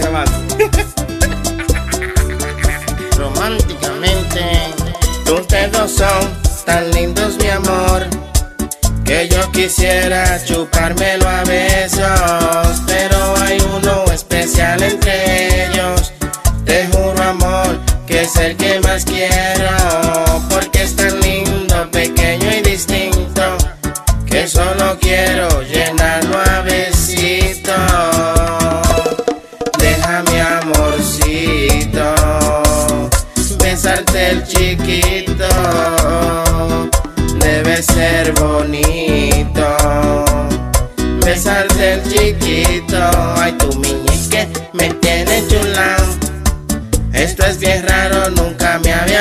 Grabando. Románticamente, tus son tan lindos, mi amor. Que yo quisiera chupármelo a besos. Pero hay uno especial entre ellos. Te juro, amor, que es el que más quiero.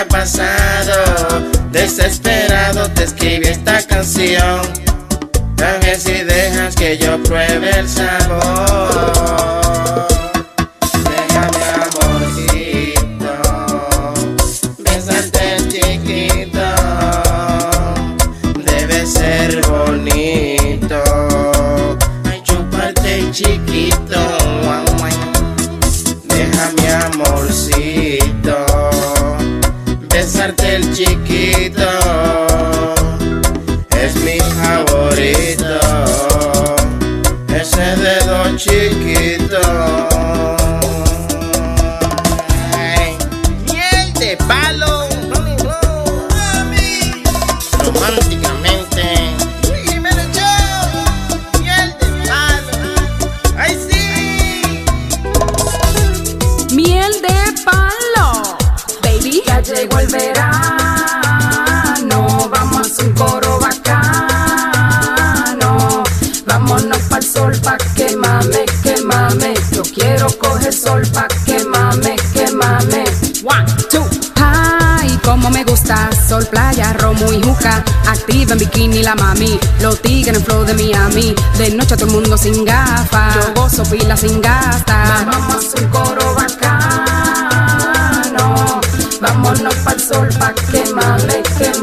Pasado. Desesperado te escribí esta canción. A ver si dejas que yo pruebe el sabor. Romo y juca. Activa en bikini la mami, los tigres en flow de Miami. De noche todo el mundo sin gafas, yo gozo pila sin gasta. Vamos a un coro bacano. Vámonos pa'l sol que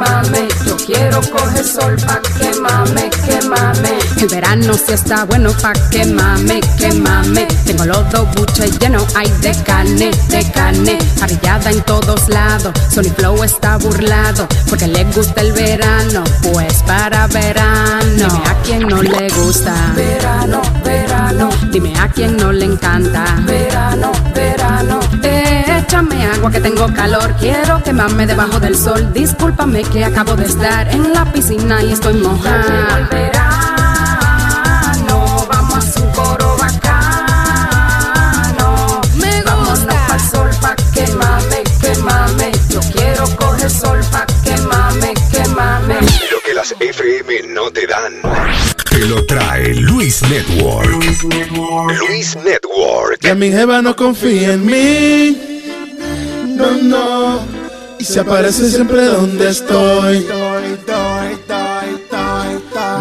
mame. Yo quiero coger sol pa' que mame, que mame. El verano sí está bueno pa' que mame, que mame. Tengo los dos buches llenos, hay de carne, de carne. Parrillada en todos lados. Sony Flow está burlado porque le gusta el verano. Pues para verano. Dime a quien no le gusta. Verano, verano. Dime a quien no le encanta. Verano, verano. Échame agua que tengo calor. Quiero quemarme debajo del sol. Discúlpame que acabo de estar en la piscina y estoy mojada. verano, vamos a un coro bacano. Me gusta. pa'l sol pa' que mame, que mame. Yo quiero coger sol pa' que mame, que mame. Lo que las FM no te dan. Te lo trae Luis Network. Luis Network. Que mi jeva no confía en mí. No, no. Y se aparece siempre donde estoy.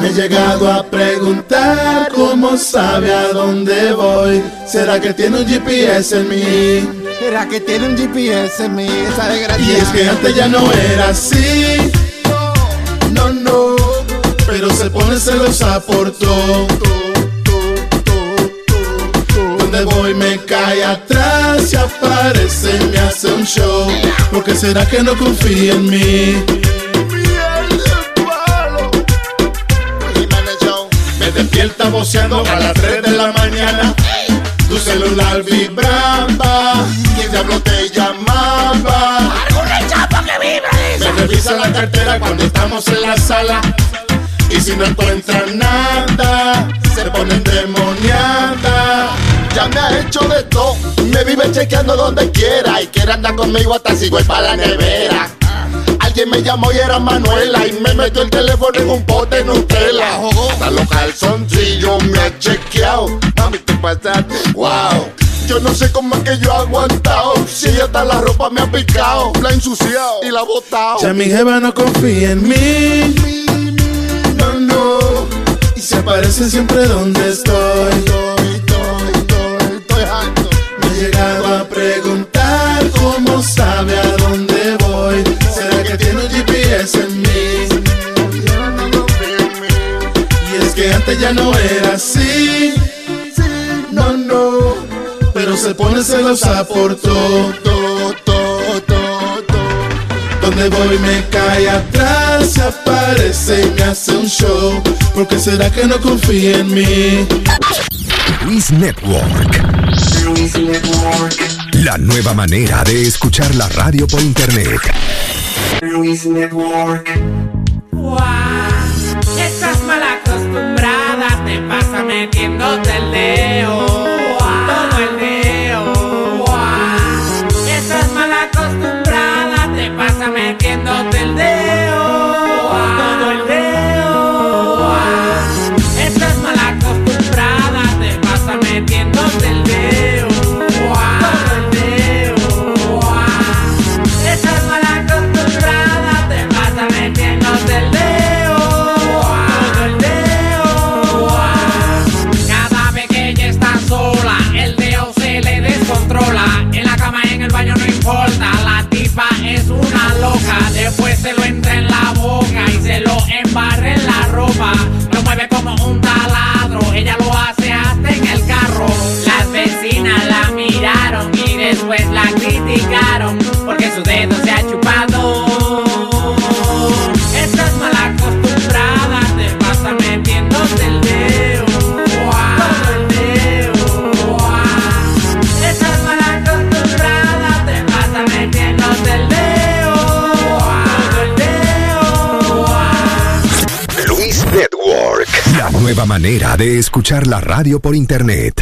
Me he llegado a preguntar cómo sabe a dónde voy. ¿Será que tiene un GPS en mí? Será que tiene un GPS en mí, esa desgracia. Y es que antes ya no era así. No, no. Pero se pone celosa por todo. Donde voy me cae atrás, se aparece, me hace un show. Porque será que no confía en mí? Me despierta voceando a las 3 de la mañana. Tu celular vibraba. ¿Quién diablo te llamaba? Me revisa la cartera cuando estamos en la sala. Y si no encuentra nada, se pone endemoniada. Ya me ha hecho de todo, me vive chequeando donde quiera y quiere andar conmigo hasta si voy para la nevera. alguien me llamó y era Manuela y me metió el teléfono en un pote de Nutella. Hasta los calzoncillos me ha chequeado. Mami, te pasaste, wow. Yo no sé cómo es que yo he aguantado. Si ella está la ropa me ha picado, la ha ensuciado y la ha botado. Ya mi jeva no confía en mí. No, no. Y se aparece siempre donde estoy, estoy harto. Me he llegado a preguntar cómo sabe a dónde voy. ¿Será que tiene un GPS en mí? Y es que antes ya no era así. No, no. Pero se pone celosa por. Todo, todo, todo, todo. Donde voy me cae atrás, se aparece y me hace un show. Porque será que no confía en mí? Luis Network. La nueva manera de escuchar la radio por internet. Estás mal acostumbrada, te pasa metiéndote el dedo. Su dedo se ha chupado. Estás mal acostumbrada, te pasa metiéndote el dedo. Todo el dedo. Estás mal acostumbrada, te pasa metiéndote el dedo. El dedo. Luis Network. La nueva manera de escuchar la radio por internet.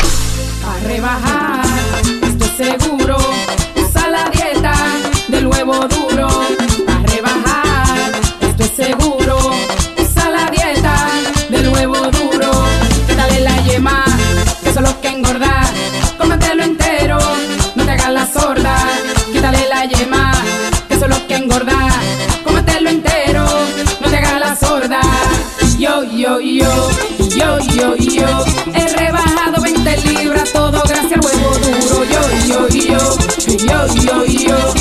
Yo, yo,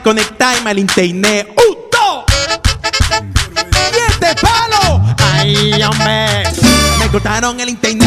Déjame conectarme al internet. ¡Un, dos! ¡Y este palo! ¡Ay, hombre! Me cortaron el internet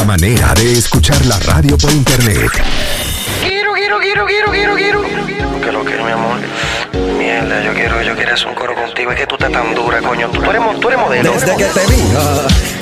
manera de escuchar la radio por internet. Quiero, quiero, quiero, quiero, quiero, quiero. ¿Qué lo que, mi amor? Mierda, yo quiero, yo quiero hacer un coro contigo. Es que tú estás tan dura, coño. Tú, eres, tú eres modelo. Desde que te vi.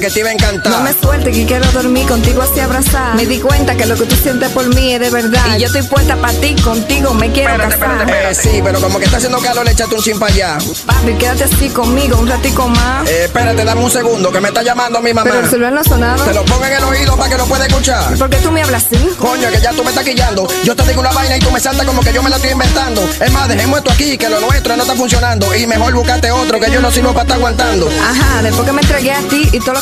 que te iba a encantar. No me suelte que quiero dormir contigo así abrazar. Me di cuenta que lo que tú sientes por mí es de verdad. Y yo estoy puesta para ti, contigo me quiero Espérate, casar. espérate, espérate. Eh, sí, pero como que está haciendo calor, échate un chin para allá. Papi, quédate así conmigo un ratico más. Eh, espérate, dame un segundo, que me está llamando mi mamá. Pero el celular no sonaba. Te lo pongo en el oído para que lo pueda escuchar. ¿Por qué tú me hablas así? Coño, que ya tú me estás quillando. Yo te digo una vaina y tú me saltas como que yo me la estoy inventando. Es más, dejemos esto aquí, que lo nuestro no está funcionando. Y mejor buscate otro, que yo no sirvo para estar aguantando. Ajá, después que me entregué a ti y todo lo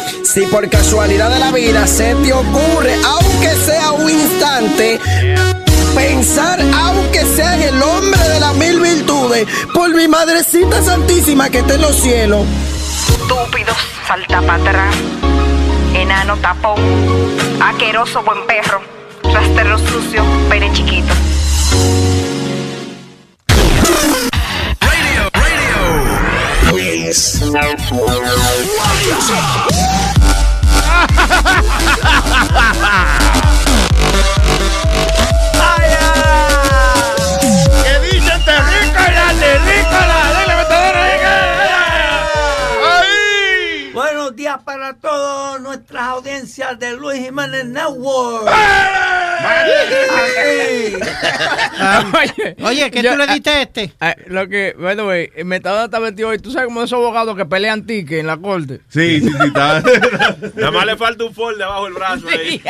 si por casualidad de la vida se te ocurre, aunque sea un instante pensar, aunque sea el hombre de las mil virtudes, por mi madrecita santísima que está en los cielos. Estúpido, salta para atrás. Enano tapón. Aqueroso buen perro. Rastrero sucio, pene chiquito. Nice. esencia de Luis Jiménez Network. oye, oye, ¿qué tú le diste a este? Ah, lo que, bueno, güey, Metadona está metido hoy. ¿Tú sabes cómo esos abogados que pelean tickets en la corte? Sí, sí, sí. Está. Nada más le falta un Ford debajo del brazo ahí.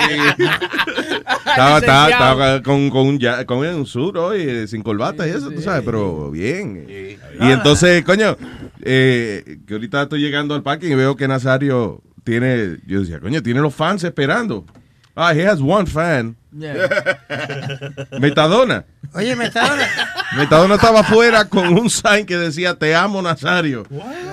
estaba, estaba, estaba, con, con, un, con un sur hoy, eh, sin corbata y eso, tú sabes, pero bien. Y entonces, coño, eh, que ahorita estoy llegando al parque y veo que Nazario tiene, yo decía, coño, tiene los fans esperando. Ah, he has one fan. Metadona. Oye, Metadona. Metadona estaba afuera con un sign que decía Te amo, Nazario.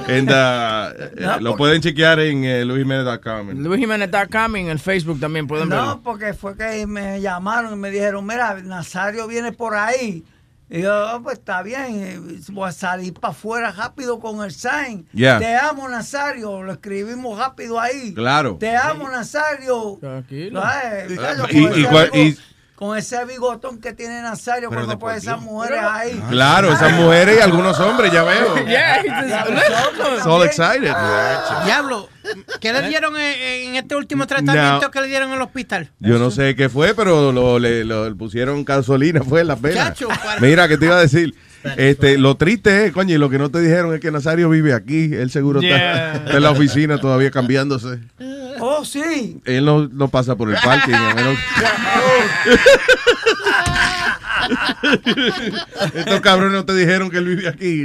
And, uh, lo pueden chequear en uh, luisjiménez.com. Luisjiménez.com en el Facebook también pueden verlo. No, porque fue que me llamaron y me dijeron, mira, Nazario viene por ahí. Y yo, oh, pues está bien, voy a salir para afuera rápido con el sign. Te amo, Nazario. Lo escribimos rápido ahí. Claro. Te amo, Nazario. Tranquilo. y, con ese bigotón que tiene Nazario cuando puede esas mujeres ahí. Claro, esas mujeres y algunos hombres, ya veo. so excited. Diablo, ¿qué le dieron en, este último tratamiento que le dieron en el hospital? Yo no sé qué fue, pero lo, le, pusieron gasolina, fue la pena. Mira, que te iba a decir. Este, lo triste es, coño, y lo que no te dijeron es que Nazario vive aquí. Él seguro está, en la oficina todavía cambiándose. Oh, sí. Él no, no pasa por el parking. Estos cabrones no te dijeron que él vive aquí.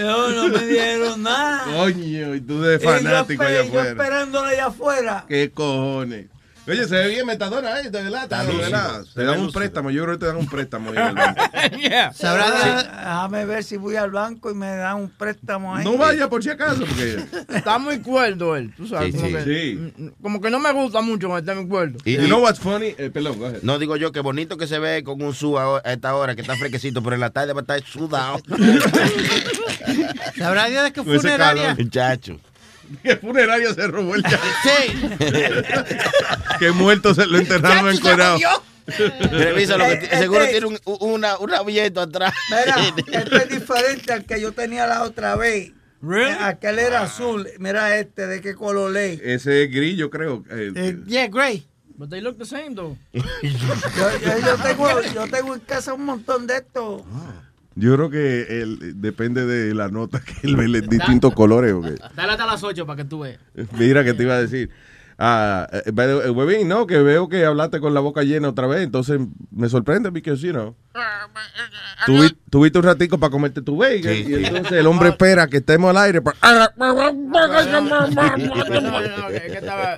No, no me dieron nada. Coño, y tú de fanático allá afuera. Yo esperándole allá afuera. ¿Qué cojones? Oye, se ve bien Metadona ahí, de verdad, de verdad. Te dan un préstamo, yo creo que te dan un préstamo. yeah. Déjame ver si voy al banco y me dan un préstamo ahí. No vaya por si acaso, porque... Está muy cuerdo él, tú sabes. como, Que, como que no me gusta mucho cuando está muy cuerdo. Y, you know what's funny? Eh, perdón, No digo yo, que bonito que se ve con un su a esta hora, que está fresquecito, pero en la tarde va a estar sudado. ¿Sabrá Dios de qué funeraria? Muchacho. ¿Qué funeraria se robó el? Sí. que muerto se lo enterraron en Corao. Revisa lo que este, seguro tiene un, una, un atrás. Mira, este es diferente al que yo tenía la otra vez. Really? Eh, aquel era azul. Mira este, ¿de qué color es? Ese es gris, yo creo. Eh, eh, yeah, gray. But they look the same, though. yo, yo, tengo, yo tengo en casa un montón de estos. Ah. Yo creo que el, depende de la nota que él ve en distintos colores. Dale hasta las 8 para que tú veas. Mira que te iba a decir. Ah, uh, no, que veo que hablaste con la boca llena otra vez, entonces me sorprende porque, you know, tuviste un ratico para comerte tu bagel y entonces el hombre espera que estemos al aire para...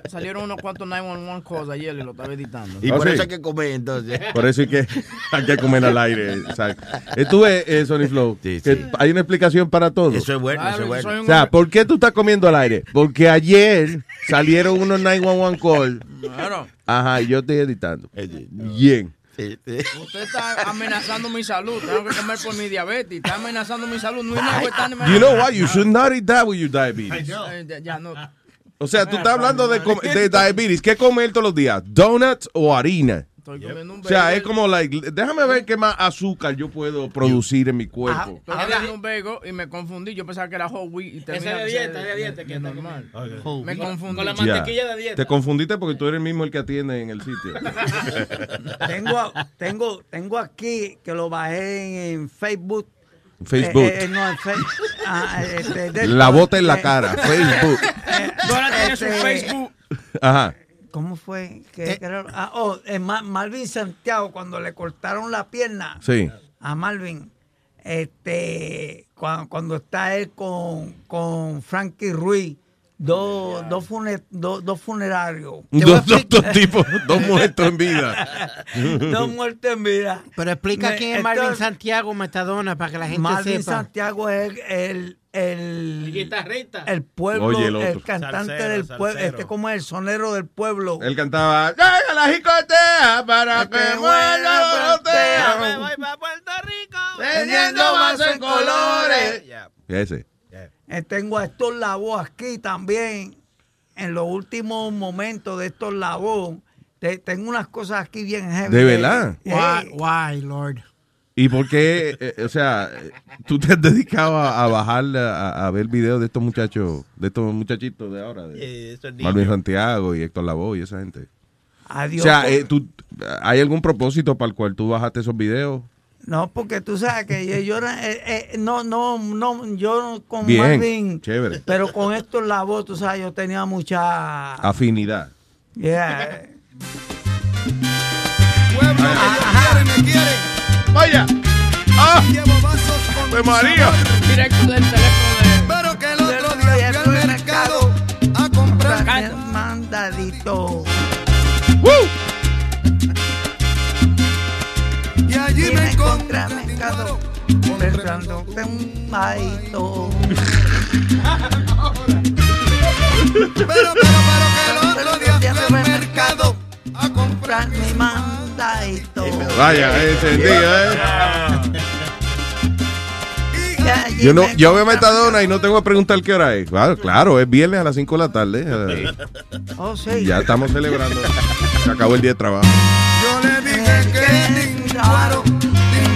salieron unos cuantos 911 calls ayer y lo estaba editando. Y por eso hay que comer entonces. Por eso hay que, hay que comer al aire. Exacto. Estuve, eh, Sony Flow, que hay una explicación para todo. Eso es bueno, eso es bueno. O sea, ¿por qué tú estás comiendo al aire? Porque ayer salieron unos 911 calls. Claro. Ajá, y yo estoy editando. Bien. Usted está amenazando mi salud. Tengo que comer por mi diabetes. Está amenazando mi salud. No es You know what? You should not eat that with your diabetes. Ya, no. O sea, tú estás hablando de, de diabetes. ¿Qué comer todos los días? ¿Donuts o harina? O sea, es como, like, déjame ver qué más azúcar yo puedo producir en mi cuerpo. Estoy comiendo un bego y me confundí. Yo pensaba que era whole wheat. Y Ese de dieta, de dieta. Que es normal. Me confundí. Con la mantequilla de dieta. Te confundiste porque tú eres el mismo el que atiende en el sitio. tengo, tengo, tengo aquí que lo bajé en Facebook. Facebook. Eh, eh, no, en Facebook. Ah, este, la bota en la cara. Facebook. ahora tienes un Facebook. Ajá. ¿Cómo fue? Que, eh, ah, oh, eh, Malvin Santiago, cuando le cortaron la pierna a Malvin, este, cuando, está él con, con Frankie Ruiz, dos, dos, funerarios. Dos, dos, tipos, dos muertos en vida. dos muertos en vida. Pero explica quién es Malvin Santiago Metadona para que la gente sepa. Malvin Santiago es el el, el pueblo, el, cantante del pueblo, este como el sonero del pueblo. Él cantaba, ¡Llega la jicotea para que, muera la Me voy para Puerto Rico vendiendo más en colores. Ese. Eh, tengo a estos labos aquí también. En los últimos momentos de estos labos, tengo unas cosas aquí bien heavy. ¿De verdad? Why, why, Lord? ¿Y por qué, eh, o sea, tú te has dedicado a, a bajar, a, a ver videos de estos muchachos, de estos muchachitos de ahora? De Eh. Marvin Santiago y Héctor Lavoe y esa gente. Adiós. O sea, eh, tú, ¿hay algún propósito para el cual tú bajaste esos videos? No, porque tú sabes que yo, yo era- eh, eh, no, no, no, yo con Bien, Marvin, chévere. pero con esto la voz, tú sabes, yo tenía mucha, Afinidad. yeah. Vaya. ¡Ah! ¡De María! Directo del teléfono Pero que el otro día fui al mercado a comprar. mandadito. Y allí me encontré al mercado comprando un maito. Pero, pero, pero que el otro día fui al mercado a comprar mi mandadito. Vaya, ese día, ¿eh? Y allí Yo, no, me yo veo Metadona y no tengo que preguntar qué hora es. Claro, claro, es viernes a las 5 de la tarde. Eh, Oh, sí. Ya estamos celebrando. Se acabó el día de trabajo. Yo le dije que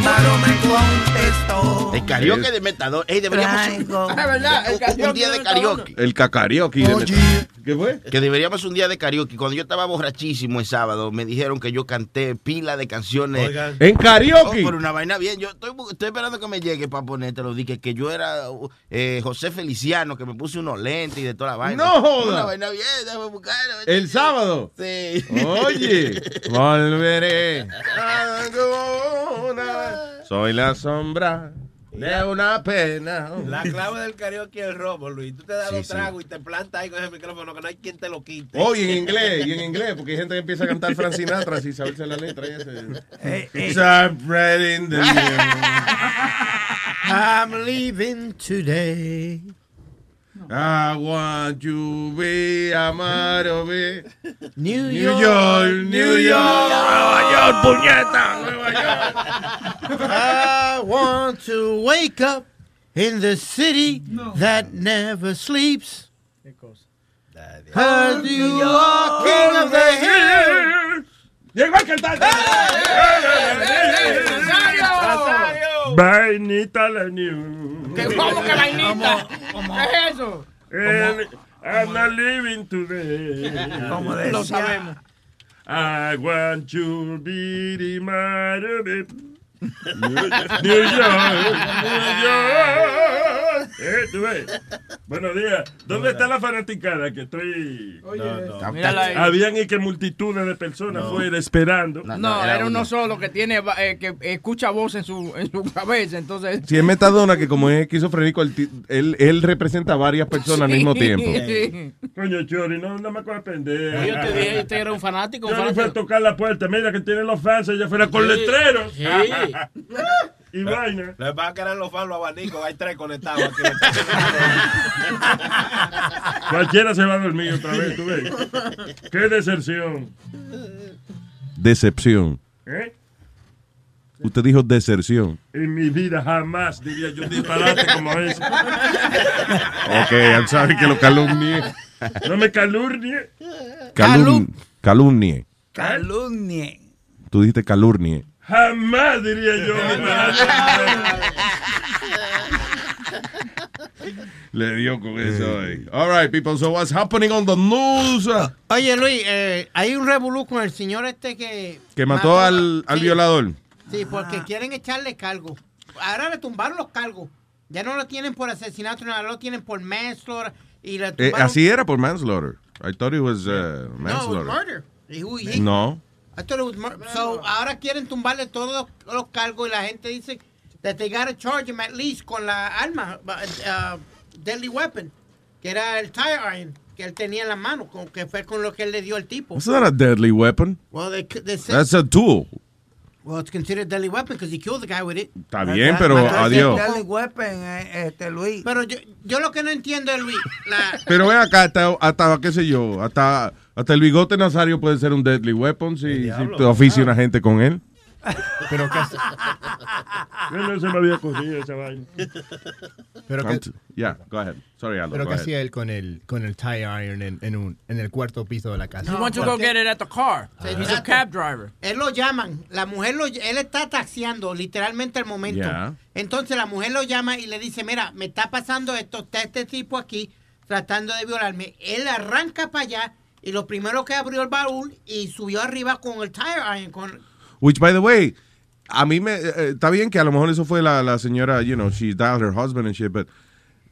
Me contestó. El karaoke de Metadona. Ey, deberíamos Traigo. un, un- un día de karaoke. El. Met- ¿Qué fue? Que deberíamos un día de karaoke. Cuando yo estaba borrachísimo el sábado, me dijeron que yo canté pila de canciones. Oigan. ¿En karaoke? Oh, por una vaina bien. Yo estoy, estoy esperando que me llegue para ponértelo. Dije que yo era uh, eh, José Feliciano, que me puse unos lentes y de toda la vaina. No joda. Una vaina bien, déjame. El sábado. Sí. Oye, volveré. Soy la sombra de una pena. La clave del karaoke es el robo, Luis. Tú te das Sí, los sí. tragos y te plantas ahí con ese micrófono que no hay quien te lo quite. Oh, y en inglés, y en inglés, porque hay gente que empieza a cantar Frank Sinatra sin saberse la letra. Y Eh, ese. Spreading the I'm leaving today. I want you be amado be. New, New York, New York, Nueva York, puñeta, Nueva I want to wake up in the city that never sleeps. Cause you are king of the hill. Llegó el cantante. Vainita la new. ¿Qué- ¿Cómo que vainita? ¿Qué es eso? I'm not living today. Como Lo sabemos. I want you to be my baby. New York, New York. Eh, tú ves. Buenos días. ¿Dónde está la fanaticada que estoy? Mírala ahí. Habían y que multitudes de personas fuera esperando. No, era uno solo que tiene eh, que escucha voz en su, en su cabeza, entonces. Si es Metadona, que como es esquizofrénico, él, él, él representa a varias personas al mismo tiempo. Coño, Chori, no, no me coge pendejo. Yo te dije, usted era un fanático. Yo le fui a fanático. tocar la puerta. Mira que tienen los fans allá afuera con Sí. letreros. Sí. Y vaina. Lo que pasa es que eran los fans, los abanicos. Hay tres conectados aquí. Cualquiera se va a dormir otra vez, tú ves. Qué deserción. Decepción. ¿Eh? Usted dijo deserción. En mi vida jamás diría yo un disparate como ese. Ok, I'm sorry que lo calumnie. No me calurnie. Calum, calumnie. Calumnie. Tú dijiste calurnie. Jamás diría yo. Le dio con eso ahí. All right, people. So what's happening on the news? Oye, Luis, eh, hay un revolú con el señor este que... Que mató al, al Sí. violador. Sí, porque quieren echarle cargo. Ahora le tumbaron los cargos. Ya no lo tienen por asesinato, no, lo tienen por manslaughter. Y le Eh, así era por manslaughter. I thought it was uh, No, it was manslaughter. murder. He- he- No. I thought it was mur- So, ahora quieren tumbarle todos los, los cargos y la gente dice that they gotta charge him at least con la arma, uh, deadly weapon, que era el tire iron que él tenía en la mano, con, que fue con lo que él le dio al tipo. That's not a deadly weapon. Well, they, they said, That's a tool. Well, it's considered deadly weapon because he killed the guy with it. Está bien, pero adiós. Deadly weapon, eh, este Luis. Pero yo, yo lo que no entiendo es, Luis, la, Pero ven acá, hasta, hasta, qué sé yo, hasta, hasta el bigote Nazario puede ser un deadly weapon si, si te oficia una gente con él. Pero casi. no se me había ocurrido esa vaina. Pero que, Yeah, go ahead. Sorry, Aldo. pero go ¿qué ahead. hacía él con el, con el tire iron en, en, un, en el cuarto piso de la casa? He went to go get it at the car. He's a cab driver. Él lo llaman, la mujer lo, él está taxiando literalmente al momento. Yeah. Entonces la mujer lo llama y le dice, mira, me está pasando esto, está este tipo aquí tratando de violarme. Él arranca para allá y lo primero que abrió el baúl y subió arriba con el tire iron. Con, Which, by the way, a mí me. eh, está bien que a lo mejor eso fue la, la señora, you know, she dialed her husband and shit, but.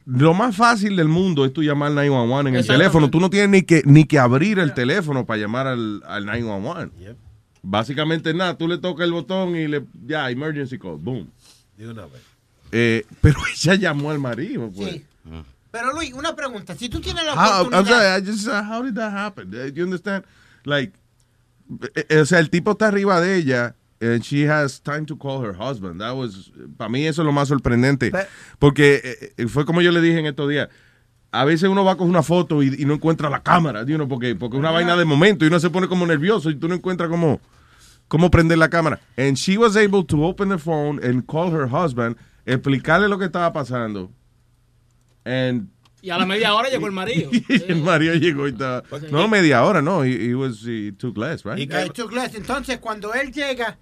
Lo más fácil del mundo es tú llamar al 911 en el teléfono. Tú no tienes ni que, ni que abrir el teléfono para llamar al, al 911. Básicamente nada, tú le tocas el botón y le. Ya, emergency call, boom. De una vez. Eh, pero ella llamó al marido, pues. Sí. Pero Luis, una pregunta, si tú tienes la How, I'm oportunidad... sorry, I just, uh, how did that happen? Uh, You understand? Like, eh, eh, o sea, el tipo está arriba de ella and she has time to call her husband. That was, para mí eso es lo más sorprendente. Porque eh, eh, fue como yo le dije en estos días. A veces uno va con una foto y, y no encuentra la cámara, you know, porque, porque es una vaina de momento y uno se pone como nervioso y tú no encuentras cómo, cómo prender la cámara. And she was able to open the phone and call her husband, explicarle lo que estaba pasando. And Y a la media hora llegó el marido. el marido llegó y estaba. No, media hora, no. He, he was, he took less, right? Eh, took less. Entonces, cuando él llega,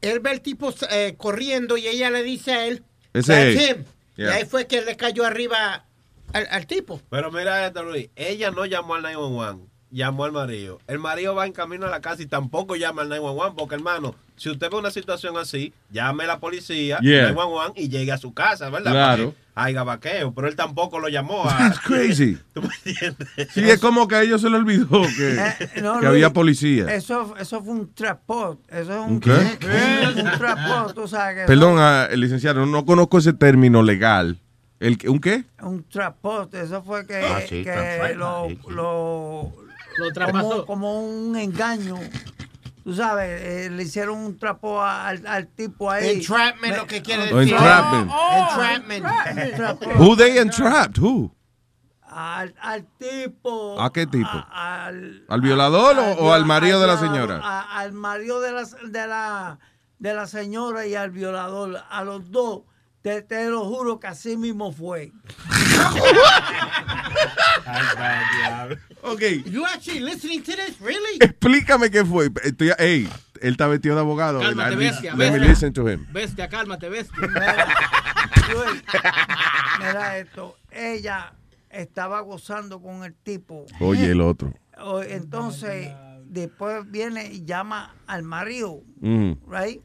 él ve el tipo eh, corriendo y ella le dice a él, Ese "That's es. him". Y ahí fue que le cayó arriba al, al tipo. Pero mira esto, Luis. Ella no llamó al 911, llamó al marido. El marido va en camino a la casa y tampoco llama al 911 porque, hermano, si usted ve una situación así, llame a la policía, Yeah. 911 y llegue a su casa, ¿verdad? Claro. Haya vaqueo. Pero él tampoco lo llamó a... That's crazy. ¿Tú me entiendes? Sí, es como que a ellos se le olvidó que, Eh, no, que Luis, había policía. Eso, eso fue un trapot. Eso es un, ¿Un qué? Sí, un trapot, tú sabes que Perdón, ah, licenciado, no conozco ese término legal. ¿El, qué- ¿Un qué? Un trapot, eso fue que, Ah, sí, que lo, lo, Lo como, un engaño. Tú sabes, eh, le hicieron un trapo al, al tipo ahí. Entrapment, lo que quiere Oh, decir. entrapment. entrapment. Entrapment. Who they entrapped? Who? Al, al tipo. ¿A qué tipo? a- al, ¿Al violador o, o al marido de la señora? a- al marido de la, de, la, de la señora y al violador. A los dos, te, te lo juro que así mismo fue. Ok. You actually listening to this, really? Explícame qué fue. Estoy, ey, él está vestido de abogado. Cálmate, bestia, let me listen to him. Bestia, cálmate, bestia. Mira esto, ella estaba gozando con el tipo. Oye, el otro. Entonces, después viene y llama al marido, Mm. right?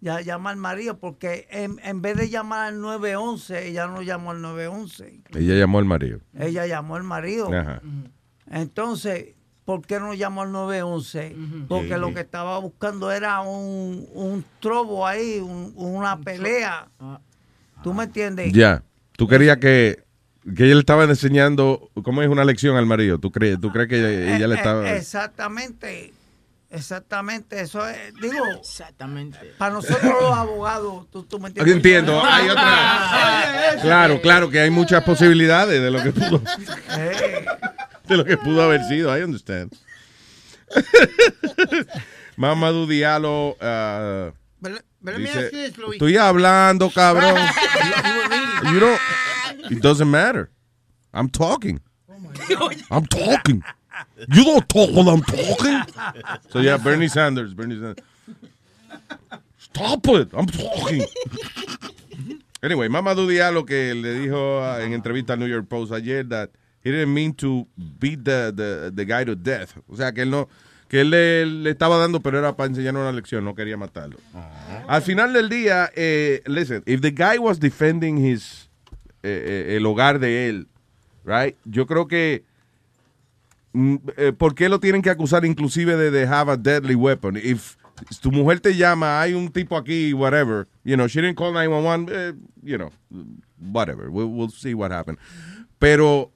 Ya llama al marido porque en, en vez de llamar al 911, ella no llamó al 911. Ella llamó al marido. Ella llamó al marido. Ajá. Entonces, ¿por qué no llamó al 911? Porque Sí. lo que estaba buscando era un, un trobo ahí, un- una pelea. ¿Tú me entiendes? Ya. Tú querías que, que ella le estaba enseñando, ¿cómo es una lección al marido? ¿Tú crees, tú crees que ella, ella le Eh, estaba... eh, exactamente. Exactamente. Eso es, digo, Exactamente. para nosotros los abogados, tú, tú me entiendes. Entiendo, hay otra... Claro, claro que hay muchas posibilidades de lo que pudo, Eh, de lo que pudo haber sido. I understand. Mamadou Diallo uh, dice, estoy hablando, cabrón. You don't, it doesn't matter. I'm talking. I'm talking. You don't talk while I'm talking. So yeah, Bernie Sanders, Bernie Sanders. Stop it, I'm talking. Anyway, Mamadou Diallo que le dijo uh, en entrevista al New York Post ayer that he didn't mean to beat the, the, the guy to death. O sea, que él no que él le, le estaba dando, pero era para enseñarle una lección, no quería matarlo. Al final del día, eh, listen, if the guy was defending his eh, eh, el hogar de él, right? Yo creo que ¿por qué lo tienen que acusar inclusive de, de have a deadly weapon? If tu mujer te llama, hay un tipo aquí, whatever, you know, she didn't call 911, eh, you know, whatever, we'll, see what happened. Pero,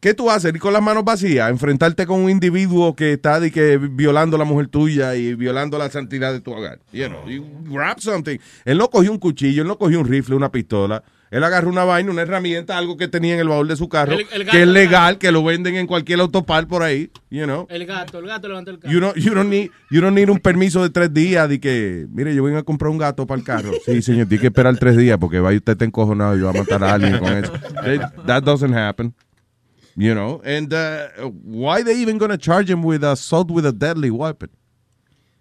¿qué tú haces? Ir con las manos vacías, enfrentarte con un individuo que está de que violando a la mujer tuya y violando la santidad de tu hogar. You know, grab something. Él no cogió un cuchillo, él no cogió un rifle, una pistola. Él agarró una vaina, una herramienta, algo que tenía en el baúl de su carro, El- el gato, que es legal, que lo venden en cualquier autopar por ahí, you know. El gato, el gato levantó el carro. You don't, you don't need, you don't need un permiso de tres días de que, mire, yo vengo a comprar un gato para el carro. Sí, señor, tiene que esperar tres días porque va y usted está encojonado y va a matar a alguien con eso. That- That doesn't happen. You know, and uh, why they even gonna charge him with assault with a deadly weapon?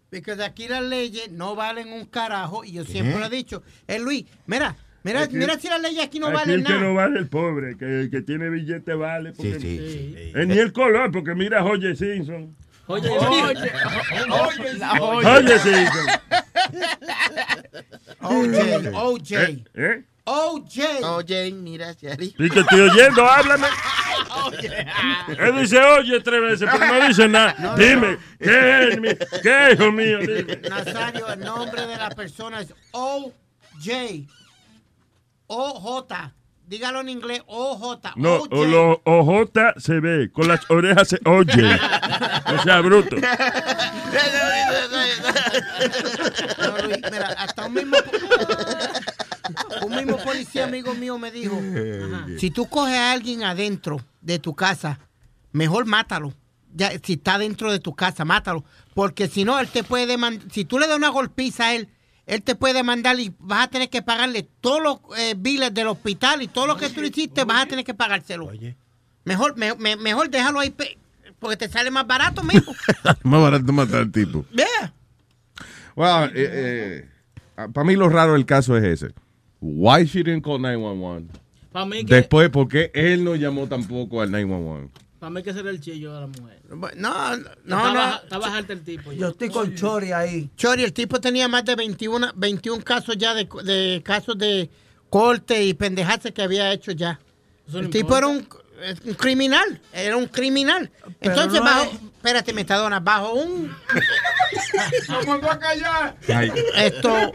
Porque aquí las leyes no valen un carajo y yo siempre lo he dicho. Eh, Luis, mira, mira, Aquí- mira si las leyes aquí no Aquí valen el que nada. no vale el pobre, que el que tiene billete vale. Porque, Sí, sí, sí. Eh, ni el color, porque mira a Oye Simpson. Oye, oye, oye, Oye Simpson. OJ, OJ. OJ. OJ, mira, Sherry. Sí, te estoy oyendo, háblame. Él dice oye tres veces, pero no dice nada. No, Dime, no. ¿qué es, mi, qué hijo mío? Dime. Nazario, el nombre de la persona es OJ. OJ. Dígalo en inglés, OJ. No, o los OJ se ve, con las orejas se oye. O sea, bruto. No, Luis, mira, hasta un mismo, un mismo policía amigo mío me dijo, si tú coges a alguien adentro de tu casa, mejor mátalo. Ya, si está dentro de tu casa, mátalo. Porque si no, él te puede demandar, si tú le das una golpiza a él, él te puede demandar y vas a tener que pagarle todos los eh, biles del hospital y todo lo que tú hiciste, vas a tener que pagárselo. Mejor, me- me- mejor déjalo ahí, porque te sale más barato, mijo. Más barato matar al tipo. Yeah. Well, eh, para mí lo raro del caso es ese. Why she didn't call 911? Para mí que, Después, ¿por qué él no llamó tampoco al 911? Para mí que será el chillo de la mujer. No, no, Está no. baja- Está bajarte el tipo. Yo estoy con Chori ahí. Chori, el tipo tenía más de 21, 21 casos ya de, de casos de corte y pendejadas que había hecho ya. Eso no el tipo era importa. un, un criminal, era un criminal. Entonces, no bajo, es- espérate, metadona, bajo un, esto,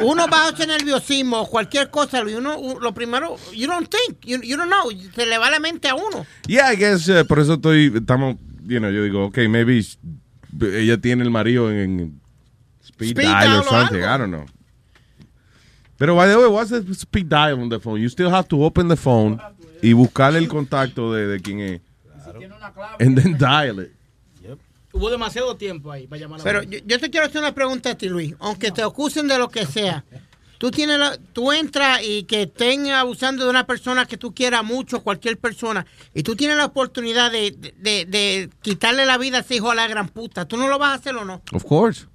uno bajo ese nerviosismo cualquier cosa, y uno, lo primero, you don't think, you, you don't know, se le va la mente a uno. Yeah, I guess, eh, por eso estoy, estamos, you know, yo digo, okay, maybe ella tiene el marido en speed, Speed dial or o something, algo. I don't know. Pero, by the way, what's the speed dial on the phone? You still have to open the phone y buscarle el contacto de, de quién es. And then dial it. Hubo demasiado tiempo ahí para llamar a la Pero yo, yo te quiero hacer una pregunta a ti, Luis. Aunque te acusen de lo que sea, tú tienes la- tú entras y que estén abusando de una persona que tú quieras mucho, cualquier persona, y tú tienes la oportunidad de, de- de- de quitarle la vida a ese hijo a la gran puta. ¿Tú no lo vas a hacer o no? Of course.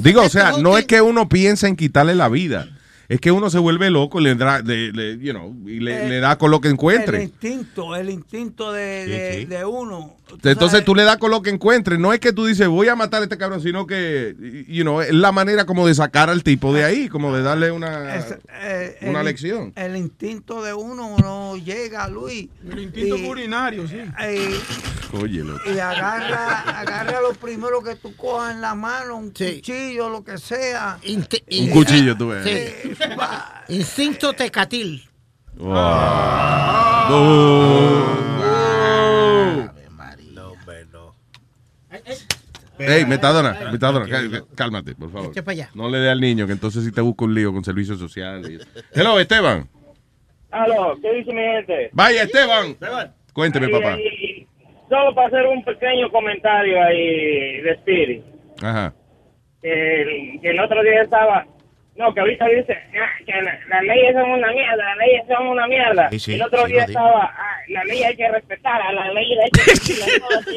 Digo, o sea, no es que uno piense en quitarle la vida. Es que uno se vuelve loco y le da, le- le- you know, y le, Eh, le da con lo que El encuentre. instinto, el instinto de, de, Sí, sí. de uno. Tú Entonces sabes, tú le das con lo que encuentres. No es que tú dices, voy a matar a este cabrón, sino que, you know, es la manera como de sacar al tipo de ahí, como de darle una, es- eh, una el- lección. El instinto de uno uno llega, Luis. El instinto y- urinario, sí. eh, Oye, loco. y agarra, agarra lo primero que tú cojas en la mano, un cuchillo, lo que sea. Un cuchillo, tú ves. Instinto tecatil. Wow. Boom. Ey, metadona, metadona, cá- cálmate, por favor. No le dé al niño, que entonces sí te busca un lío con servicios sociales. Hello, Esteban. Aló, ¿qué dice mi gente? Vaya, Esteban. Cuénteme, Ahí, papá. ahí, solo para hacer un pequeño comentario ahí de Spirit. Ajá. Que el, que el otro día estaba... No, que ahorita dice ah, que la- las leyes son una mierda, las leyes son una mierda. Sí, sí, el otro sí, día estaba, ah, la ley hay que respetar, a la ley hay que respetar,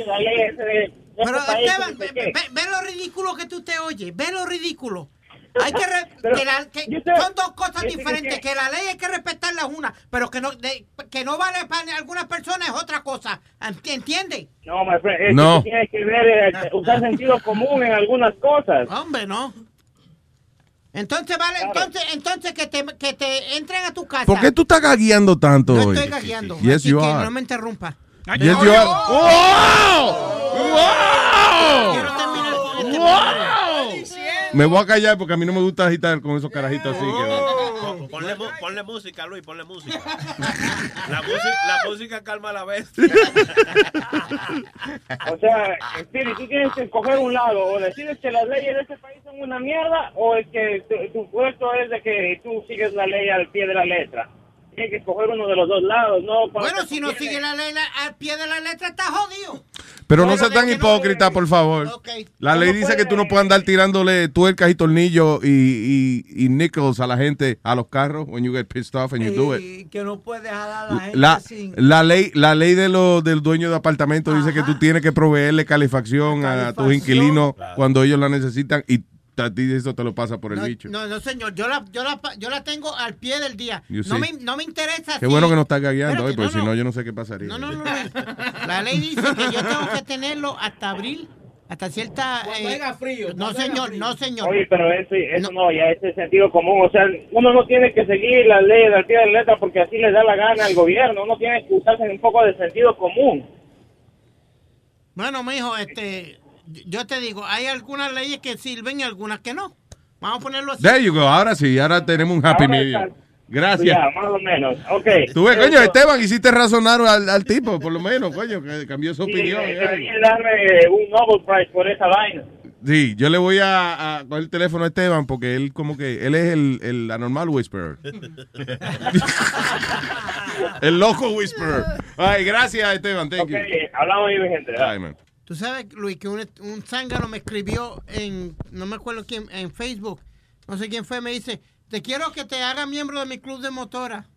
la ley es de, de Pero este Esteban, ve, ve- ve lo ridículo que tú te oyes, ve lo ridículo. Hay que, re- Pero que la- que te- son dos cosas que diferentes, sí. que la ley hay que respetarla es una, pero que no de- que no vale para algunas personas es otra cosa, ¿entiendes? No, my friend, es No. que tú tienes que ver, eh, usar sentido común en algunas cosas. Hombre, no. Entonces vale, entonces, entonces que te, que te entren a tu casa. ¿Por qué tú estás gagueando tanto No hoy? estoy gagueando. Yes, así you que are. no me interrumpa. Yes, you are. Quiero terminar con este Me voy a callar porque a mí no me gusta agitar con esos carajitos así. que- Ponle, ponle música, Luis, ponle música. La, música. la música calma a la bestia. O sea, Spirit, tú tienes que escoger un lado, o decides que las leyes de este país son una mierda, o es que tu, tu puesto es de que tú sigues la ley al pie de la letra. Tienes que escoger uno de los dos lados, ¿no? Bueno, si no sigue la ley la- al pie de la letra, está jodido. Pero no Bueno, sea tan no- hipócrita, por favor. La ley dice que tú no puedes andar tirándole tuercas y tornillos y, y, y nickels a la gente, a los carros, when you get pissed off and you do it. Y que no puedes dejar a la gente La, sin... la ley, la ley de los del dueño de apartamento dice que tú tienes que proveerle calefacción a tus inquilinos cuando ellos la necesitan y a ti eso te lo pasa por el No, bicho. no, no, señor, yo la, yo, la, yo la tengo al pie del día. You No me, no me interesa. Qué si- bueno que no estás gagueando hoy, porque no, si no no. yo no sé qué pasaría. No, no, no, no. La ley dice que yo tengo que tenerlo hasta abril, hasta cierta... Cuando haga frío, No, cuando señor, frío. no, señor. Oye, pero eso, eso no. ya ese es sentido común. O sea, uno no tiene que seguir las leyes al pie de la letra porque así le da la gana al gobierno. Uno tiene que usarse un poco de sentido común. Bueno, mijo, este, yo te digo, hay algunas leyes que sirven y algunas que no. Vamos a ponerlo así. There you go. Ahora sí, ahora tenemos un happy medium. Gracias. Ya, más o menos. Ok. Tú ves, coño, Esteban, hiciste razonar al, al tipo, por lo menos, coño, que cambió su Sí, opinión. eh, eh. deberían darme un Nobel Prize por esa vaina. Sí, yo le voy a, a coger el teléfono a Esteban porque él como que, él es el, el anormal whisperer. el loco whisperer. Ay, gracias Esteban, thank Ok, you. hablamos ahí, mi gente. Ay, man. Tú sabes, Luis, que un, un zángano me escribió en, no me acuerdo quién, en Facebook, no sé quién fue, me dice, te quiero que te haga miembro de mi club de motora.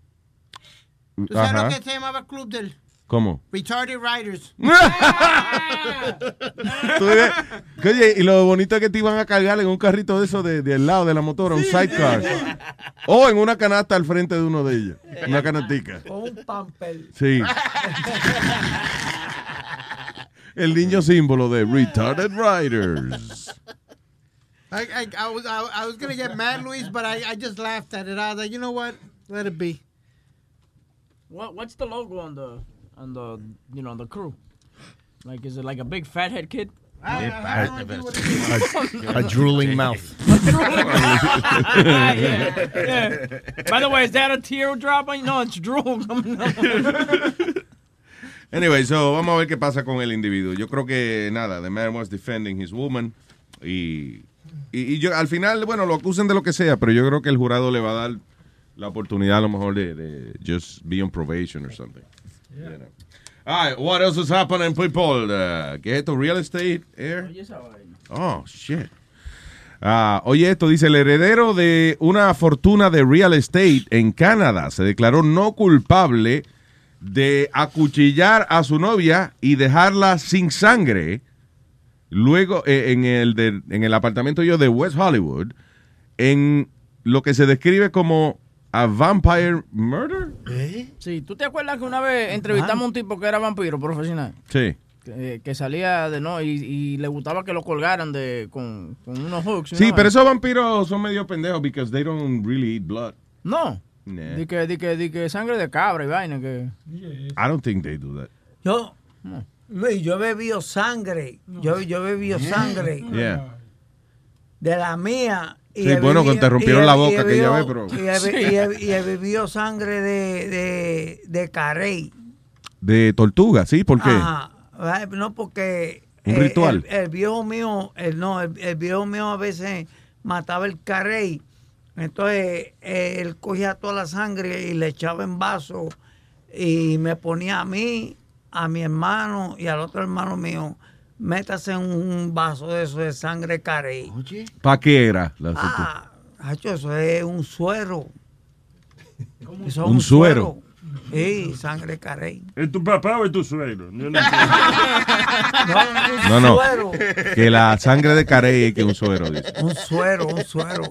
¿Tú sabes Ajá. lo que se llamaba club del ¿Cómo? Retarded Riders? Oye, y lo bonito es que te iban a cargar en un carrito de eso de, del lado de la motora, un sidecar. O en una canasta al frente de uno de ellos. Una canastica. Con un pamper. Sí. El niño símbolo de Retarded Riders. I, I, I was, I, I was gonna get mad, Luis, but I, I just laughed at it. I was like, you know what? Let it be. What What's the logo on the on the you know on the crew? Like, is it like a big fathead kid? A, a drooling mouth. yeah, yeah. By the way, is that a teardrop? on- No, it's drool coming out. Anyway, so vamos a ver qué pasa con el individuo. Yo creo que nada, the man was defending his woman y, y, y yo al final, bueno, lo acusen de lo que sea, pero yo creo que el jurado le va a dar la oportunidad a lo mejor de, de just be on probation or something. You know. All right, what else is happening, people? Uh, ¿Qué es esto? Real estate, air? Oh, shit. Ah, oye, esto dice, el heredero de una fortuna de real estate en Canadá se declaró no culpable de acuchillar a su novia y dejarla sin sangre luego eh, en, el de- en el apartamento yo de West Hollywood en lo que se describe como a vampire murder. Sí, ¿tú te acuerdas que una vez entrevistamos a un tipo que era vampiro profesional? Sí. Que, que salía de no y, y le gustaba que lo colgaran de con, con unos hooks. Sí, ¿no? pero esos vampiros son medio pendejos because they don't really eat blood. No. Nah. Di que, di que, di que sangre de cabra y vaina que. I don't think they do that. Yo, Luis, yo he bebido sangre. Yo, yo he bebido sangre Yeah. de la mía. y Sí, he bueno, bebido- que te rompieron he- la boca aquella bebido- vez, pero- Y he, y he- y he bebido sangre de, de, de carey. De tortuga, ¿sí? ¿Por qué? Ajá. No, porque. Un eh, ritual. El, el viejo mío, el, no, el, el viejo mío a veces mataba el carey. Entonces eh, él cogía toda la sangre y le echaba en vaso y me ponía a mí, a mi hermano y al otro hermano mío, métase en un vaso de eso de sangre carey. ¿Para qué era? la Ah, Hacho, eso es un suero. Eso es Un suero. Sí, sangre carey. ¿Es tu papá o es tu suegro? No No, no. suero. Que la sangre de carey es que un suero, dice. Un suero, un suero.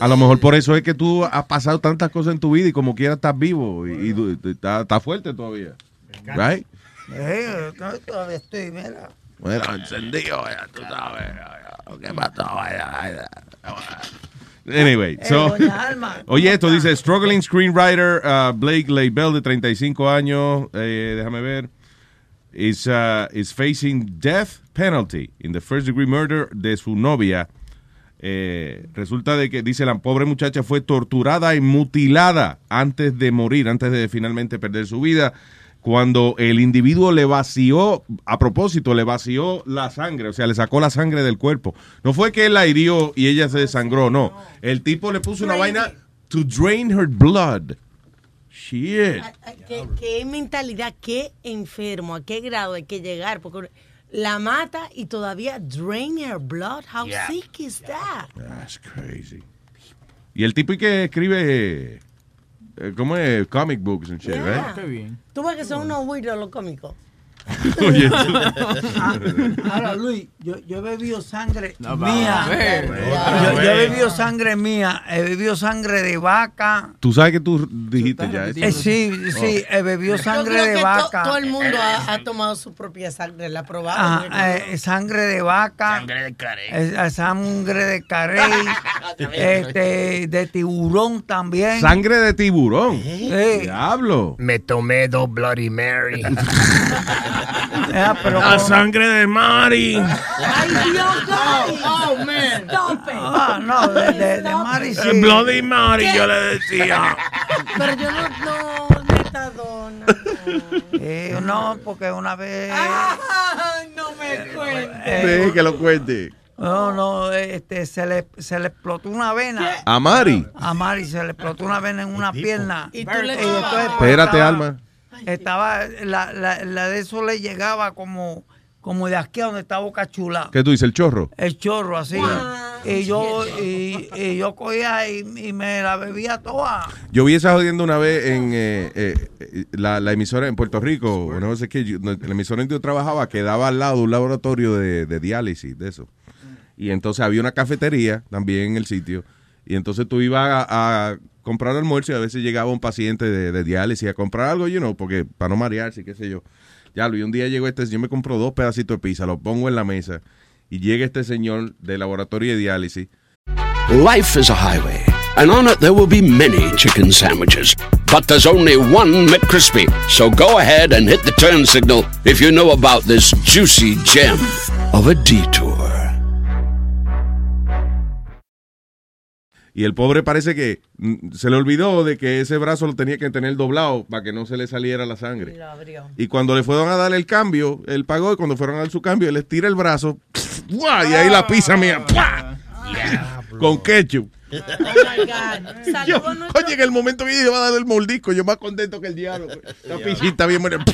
A lo mejor por eso es que tú has pasado tantas cosas en tu vida y como quiera estás vivo y, y du- y estás estás fuerte todavía. Right? Eh, yo todavía estoy, mira. Bueno, encendido, ya tú sabes. ¿Qué pasó? Anyway, Eh, so, oye, esto dice struggling screenwriter uh, Blake Leibel de 35 años, eh, déjame ver, is, uh, is facing death penalty in the first degree murder de su novia. Eh, resulta de que, dice, la pobre muchacha fue torturada y mutilada antes de morir, antes de finalmente perder su vida, cuando el individuo le vació, a propósito, le vació la sangre, o sea, le sacó la sangre del cuerpo. No fue que él la hirió y ella se desangró, no. El tipo le puso una vaina to drain her blood. Shit. ¿Qué, qué mentalidad, qué enfermo, a qué grado hay que llegar, porque la mata y todavía drain her blood. How Yeah. sick is that? That's crazy. Y el tipo y que escribe, eh, ¿cómo es? Comic books and shit, Yeah. right? bien. Tú ves que son unos weirdos los cómicos. Oye, tú- Ah, Ahora, Luis, yo, yo he bebido sangre No, mía. ver. Yo, yo he bebido sangre mía. He bebido sangre de vaca. Tú sabes que tú dijiste ya eso. Eh, sí, sí, he bebido Yo sangre de to- vaca. todo el mundo ha, ha tomado su propia sangre, la ha probado. Ajá, eh, sangre de vaca. Sangre de carey. eh, sangre de carey. este, de tiburón también. Sangre de tiburón. Sí. Diablo. Me tomé dos Bloody Mary. Ah, pero La sangre de Mari. Ay, Dios, guys. Oh, man. Ah, no, de, de, de Mari sí. El Bloody Mari, ¿Qué? yo le decía. Pero yo no, no, metadona. Eh, no, porque una vez. Ay, no me cuentes. Sí, que lo cuente. No, no, este, se le, se le explotó una vena. ¿A Mari? A Mari se le explotó una vena en una pierna. Y tú le pues, Espérate, Alma. Estaba, la, la, la de eso le llegaba como, como de aquí a donde está Boca Chula. ¿Qué tú dices? ¿El chorro? El chorro así. Y yo, y, y yo cogía y, y me la bebía toda. Yo vi esa jodiendo una vez en eh, eh, la, la emisora en Puerto Rico, no sé qué, yo- no, la emisora en que yo trabajaba quedaba al lado de un laboratorio de, de diálisis, de eso. Y entonces había una cafetería también en el sitio. Y entonces tú ibas a, a comprar almuerzo y a veces llegaba un paciente de, de diálisis a comprar algo, you know, porque para no marearse, qué sé yo. Ya, y un día llegó este señor, me compró dos pedacitos de pizza, los pongo en la mesa y llega este señor del laboratorio de diálisis Life is a highway, and on it there will be many chicken sandwiches. But there's only one McCrispy. So go ahead and hit the turn signal if you know about this juicy gem of a detour. Y el pobre parece que mm, se le olvidó de que ese brazo lo tenía que tener doblado para que no se le saliera la sangre. Lo abrió. Y cuando le fueron a dar el cambio, él pagó y cuando fueron a dar su cambio, él estira el brazo y ahí la pizza mía ¡pua! con ketchup. Oh my God. Yo, Saludos a nuestro- oye, en el momento que yo iba a dar el moldisco, yo más contento que el diablo. La pisita bien buena.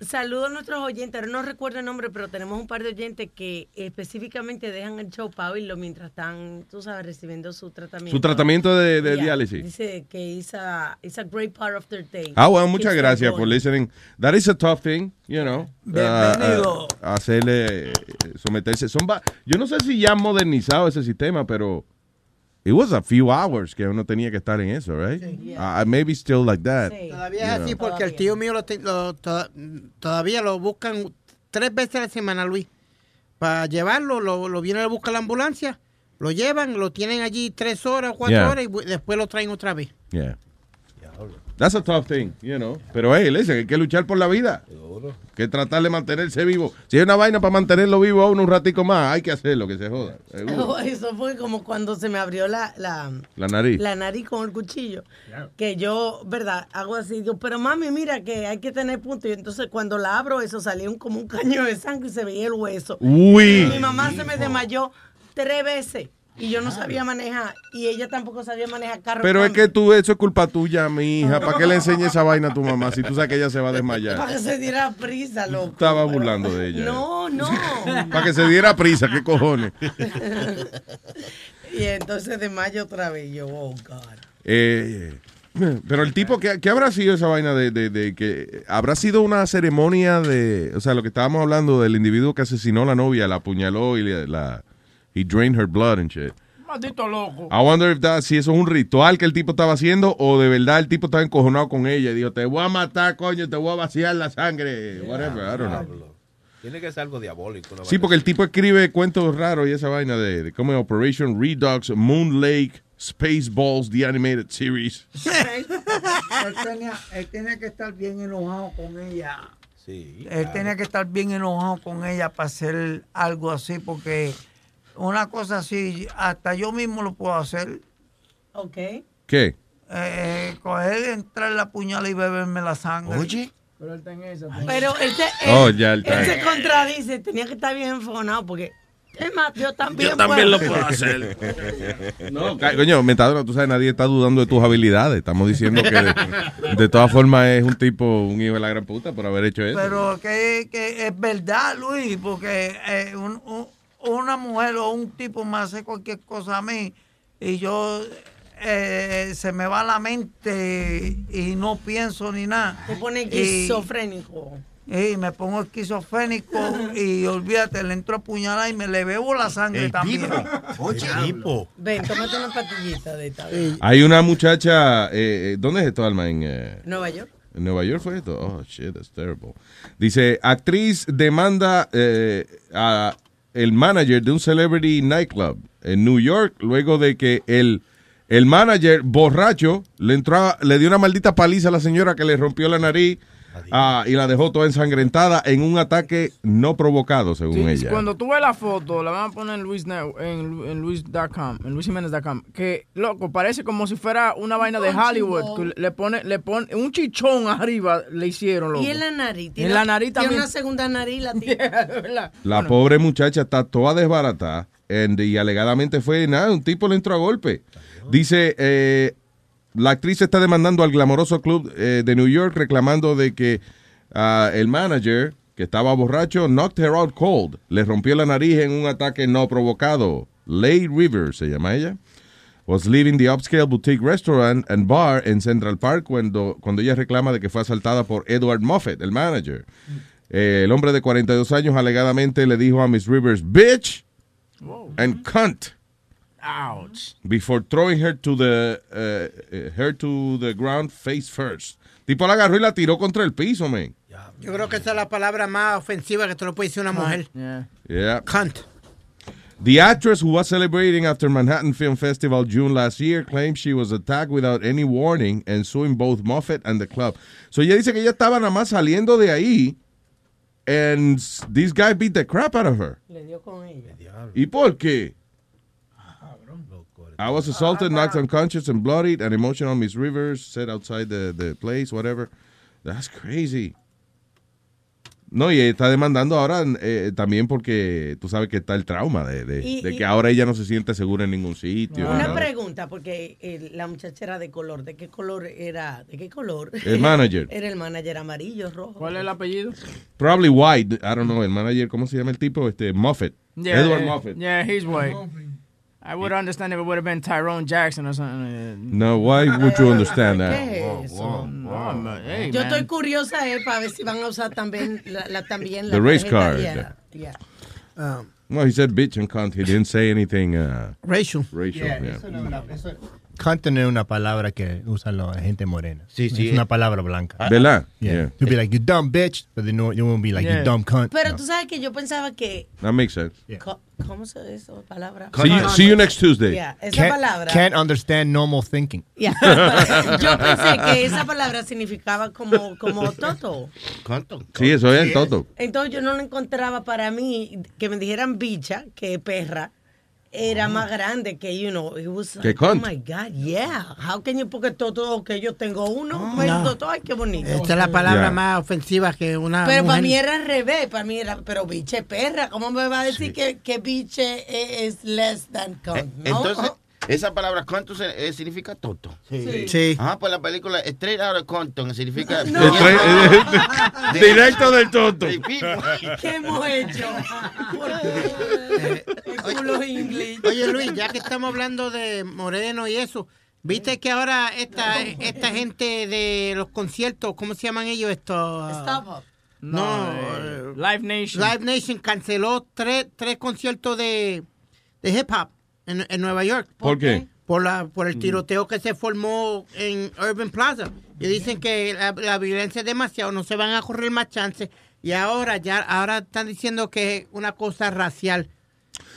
Saludos a nuestros oyentes. Ahora No recuerdo el nombre, pero tenemos un par de oyentes que específicamente dejan el show para oírlo mientras están, tú sabes, recibiendo su tratamiento. Su tratamiento de, de Yeah. diálisis. Dice que it's a, it's a great part of their day. Ah, bueno, muchas gracias por listening. That is a tough thing, you know. Bienvenido. Uh, uh, hacerle, eh, someterse. Son va- Yo no sé si ya han modernizado ese sistema, pero it was a few hours que uno tenía que estar en eso, right? Uh, maybe still like that. Todavía you es know. así porque el tío mío lo, lo- to- todavía lo buscan tres veces a la semana, Luis. Para llevarlo, lo, lo viene a buscar la ambulancia, lo llevan, lo tienen allí tres horas, cuatro Yeah. horas y después lo traen otra vez. Yeah. That's a tough thing, you know. Pero, hey, listen, hay que luchar por la vida. Que tratar de mantenerse vivo. Si hay una vaina para mantenerlo vivo a uno un ratico más, hay que hacerlo, que se joda. seguro. Eso fue como cuando se me abrió la, la, La nariz. la nariz con el cuchillo. Que yo, ¿verdad? Hago así, digo, pero mami, mira que hay que tener punto. Y entonces cuando la abro, eso salía un, como un caño de sangre y se veía el hueso. Uy. Y mi mamá se me desmayó tres veces y yo no sabía manejar. Y ella tampoco sabía manejar carro. Pero es que tú, eso es culpa tuya, mi hija. ¿Para qué le enseñes esa vaina a tu mamá si tú sabes que ella se va a desmayar? Para que se diera prisa, loco. Estaba burlando de ella. No, no. Para que se diera prisa, ¿qué cojones? y entonces de mayo otra vez. Yo, oh, God. Eh, pero el tipo, ¿qué, qué habrá sido esa vaina de, de- de que habrá sido una ceremonia de, o sea, lo que estábamos hablando del individuo que asesinó a la novia, la apuñaló y la, he drained her blood and shit. Maldito loco. I wonder if that, si eso es un ritual que el tipo estaba haciendo o de verdad el tipo estaba encojonado con ella y dijo, te voy a matar, coño, te voy a vaciar la sangre, whatever, I don't know. Tiene que ser algo diabólico. Sí, porque el tipo escribe cuentos raros y esa vaina de, de como Operation Redux, Moon Lake, Spaceballs, The Animated Series. él, tenía, él tenía que estar bien enojado con ella. Sí. Él tenía que estar bien enojado con ella para hacer algo así porque una cosa así, hasta yo mismo lo puedo hacer. Ok. ¿Qué? Eh, coger, entrar la puñal y beberme la sangre. Oye. Pero él está en esa. Pero él se, Oh, él- ya él él se contradice, tenía que estar bien enfonado porque es más, yo también, Yo también puedo. lo puedo hacer. No, coño, Metadona, tú sabes, nadie está dudando de tus habilidades. Estamos diciendo que de, de todas formas es un tipo, un hijo de la gran puta por haber hecho eso. Pero que, que es verdad, Luis, porque eh, un- un- una mujer o un tipo me hace cualquier cosa a mí y yo eh, se me va la mente y no pienso ni nada. Te pone esquizofrénico. Y me pongo esquizofrénico y olvídate, le entro a puñalar y me le bebo la sangre El también. tipo. Oye. Tipo. Ven, tómate una pastillita de esta. Hay una muchacha, eh, eh, ¿dónde es esto, Alma? En, eh, Nueva York. ¿En Nueva York fue esto? Oh, shit, that's terrible. Dice, actriz demanda eh, a el manager de un celebrity nightclub en New York luego de que el, el manager borracho le entró le dio una maldita paliza a la señora que le rompió la nariz ah, y la dejó toda ensangrentada en un ataque no provocado, según Sí, ella. Cuando tú ves la foto, la van a poner en Luis en, en Luis.com, en luisjiménez.com, que loco, parece como si fuera una vaina de Hollywood. le pone, le pone un chichón arriba, le hicieron loco. Y en la nariz. En la nariz Tiene también. una segunda nariz la tiene. La pobre muchacha está toda desbaratada and- y alegadamente fue nada, un tipo le entró a golpe. Dice, eh, la actriz está demandando al glamoroso club eh, de New York reclamando de que ah, el manager, que estaba borracho, knocked her out cold. Le rompió la nariz en un ataque no provocado. Lay River se llama ella. Was leaving the upscale boutique restaurant and bar en Central Park cuando, cuando ella reclama de que fue asaltada por Edward Moffett, el manager. Eh, el hombre de 42 años alegadamente le dijo a Miss Rivers, bitch and cunt, Ouch. before throwing her to the uh, her to the ground face first. Tipo la agarró y la tiró contra el piso, man. Yo creo que esa es la palabra más ofensiva que te lo puede decir una mujer. Yeah. Cunt. The actress who was celebrating after Manhattan Film Festival June last year claimed she was attacked without any warning and suing both Moffat and the club. So ella dice que ella estaba nada más saliendo de ahí and this guy beat the crap out of her. Le dio con ella. ¿Y por qué? I was assaulted, knocked unconscious and bloodied, and emotional Miss Rivers said outside the, the place, whatever. That's crazy. No, y está demandando ahora eh, también porque tú sabes que está el trauma de, de- Y- de y- que ahora ella no se siente segura en ningún sitio. Una ¿no? pregunta, porque eh, la muchacha era de color. ¿De qué color era? ¿De qué color? El manager. era el manager amarillo, rojo. ¿Cuál es el apellido? Probably white, I don't know, el manager, ¿cómo se llama el tipo? Este, Moffat. Yeah, Edward Moffat. Yeah, he's white. I would understand if it would have been Tyrone Jackson or something. No, why would you understand that? ¿Qué es eso? No, hey, Yo man. estoy curiosa eh, para ver si van a usar también la, la- también la The race tarjeta. card. Yeah, yeah. Well, he said bitch and cunt. He didn't say anything uh, racial. Racial, Yeah, yeah. eso no es una- eso- Cunt no es una palabra que usan la gente morena. Sí, sí. Es una palabra blanca. ¿Verdad? Yeah. Yeah. You'll be like, you dumb bitch, but then no, you won't be like, Yeah. you dumb cunt. Pero tú sabes que yo pensaba que. That makes sense. co- ¿Cómo se dice esa palabra? See you, see you next Tuesday. Yeah, esa Can't, palabra. can't understand normal thinking. Yeah. Yo pensé que esa palabra significaba como, como toto. Sí, eso es todo. Entonces yo no lo encontraba para mí que me dijeran bicha, que perra, era más grande que, you know, it was Que like, oh my God, yeah. How can you, porque toto, que yo tengo uno, pues, No. toto, ay, qué bonito. Esta es la palabra Yeah. más ofensiva que una Pero para mujer. mí era al revés, para mí era, pero biche perra, ¿cómo me va a decir que, que biche es, es less than cunt? Eh, No, Entonces, esa palabra cuánto significa tonto. Sí. Sí. Ah, pues la película Straight Out of Compton significa. No. Directo del tonto. ¿Qué hemos hecho? Culo inglés. Oye Luis, ya que estamos hablando de Moreno y eso, ¿viste que ahora esta, esta gente de los conciertos, ¿cómo se llaman ellos estos? Stop up. No, eh, Live Nation. Live Nation canceló tres, tres conciertos de, de hip hop en, en Nueva York. ¿Por qué? Por, la, por el tiroteo que se formó en Urban Plaza. Y dicen que la, la violencia es demasiado, no se van a correr más chances. Y ahora ya ahora están diciendo que es una cosa racial.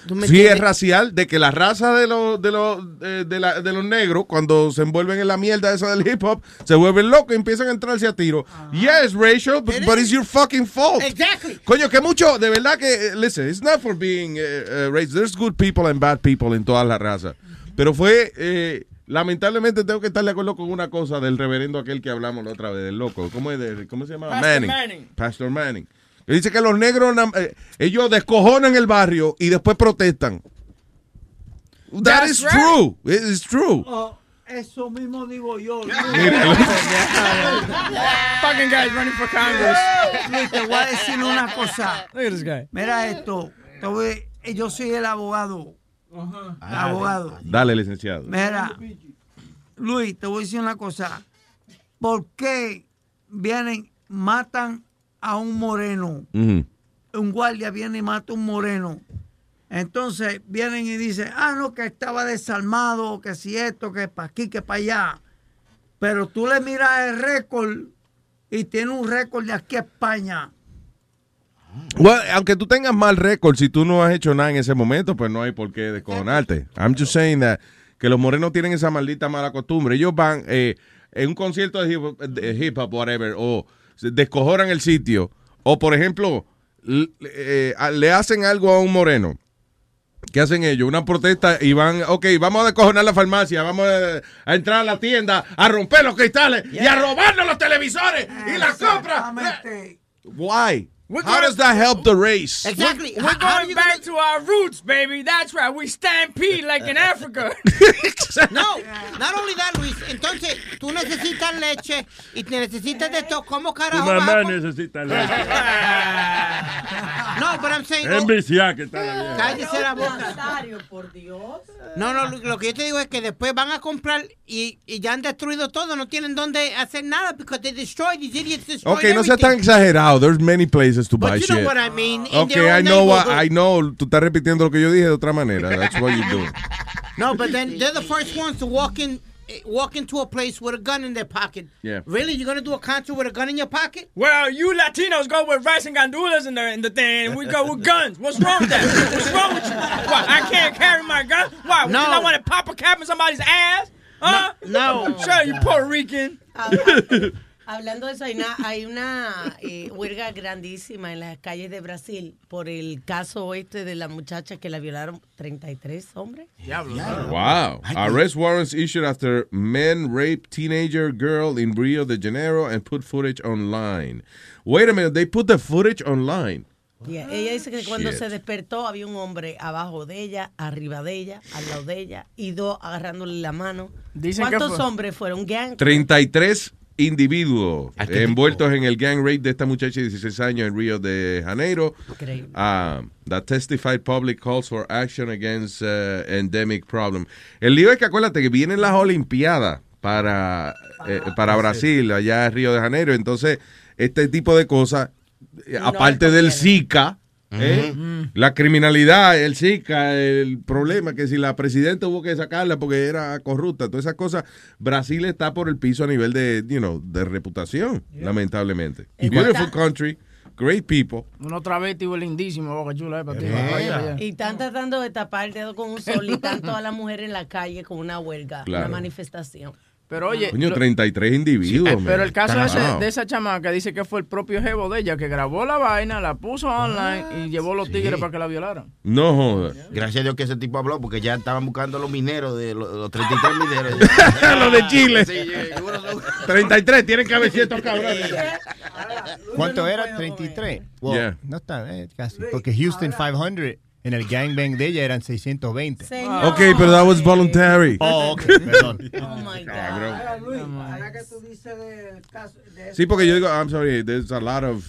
¿Tú me Sí, es racial, de que la raza de los, de los, de, la- de los negros, cuando se envuelven en la mierda esa del hip hop, se vuelven locos y empiezan a entrarse a tiro. Yeah, it's racial, but, but it's your fucking fault. Exactly. Coño, que mucho, de verdad que, eh, listen, it's not for being eh, eh, racist. There's good people and bad people en todas las razas. Pero fue, eh, lamentablemente tengo que estar de acuerdo con una cosa del reverendo aquel que hablamos la otra vez, del loco. ¿Cómo, es de- cómo se llama? Pastor Manning. Pastor Manning. Que dice que los negros, eh, ellos descojonan el barrio y después protestan. That That's is right. true. It is true. Oh, eso mismo digo yo. Fucking guys running for Congress. Luis, te voy a decir una cosa. Look at this guy. Mira esto. Te voy- yo soy el abogado. El abogado. Dale, licenciado. Mira, Luis, te voy a decir una cosa. ¿Por qué vienen, matan a un moreno? Un guardia viene y mata a un moreno. Entonces vienen y dicen, ah, no, que estaba desarmado, que si esto, que para aquí, que para allá. Pero tú le miras el récord y tiene un récord de aquí a España. Well, aunque tú tengas mal récord, si tú no has hecho nada en ese momento, pues no hay por qué descojonarte. I'm just saying that, que los morenos tienen esa maldita mala costumbre. Ellos van eh, en un concierto de hip, hop, whatever, o se descojonan el sitio, o por ejemplo, eh, le hacen algo a un moreno. ¿Qué hacen ellos? Una protesta y van, ok, vamos a descojonar la farmacia, vamos a, a entrar a la tienda, a romper los cristales y a robarnos los televisores y las compras. Why? How does that help the race? Exactly. We're going back to our roots, baby. That's right. We stampede like in Africa. No, not only that, Luis. Entonces, tú necesitas leche y te necesitas de todo. ¿Cómo Tu carajo mamá necesita leche. No, but I'm saying... Que está la. Cállese la boca. Por Dios. No, no, lo, que yo te digo es que después van a comprar y, y ya han destruido todo. No tienen dónde hacer nada because they destroyed, these idiots destroyed Ok, no seas tan exagerado. There's many places to But buy you know shit. what I mean, in Ok, I know, what. I know. Tú estás repitiendo lo que yo dije de otra manera. That's what you do. No, but then they're the first ones to walk in, eh, walk into a place with a gun in their pocket. Yeah. Really, you're gonna do a concert with a gun in your pocket? Well, you Latinos go with rice and gandulas in the in the thing, and we go with guns. What's wrong with that? What's wrong with you? What? I can't carry my gun? Why? No. Because I want to pop a cap in somebody's ass? Huh? No. no. Sure, you Puerto Rican. Hablando de eso, hay una, hay una eh, huelga grandísima en las calles de Brasil por el caso este de la muchacha que la violaron 33 hombres. Wow. Arrest warrants issued after men rape teenager girl in Rio de Janeiro and put footage online. Wait a minute, they put the footage online. Yeah, Ella dice que cuando Shit. se despertó había un hombre abajo de ella, arriba de ella, al lado de ella, y dos agarrándole la mano. Dicen que ¿Cuántos fue- hombres fueron? Gang. 33 individuos envueltos en el gang rape de esta muchacha de 16 años en Río de Janeiro. Increíble. Uh, that testified public calls for action against uh, endemic problem. El lío es que acuérdate que vienen las Olimpiadas para, eh, para Brasil, allá en Río de Janeiro. Entonces, este tipo de cosas, eh, no aparte del. Zika, ¿eh? la criminalidad, el Zika, el problema que si la presidenta hubo que sacarla porque era corrupta, todas esas cosas, Brasil está por el piso a nivel de, you know, de reputación, lamentablemente. Y Beautiful country, great people. Uno travesti lindísimo, boca chula, eh. Yeah. Y están tratando de tapar el dedo con un sol y están todas las mujeres en la calle con una huelga, Claro. una manifestación. Pero oye, Coño, lo- 33 individuos. Eh, man. pero el caso ese- de esa chamaca dice que fue el propio jevo de ella que grabó la vaina, la puso online y llevó los tigres para que la violaran. No jodas. Gracias a Dios que ese tipo habló porque ya estaban buscando los mineros de los, los 33 mineros. Los de Chile. Sí, seguro son- 33, tienen que haber sido estos cabrones. ¿Cuánto era? 33. Well, Yeah. No está, eh, casi. Porque Houston 500 en el gangbang de ella eran 620. Ok, pero that was voluntary. Oh, ok, perdón. Cabrón. Ahora que tú dices del caso de Sí, porque yo digo, I'm sorry, there's a lot of,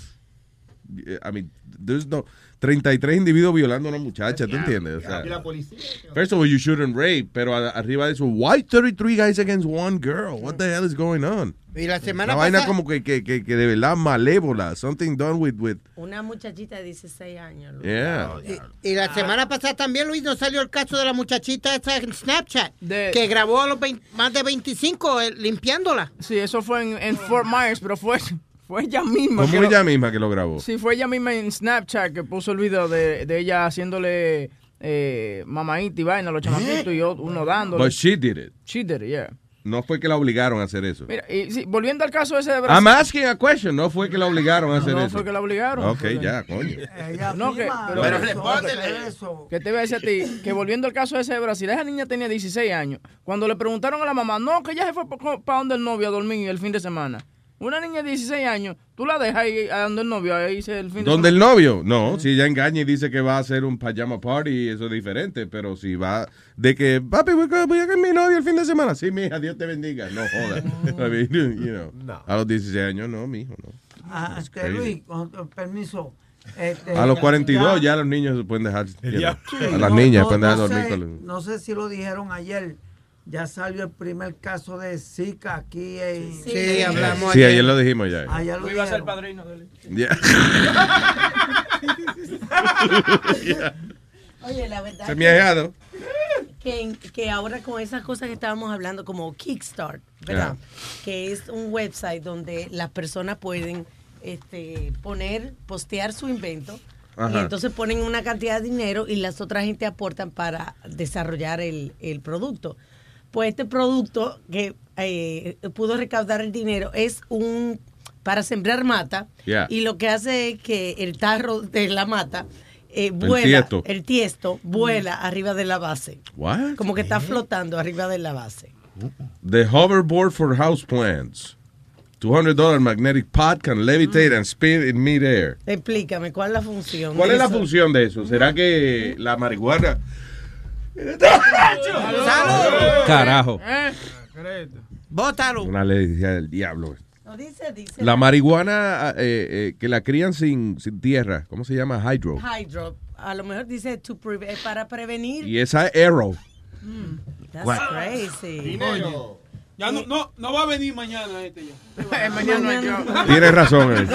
I mean, there's no, 33 individuos violando a una muchacha, ¿tú entiendes? O sea, la policía. first of all, you shouldn't rape, pero a- arriba de eso, why 33 guys against one girl? What the hell is going on? Y la semana Una vaina pasada- como que, que, que, que de verdad malévola, something done with, with, Una muchachita de 16 años. Luis. yeah. Y la semana pasada también, Luis, nos salió el caso de la muchachita esa en Snapchat, que grabó a los 20 más de 25 eh, limpiándola. Sí, eso fue en, en Fort Myers, pero fue, fue ella misma. ¿Cómo que lo- ella misma que lo grabó? Sí, fue ella misma en Snapchat que puso el video de, de ella haciéndole eh, mamaita y vaina, los chamaquitos y yo, uno dándole. But she did it. She did it, yeah. No fue que la obligaron a hacer eso. Mira, y sí, volviendo al caso ese de Brasil. I'm asking a question. No fue que la obligaron a hacer no eso. fue que la obligaron. Ok, Fue- ya, coño. No, que, firma, pero, respóndele eso. que te voy a decir a ti, que volviendo al caso ese de Brasil, esa niña tenía 16 años. Cuando le preguntaron a la mamá, no, que ella se fue para donde el novio a dormir el fin de semana. Una niña de 16 años, tú la dejas ahí donde el novio, ahí se- el fin de Donde el novio, no, si ella engaña y dice que va a hacer un pajama party, eso es diferente, pero si va de que, papi, voy a voy a con mi novio el fin de semana, sí, mija, Dios te bendiga, no joda. I mean, you know, A los 16 años, no, mijo, no. Ah, este, crazy. Luis, con tu permiso. este, A los 42 ya los niños se pueden dejar, a las no- niñas no- pueden dejar no dormir sé- con los... No sé si lo dijeron ayer. Ya salió el primer caso de Zika aquí en. Sí, hablamos Sí, ayer lo dijimos ya. Ayer lo Tú ibas a ser padrino de él. Yeah. Yeah. Oye, la verdad. Se me ha dejado. que, que ahora con esas cosas que estábamos hablando, como Kickstart, ¿verdad? Que es un website donde las personas pueden este, poner, postear su invento. Y entonces ponen una cantidad de dinero y las otras gente aportan para desarrollar el, el producto. Pues este producto que eh, pudo recaudar el dinero es un para sembrar mata Yeah. y lo que hace es que el tarro de la mata eh, vuela, tiesto. el tiesto vuela arriba de la base. What? Como que está flotando arriba de la base. The hoverboard for houseplants. $200 magnetic pod can levitate and spin in midair. Explícame, ¿cuál es la función? ¿Cuál de es la función de eso? ¿Será que la marihuana... Carajo. Bótalo. Una ley del diablo. No, dice, dice. La marihuana eh, eh, que la crían sin, sin tierra, ¿cómo se llama? Hydro. Hydro. A lo mejor dice to preve- eh, para prevenir. Y esa arrow. That's What? crazy. Oye, Ya no, no, no va a venir mañana este ya. mañana no hay yo. Tienes razón. eh.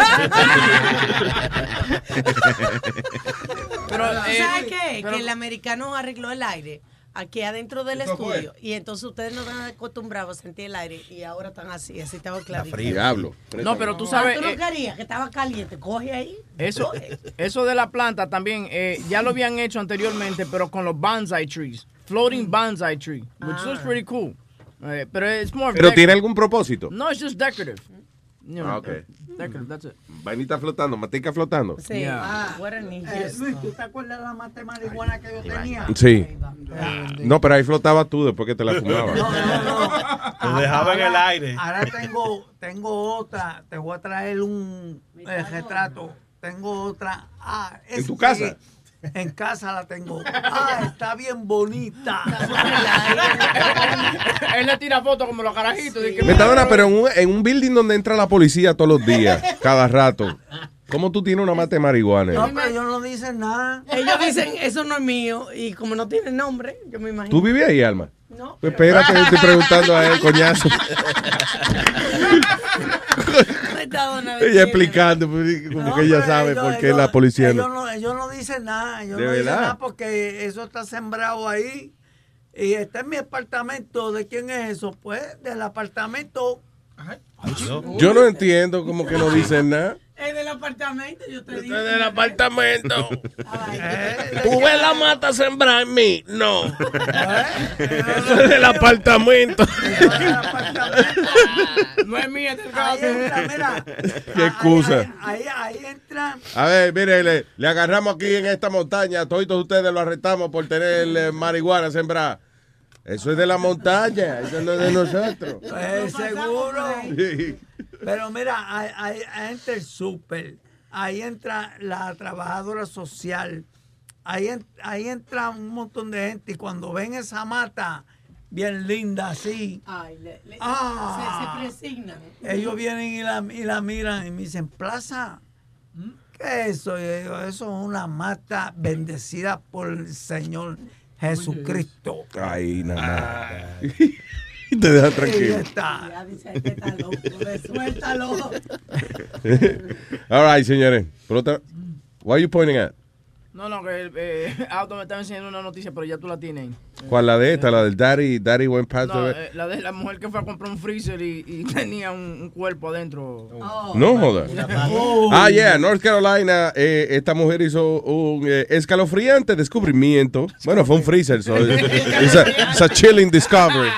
Pero, eh, ¿sabes qué? que el americano arregló el aire aquí adentro del fue. estudio. Y entonces ustedes no están acostumbrados a sentir el aire y ahora están así, así estaba clarito. Diablo. No, pero tú Ah, sabes, ¿Tú no eh, querías que estaba caliente? Coge ahí. Eso, eso de la planta también, eh, ya lo habían hecho anteriormente, pero con los bonsai trees. Floating bonsai tree, which looks pretty cool. Pero it's more ¿Pero tiene algún propósito? No, it's just decorative. You know, Ah, ok. Decorative, that's it. Vainita flotando, matica flotando. Sí. Ah, what a ninja. Eh, Luis, ¿tú te acuerdas de la mata de marihuana que yo tenía? Sí. No, pero ahí flotaba tú después que te la fumabas. Lo dejaba en el aire. Ahora tengo, tengo otra. Te voy a traer un eh, retrato. Tengo otra. Ah, ¿En tu casa? En casa la tengo. Ah, está bien bonita. Él le tira fotos como los carajitos. de que- Metadona, pero en un, en un building donde entra la policía todos los días, cada rato. ¿Cómo tú tienes una mata de marihuana? No, pero ellos no dicen nada. Ellos dicen, eso no es mío. Y como no tiene nombre, yo me imagino. ¿Tú vivías ahí, Alma? No. Pues espérate, yo estoy preguntando a él, coñazo. Ella explicando, pues, como No, que ella sabe ellos- por qué ellos- la policía ellos no. Ellos no dicen nada. Ellos ¿De no dicen verdad? nada porque eso está sembrado ahí. Y está en mi apartamento. ¿De quién es eso? Pues del apartamento. Yo no entiendo como que no dicen nada. Es del apartamento, yo te digo. del apartamento. ¿Tú ves la mata sembrada en mí? No. Eso es del apartamento. No es mía, es del. Qué excusa. Ahí, ahí entra. A ver, mire, le, le agarramos aquí en esta montaña. Todos ustedes lo arrestamos por tener eh, marihuana sembrada. Eso es de la montaña, eso no es de nosotros. Pues seguro. Pero mira, ahí, ahí- ahí entra el súper, ahí entra la trabajadora social, ahí, ahí entra un montón de gente y cuando ven esa mata bien linda así, Ay, le- le- Ah. se, se presignan. ellos vienen y la, y la miran y me dicen, Plaza, ¿qué es eso? Y yo digo, eso es una mata bendecida por el Señor Jesucristo. Ay, nada más. Y te deja tranquilo. está. Ya dice, este está loco, le suéltalo. All right, señores. Por otra, what are you pointing at? No, no, que eh, Auto me estaba enseñando una noticia, pero ya tú la tienes ahí. ¿Cuál la de esta? La del Daddy, Daddy went past No, the- eh, la de la mujer que fue a comprar un freezer y, y tenía un, un cuerpo adentro. No joda. Ah, yeah, North Carolina, eh, esta mujer hizo un eh, escalofriante descubrimiento. Bueno, fue un freezer, so it's a, it's a chilling discovery.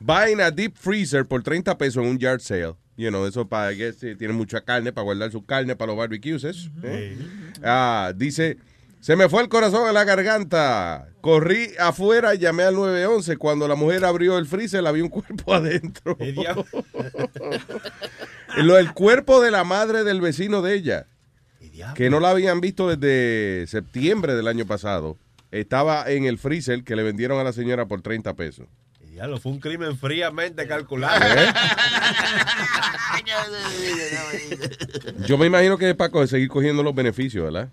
Buying a deep freezer por 30 pesos en un yard sale. You know, eso para que si tiene mucha carne, para guardar su carne para los barbecues. ¿eh? Ah, dice, se me fue el corazón a la garganta. Corrí afuera y llamé al 911. Cuando la mujer abrió el freezer, había un cuerpo adentro. El cuerpo de la madre del vecino de ella, que no la habían visto desde septiembre del año pasado, estaba en el freezer que le vendieron a la señora por 30 pesos. Diablo, fue un crimen fríamente calculado. ¿Eh? Yo me imagino que es para co- seguir cogiendo los beneficios, ¿verdad?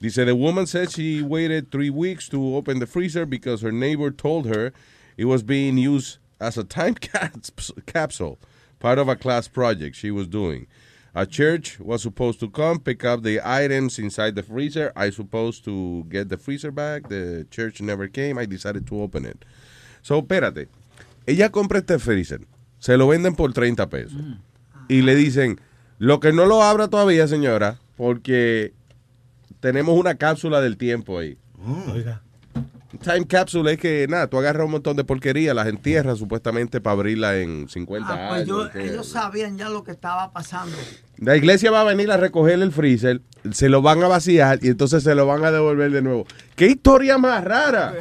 Dice, the woman said she waited three weeks to open the freezer because her neighbor told her it was being used as a time caps- capsule, part of a class project she was doing. A church was supposed to come pick up the items inside the freezer. I supposed to get the freezer back. The church never came. I decided to open it. So, espérate. Ella compra este freezer. Se lo venden por 30 pesos. Y le dicen, lo que no lo abra todavía, señora, porque tenemos una cápsula del tiempo ahí. Oiga. Time capsule es que, nada, tú agarras un montón de porquería, las entierras supuestamente para abrirla en 50 Ah, pues años. yo- ellos sabían ya lo que estaba pasando. La iglesia va a venir a recoger el freezer, se lo van a vaciar y entonces se lo van a devolver de nuevo. ¿Qué historia más rara?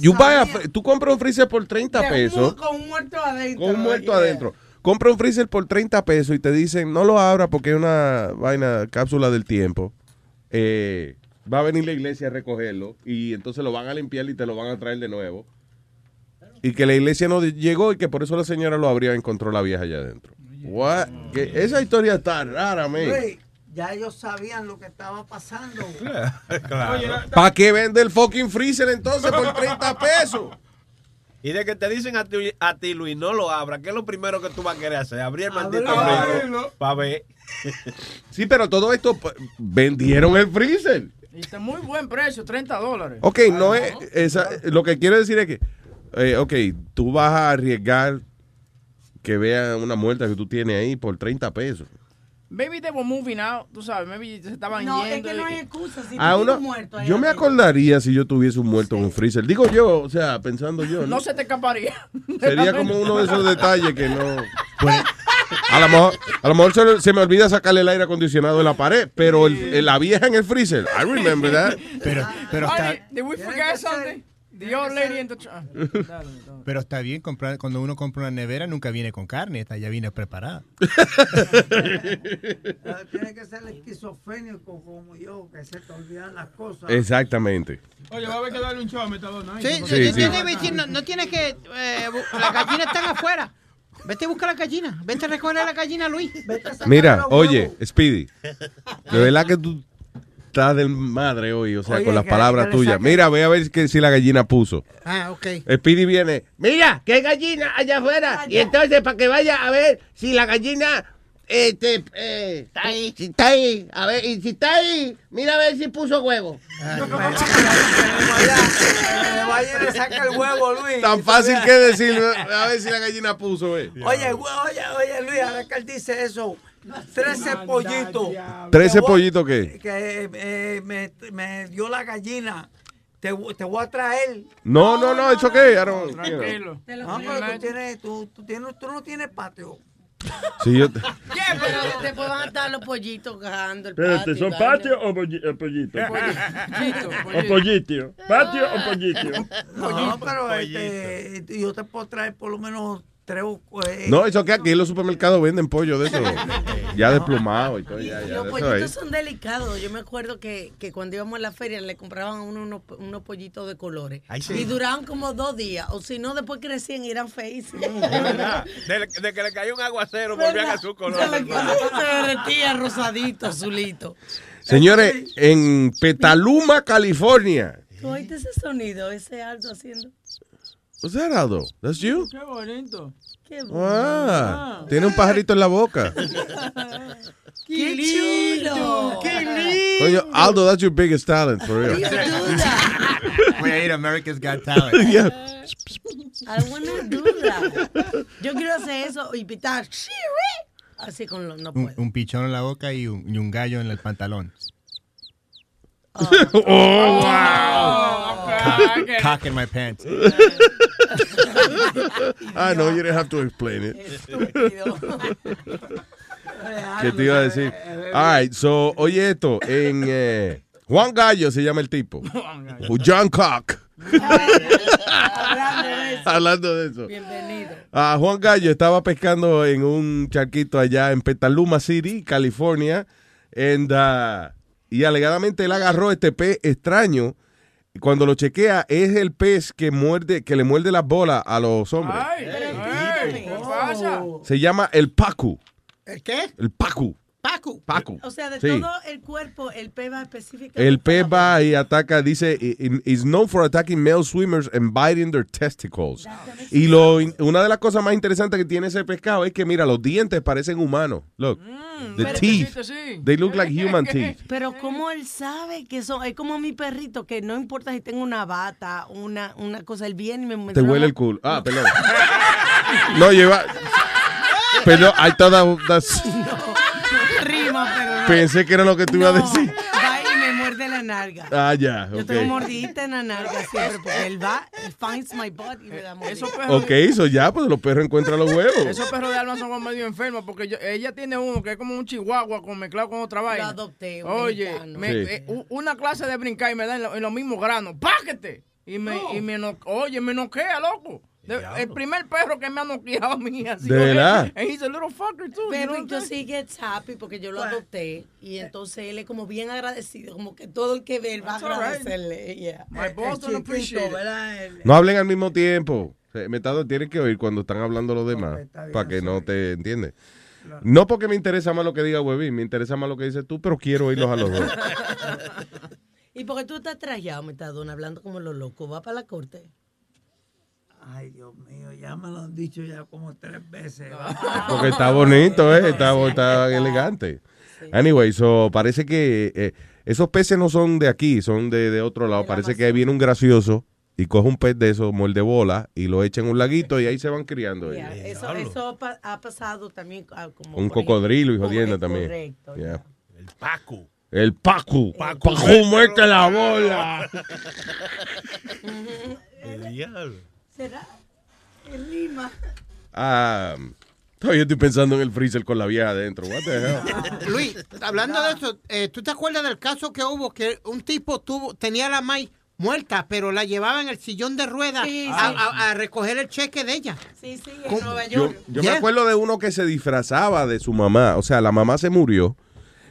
You buy a tú compras un freezer por 30 De un pesos. Con un muerto adentro. Con un muerto Yeah. adentro. Compra un freezer por 30 pesos y te dicen, no lo abra porque es una vaina, cápsula del tiempo. Eh, va a venir la iglesia a recogerlo y entonces lo van a limpiar y te lo van a traer de nuevo. Y que la iglesia no llegó y que por eso la señora lo abrió y encontró la vieja allá adentro. What? Esa historia está rara. Luis, ya ellos sabían lo que estaba pasando. ¿Para qué vende el fucking freezer entonces por 30 pesos? Y de que te dicen a ti, a ti, Luis, no lo abra, ¿qué es lo primero que tú vas a querer hacer? Abrir el maldito freezer para ver. Sí, pero todo esto pues, vendieron el freezer. Y está muy buen precio, 30 dólares. Ok, no es. Esa, lo que quiero decir es que, eh, ok, tú vas a arriesgar que vean una muerta que tú tienes ahí por 30 pesos. Maybe they were moving out, tú sabes, maybe se estaban No, es yendo. que no hay excusa. Si A tú una- tienes muerto ahí yo me acordaría si yo tuviese un muerto en un freezer. Digo yo, o sea, pensando yo. ¿no? No se te escaparía. Sería como uno de esos detalles que no. Pues, a lo mejor, a lo mejor se, me olvida sacarle el aire acondicionado de la pared, pero el- el- la vieja en el freezer, I remember that. Pero, did we forget something? The old lady in the pero está bien comprar, cuando uno compra una nevera nunca viene con carne, esta ya viene preparada. Tiene que ser esquizofrénico como yo, que se te olvidan las cosas. Exactamente. Oye, va a haber que darle un show a Metadona. ¿eh? Sí, Sí, sí. a decir, no, no tienes que. eh, las gallinas están afuera. Vete a buscar las gallinas. Vete a recoger la gallina, Luis. Mira, oye, Speedy, de verdad que tú estás del madre hoy, o sea, Oye, con las palabras tuyas. Mira, ve a ver que, si la gallina puso. Ah, ok. Speedy viene, Mira, que hay gallina allá afuera. Y entonces, para que vaya a ver si la gallina este, eh, está ahí. Si está ahí. A ver, y si está ahí, mira a ver si puso huevo. Vaya le saca el huevo, Luis. tan fácil que decir, a ver si la gallina puso, ve. Oye, oye, oye, Luis, ahora que él dice eso, 13 pollitos. ¿Trece Te voy- pollitos qué? Que eh, me, me dio la gallina. Te, te voy a traer. No, no, no, ¿eso qué? Don't- Tranquilo. Te lo No, pero tú, en tienes, tú, tú, tienes, tú no tienes patio. Sí, yo, Yeah, pero después van a estar los pollitos cagando el Espérate, patio. ¿son patio o polli- o pollito? Pollito, O pollito. ¿Patio o pollito? No, pero este, yo te puedo traer por lo menos tres o eh, no, eso que aquí en los supermercados venden pollo de eso. Ya desplumado y todo, ya, ya. Los pollitos ahí. son delicados. Yo me acuerdo que, que cuando íbamos a la feria le compraban a uno unos, unos pollitos de colores. Ay, sí. Y duraban como dos días. O si no, después crecían y eran feísimos. De, de que le cayó un aguacero, volvían a su color. Se derretía rosadito, azulito. Señores, en Petaluma, California. ¿Tú oíste ese sonido? Ese alto haciendo. What's that, Aldo? That's you? Qué bonito. Qué Ah, tiene un pajarito en la boca. ¡Qué chulo! ¡Qué lindo! Coño, Aldo, that's your biggest talent, for real. We ate America's Got Talent. Yeah. I wanna do that. Yo quiero hacer eso y pitar. Así con los. No Un, puedo. un pichón en la boca y un, y un gallo en el pantalón. Oh, wow. Cock, cock in my pants. I know, you didn't have to explain it. ¿Qué te iba a decir? All right, so, oye esto, en eh, Juan Gallo se llama el tipo. John Cock. Hablando de eso. Bienvenido. Ah, Juan Gallo estaba pescando en un charquito allá en Petaluma City, California, and, ah, y alegadamente él agarró este pez extraño. y Cuando lo chequea, es el pez que muerde, que le muerde las bolas a los hombres. Ay, ¿qué pasa? Se llama el pacu. ¿El qué? El pacu. Pacu. Pacu. O sea, de Sí. todo el cuerpo, el pez va específico. El pez va y ataca, dice, i- i- is known for attacking male swimmers and biting their testicles. Y lo, una de las cosas más interesantes que tiene ese pescado es que, mira, los dientes parecen humanos. Look, the pero- teeth, sí. they look like human teeth. Pero como él sabe que son, es como mi perrito, que no importa si tengo una bata, una, una cosa, él viene y me muestra. Te huele el culo. Ah, perdón. No, lleva... Pero hay todas... las- Pero no. Pensé que era lo que tú ibas a No, decir. Va y me muerde la nalga. Ah, ya, Yo ok. tengo mordidita en la nalga siempre, porque él va, él finds my butt y me da mordida. Ok, eso ya, pues los perros encuentran los huevos. Esos perros de alma son medio enfermos porque yo- ella tiene uno que es como un chihuahua con mezclado con otra vaina. adopté, un Oye, mexicano. me- Sí. eh, una clase de brincar y me da en, lo- en los mismos granos. ¡Páquete! Y me, y me no- oye, me noquea, loco. El primer perro que me ha noqueado a mí. Así, ¿De verdad? And he's a little fucker too. you Pero know what I'm yo sí gets happy porque yo lo adopté y entonces él es como bien agradecido, como que todo el que ve él va a right. agradecerle. Yeah. My boss don't appreciate it. No hablen al mismo tiempo. Me está- tienen que oír cuando están hablando los demás. Para que no te entiendes. No porque me interesa más lo que diga Webin, me interesa más lo que dices tú, pero quiero oírlos a los dos. ¿Y porque tú estás trayado, Metadona, hablando como los locos? ¿Va para la corte? Ay, Dios mío, ya me lo han dicho ya como tres veces. Porque está bonito, ¿eh? está, está elegante. Anyway, so, parece que eh, esos peces no son de aquí, son de, de otro lado. Parece que viene un gracioso y coge un pez de esos, muerde bola y lo echa en un laguito y ahí se van criando. Yeah, ellos. Eso, eso ha pasado también ah, como... Un cocodrilo y jodiendo también. correcto, Yeah. El Paco. El Pacu. Pacu. Pacu, muerte la bola. El diablo. ¿Será? El Lima. Ah, todavía estoy pensando en el freezer con la vieja adentro. What the hell? Luis, hablando de eso, eh, ¿tú te acuerdas del caso que hubo que un tipo tuvo tenía la maíz muerta, pero la llevaba en el sillón de ruedas Sí, sí. a, a- a recoger el cheque de ella? Sí, sí, ¿Cómo? en Nueva Yo, York. yo me Yeah. acuerdo de uno que se disfrazaba de su mamá. O sea, la mamá se murió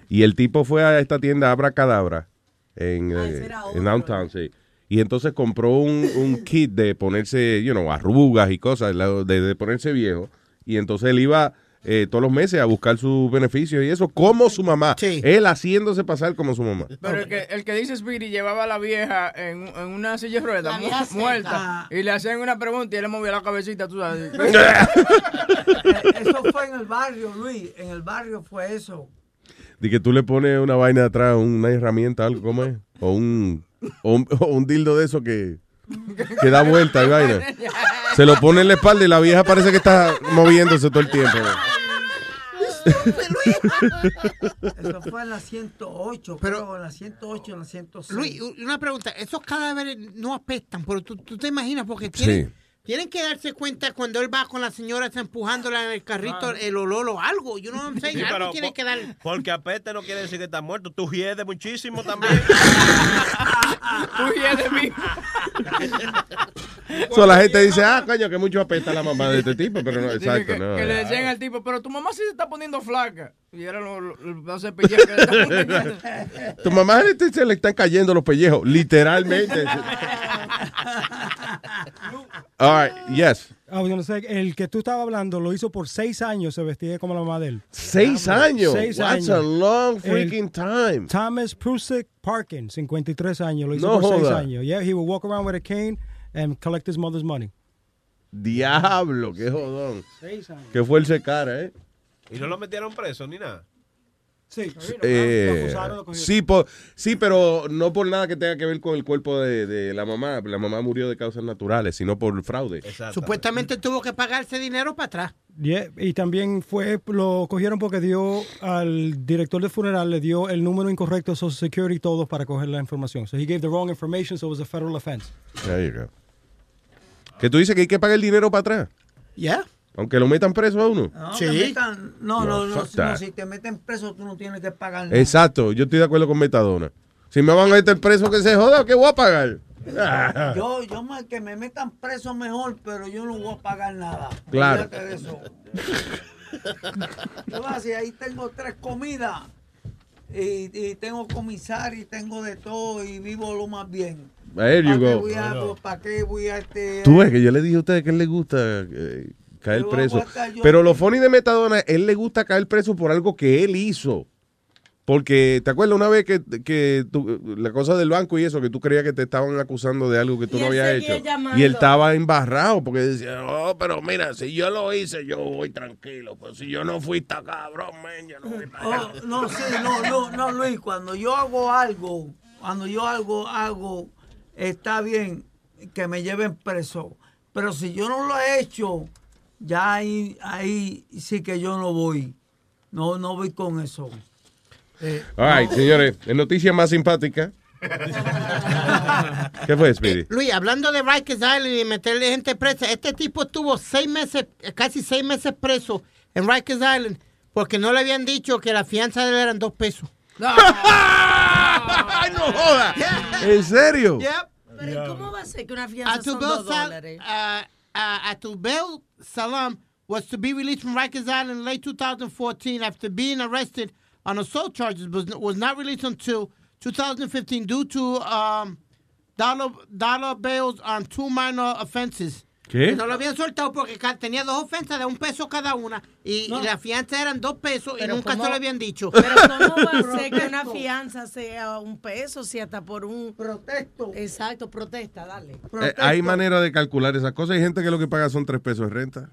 y el tipo fue a esta tienda Abracadabra en, eh, en Downtown, sí. Y entonces compró un, un kit de ponerse, you know, arrugas y cosas, de, de ponerse viejo. Y entonces él iba eh, todos los meses a buscar sus beneficios y eso como su mamá. Él haciéndose pasar como su mamá. Pero el que, el que dice Speedy llevaba a la vieja en, en una silla de ruedas mu- seca. muerta y le hacían una pregunta y él le movía la cabecita, tú sabes. Eso fue en el barrio, Luis. En el barrio fue eso. De que tú le pones una vaina atrás, una herramienta, algo, ¿cómo es? O un, o un, o un dildo de eso que, que da vuelta y vaina. Se lo pone en la espalda y la vieja parece que está moviéndose todo el tiempo. Eso fue en la 108, pero en la 108, en la 106. Luis, una pregunta, esos cadáveres no apestan, pero tú, tú te imaginas porque tienen, Sí. Tienen que darse cuenta cuando él va con la señora está empujándola en el carrito el olor o algo. Yo no sé, Sí, algo tiene po- que dar. Porque apeste no quiere decir que está muerto. Tú hiedes muchísimo también. Tú hiedes mí. So, la gente dice, ah, coño, que mucho apesta la mamá de este tipo, pero no, exacto, que, no. que le decían al tipo, pero tu mamá sí se está poniendo flaca. Y era lo- lo- los dos cepillos que le estaban poniendo. Tu mamá este, se le están cayendo los pellejos, literalmente. All right, yes. Ah, yo no sé, el que tú estabas hablando lo hizo por seis años, se vestía como la mamá de él. Seis años. Seis That's años. a long El freaking time. Thomas Prusik Parkin, 53 años, lo hizo No por seis años. Yeah, he would walk around with a cane and collect his mother's money. Diablo, qué jodón. Seis años. Que fuerza de cara, ¿eh? Y no lo metieron preso ni nada. Sí, Eh, lo acusaron, lo cogieron. sí, por- sí, pero no por nada que tenga que ver con el cuerpo de, de la mamá. La mamá murió de causas naturales, sino por fraude. Supuestamente tuvo que pagar ese dinero para atrás. Yeah, y también fue, lo cogieron porque dio al director del funeral, le dio el número incorrecto de Social Security y todo para coger la información. So he gave the wrong information, so it was a federal offense. There you go. Que tú dices que hay que pagar el dinero para atrás. Yeah. Aunque lo metan preso a uno. No, te metan- no, No, no, si- no, that. si te meten preso tú no tienes que pagar nada. Exacto, yo estoy de acuerdo con Metadona. Si me van a meter preso, que se joda, que voy a pagar. Yo, yo más que me metan preso mejor, pero yo no voy a pagar nada. Claro. De eso. ¿Qué? Si ahí tengo tres comidas y, y tengo comisario y tengo de todo y vivo lo más bien. There you ¿Para qué go. voy a, ¿Para qué voy a este? Tú ves que yo le dije a ustedes que él le gusta eh, caer preso. Pero lo funny de Metadona, él le gusta caer preso por algo que él hizo. Porque, ¿te acuerdas una vez que, que tú- la cosa del banco y eso, que tú creías que te estaban acusando de algo que tú Y no habías hecho? llamando. Y él estaba embarrado porque decía, oh, pero mira, si yo lo hice, yo voy tranquilo. Pues si yo no fui tan cabrón, men, yo no allá. Oh, no, sí, no, no, no, Luis, cuando yo hago algo, cuando yo algo hago, está bien que me lleven preso. Pero si yo no lo he hecho, ya ahí, ahí sí que yo no voy. No, no voy con eso. Eh, All right, señores, en noticia más simpática. ¿Qué fue, Speedy? Luis, hablando de Rikers Island y meterle gente presa, este tipo estuvo seis meses, casi seis meses preso en Rikers Island porque no le habían dicho que la fianza de él eran dos pesos. ¡Ay, no joda! ¿En serio? Yep. Pero ¿y ¿cómo va a ser que una fianza son dos dólares? uh, uh, Atubel Salam was to be released from Rikers Island in late 2014 after being arrested on assault charges, but was not released until 2015 due to um, dollar, dollar bills on two minor offenses. ¿Qué? Que No lo habían soltado porque tenía dos ofensas de un peso cada una y, y la fianza eran dos pesos y nunca ¿cómo- se lo habían dicho. Pero ¿cómo va a ser que una fianza sea un peso si hasta por un... Protesto. Exacto, protesta, dale. Eh, hay manera de calcular esas cosas. Hay gente que lo que paga son tres pesos de renta.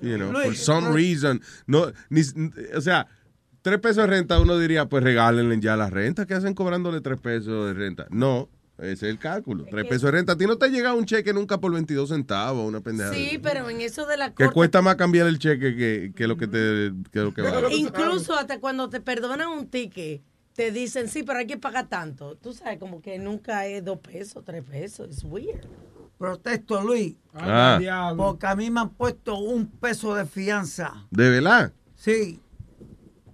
You know, for Luis, some Luis. reason. No, ni, o sea, tres pesos de renta, uno diría, pues regálenle ya la renta. ¿Qué hacen cobrándole tres pesos de renta? No, ese es el cálculo. Tres pesos de renta. A ti no te llega un cheque nunca por 22 centavos, una pendeja. Sí, pero en eso de la Que corte... cuesta más cambiar el cheque que, que lo que te que lo que vale. Incluso hasta cuando te perdonan un ticket, te dicen, sí, pero hay que pagar tanto. Tú sabes, como que nunca es dos pesos, tres pesos. Es weird. Protesto, Luis. Ah. Porque a mí me han puesto un peso de fianza. ¿De verdad? Sí.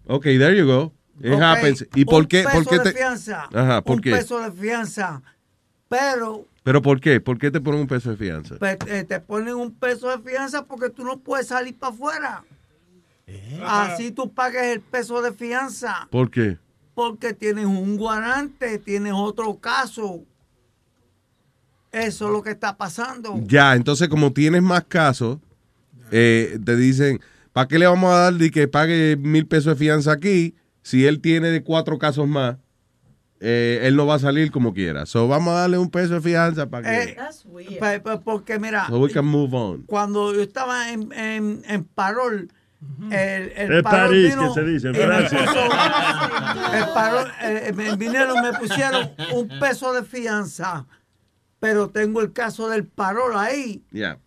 Ok, there you go. It happens. ¿Y por un qué? peso ¿Por qué de te... fianza. Ajá, ¿por un qué? peso de fianza. Pero ¿Pero por qué? ¿Por qué te ponen un peso de fianza? pues, eh, te ponen un peso de fianza porque tú no puedes salir para afuera. Eh. Así tú pagues el peso de fianza. ¿Por qué? Porque tienes un guarante, tienes otro caso. Eso es lo que está pasando. Ya, entonces como tienes más casos, eh, te dicen, ¿para qué le vamos a dar de que pague mil pesos de fianza aquí si él tiene de cuatro casos más? Eh, él no va a salir como quiera. So vamos a darle un peso de fianza para que... Eh, pa- pa- porque mira, so we can move on. cuando yo estaba en, en, en parol, el, el Es parol París, vino que se dice en Francia. puso- el parol, eh, me vinieron, me pusieron un peso de fianza, pero tengo el caso del parol ahí. Ya.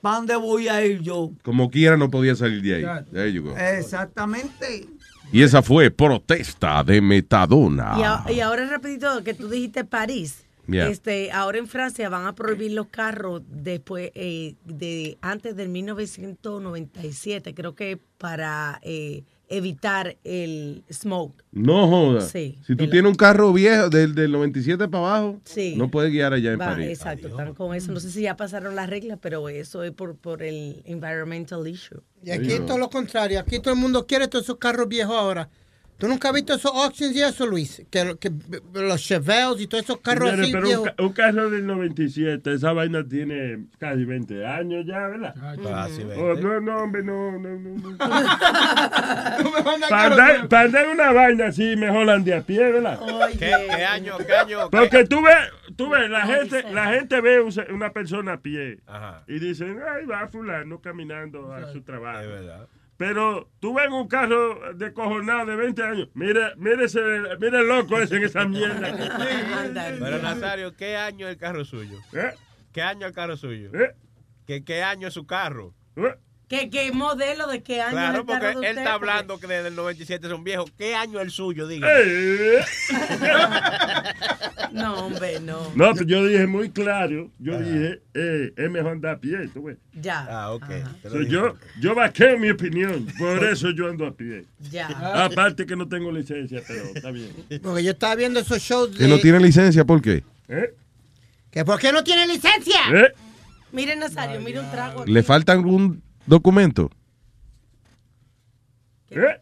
¿Para dónde voy a ir yo? Como quiera no podía salir de ahí. There you go. Exactamente. Y esa fue protesta de Metadona. Y, a- y ahora rapidito que tú dijiste París. Yeah. Este, ahora en Francia van a prohibir los carros después eh, de antes del 1997, creo que para eh, evitar el smoke. No joda. Sí. Si tú tienes un carro viejo del, del 97 para abajo, Sí. no puedes guiar allá en Va, París. Exacto, están con eso. No sé si ya pasaron las reglas, pero eso es por, por el environmental issue. Y aquí es todo lo contrario. Aquí todo el mundo quiere todos esos carros viejos ahora. ¿Tú nunca has visto esos auctions y eso, Luis? Que, que los Chevelles y todos esos carros Señores, así pero un, viejos. ca- un carro del 97, esa vaina tiene casi 20 años ya, ¿verdad? Casi 20. Oh, no, no, hombre, no, no, no. no. Para andar, nuevo. para andar una vaina así, mejor ande a pie, ¿verdad? ¿Qué, qué año? ¿Qué año? Porque tú ves, tú ves, la gente, la gente ve una persona a pie y dicen, ay, va fulano caminando a su trabajo. Pero tú ves un carro de cojonado de 20 años. Mire, mire, ese, mire el loco ese en esa mierda. Pero Nazario, ¿qué año es el carro suyo? ¿Eh? ¿Qué año es el carro suyo? ¿Eh? ¿Qué, ¿Qué año es su carro? ¿Qué, qué modelo de qué año es Claro, porque de él usted? está hablando que desde el 97 son viejos. ¿Qué año es el suyo? Diga. Eh. No, hombre, no. No, pero yo dije muy claro. Yo dije, eh, es mejor andar a pie. tú ves. Ya. Ah, ok. So, yo, yo vaqueo mi opinión. Por eso yo ando a pie. Ya. Aparte que no tengo licencia, pero está bien. Porque yo estaba viendo esos shows Que no tiene licencia, ¿por qué? ¿Eh? ¿Que ¿Por qué no tiene licencia? ¿Eh? Mire, Nazario, mire un trago. aquí. ¿Le falta algún documento? ¿Eh?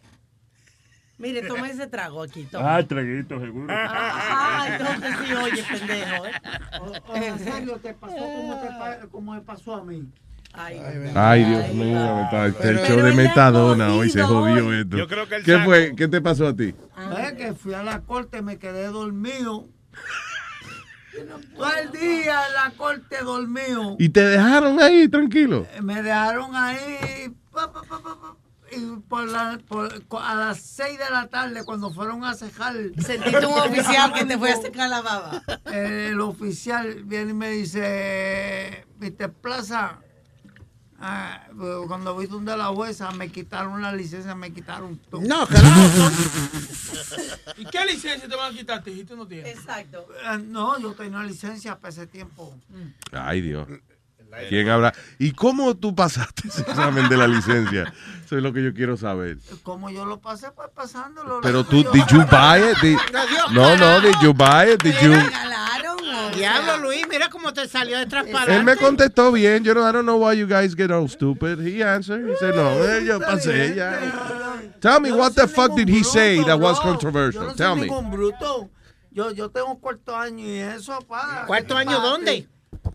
Mire, toma ese trago aquí. Toma. Ah, traguito, seguro. Ah, entonces sí, oye, pendejo. ¿eh? O Nazario, te pasó como, te como me pasó a mí. Ay, Ay, Dios mío, está el Pero- show de Metadona hoy se jodió hoy. esto. Yo creo que el ¿Qué saco- fue? ¿Qué te pasó a ti? Es que fui a la corte, me quedé dormido. Todo el día en la corte dormido. ¿Y te dejaron ahí tranquilo? Me dejaron ahí. pa, pa, pa, pa, pa, y por la- por- a las 6 de la tarde, cuando fueron a cejar. Sentiste un oficial que te fue a secar la baba. El oficial viene y me dice: Mr. Plaza. Ah, cuando vi donde la jueza me quitaron la licencia, me quitaron todo. No, ¿Y qué licencia te van a quitar, ti, si tú no tienes? Exacto. Eh, No, yo tenía licencia para ese tiempo. Ay, Dios. ¿Quién habla? ¿Y cómo tú pasaste ese examen de la licencia? Eso es lo que yo quiero saber. Como yo lo pasé, pues pasándolo. Pero tú, did you buy it? Did- no, no, did you buy it? Did you... Diablo, Luis, mira cómo te salió de transparente. Él me contestó bien. Yo no, I don't know why you guys get all stupid. He answered. He said, no, eh, yo pasé ya. Tell me, what the fuck did he say that was Yo controversial? no Tell soy me. bruto. Yo, yo tengo cuarto año y eso, para. ¿Cuarto año dónde?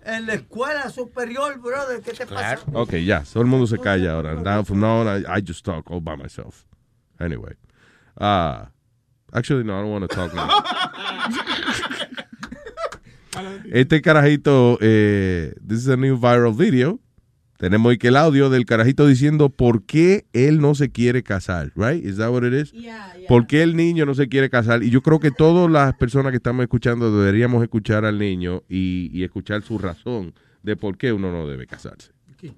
En la escuela superior, brother. ¿Qué te pasa? Ok, ya. Todo el mundo se calla ahora. Now, from now on, I, I just talk all by myself. Anyway. Uh, actually, no, I don't want to talk now. Este carajito, eh, this is a new viral video. Tenemos aquí el audio del carajito diciendo por qué él no se quiere casar, right? Is that what it is? ¿Por qué el niño no se quiere casar? Y yo creo que todas las personas que estamos escuchando deberíamos escuchar al niño y, y escuchar su razón de por qué uno no debe casarse.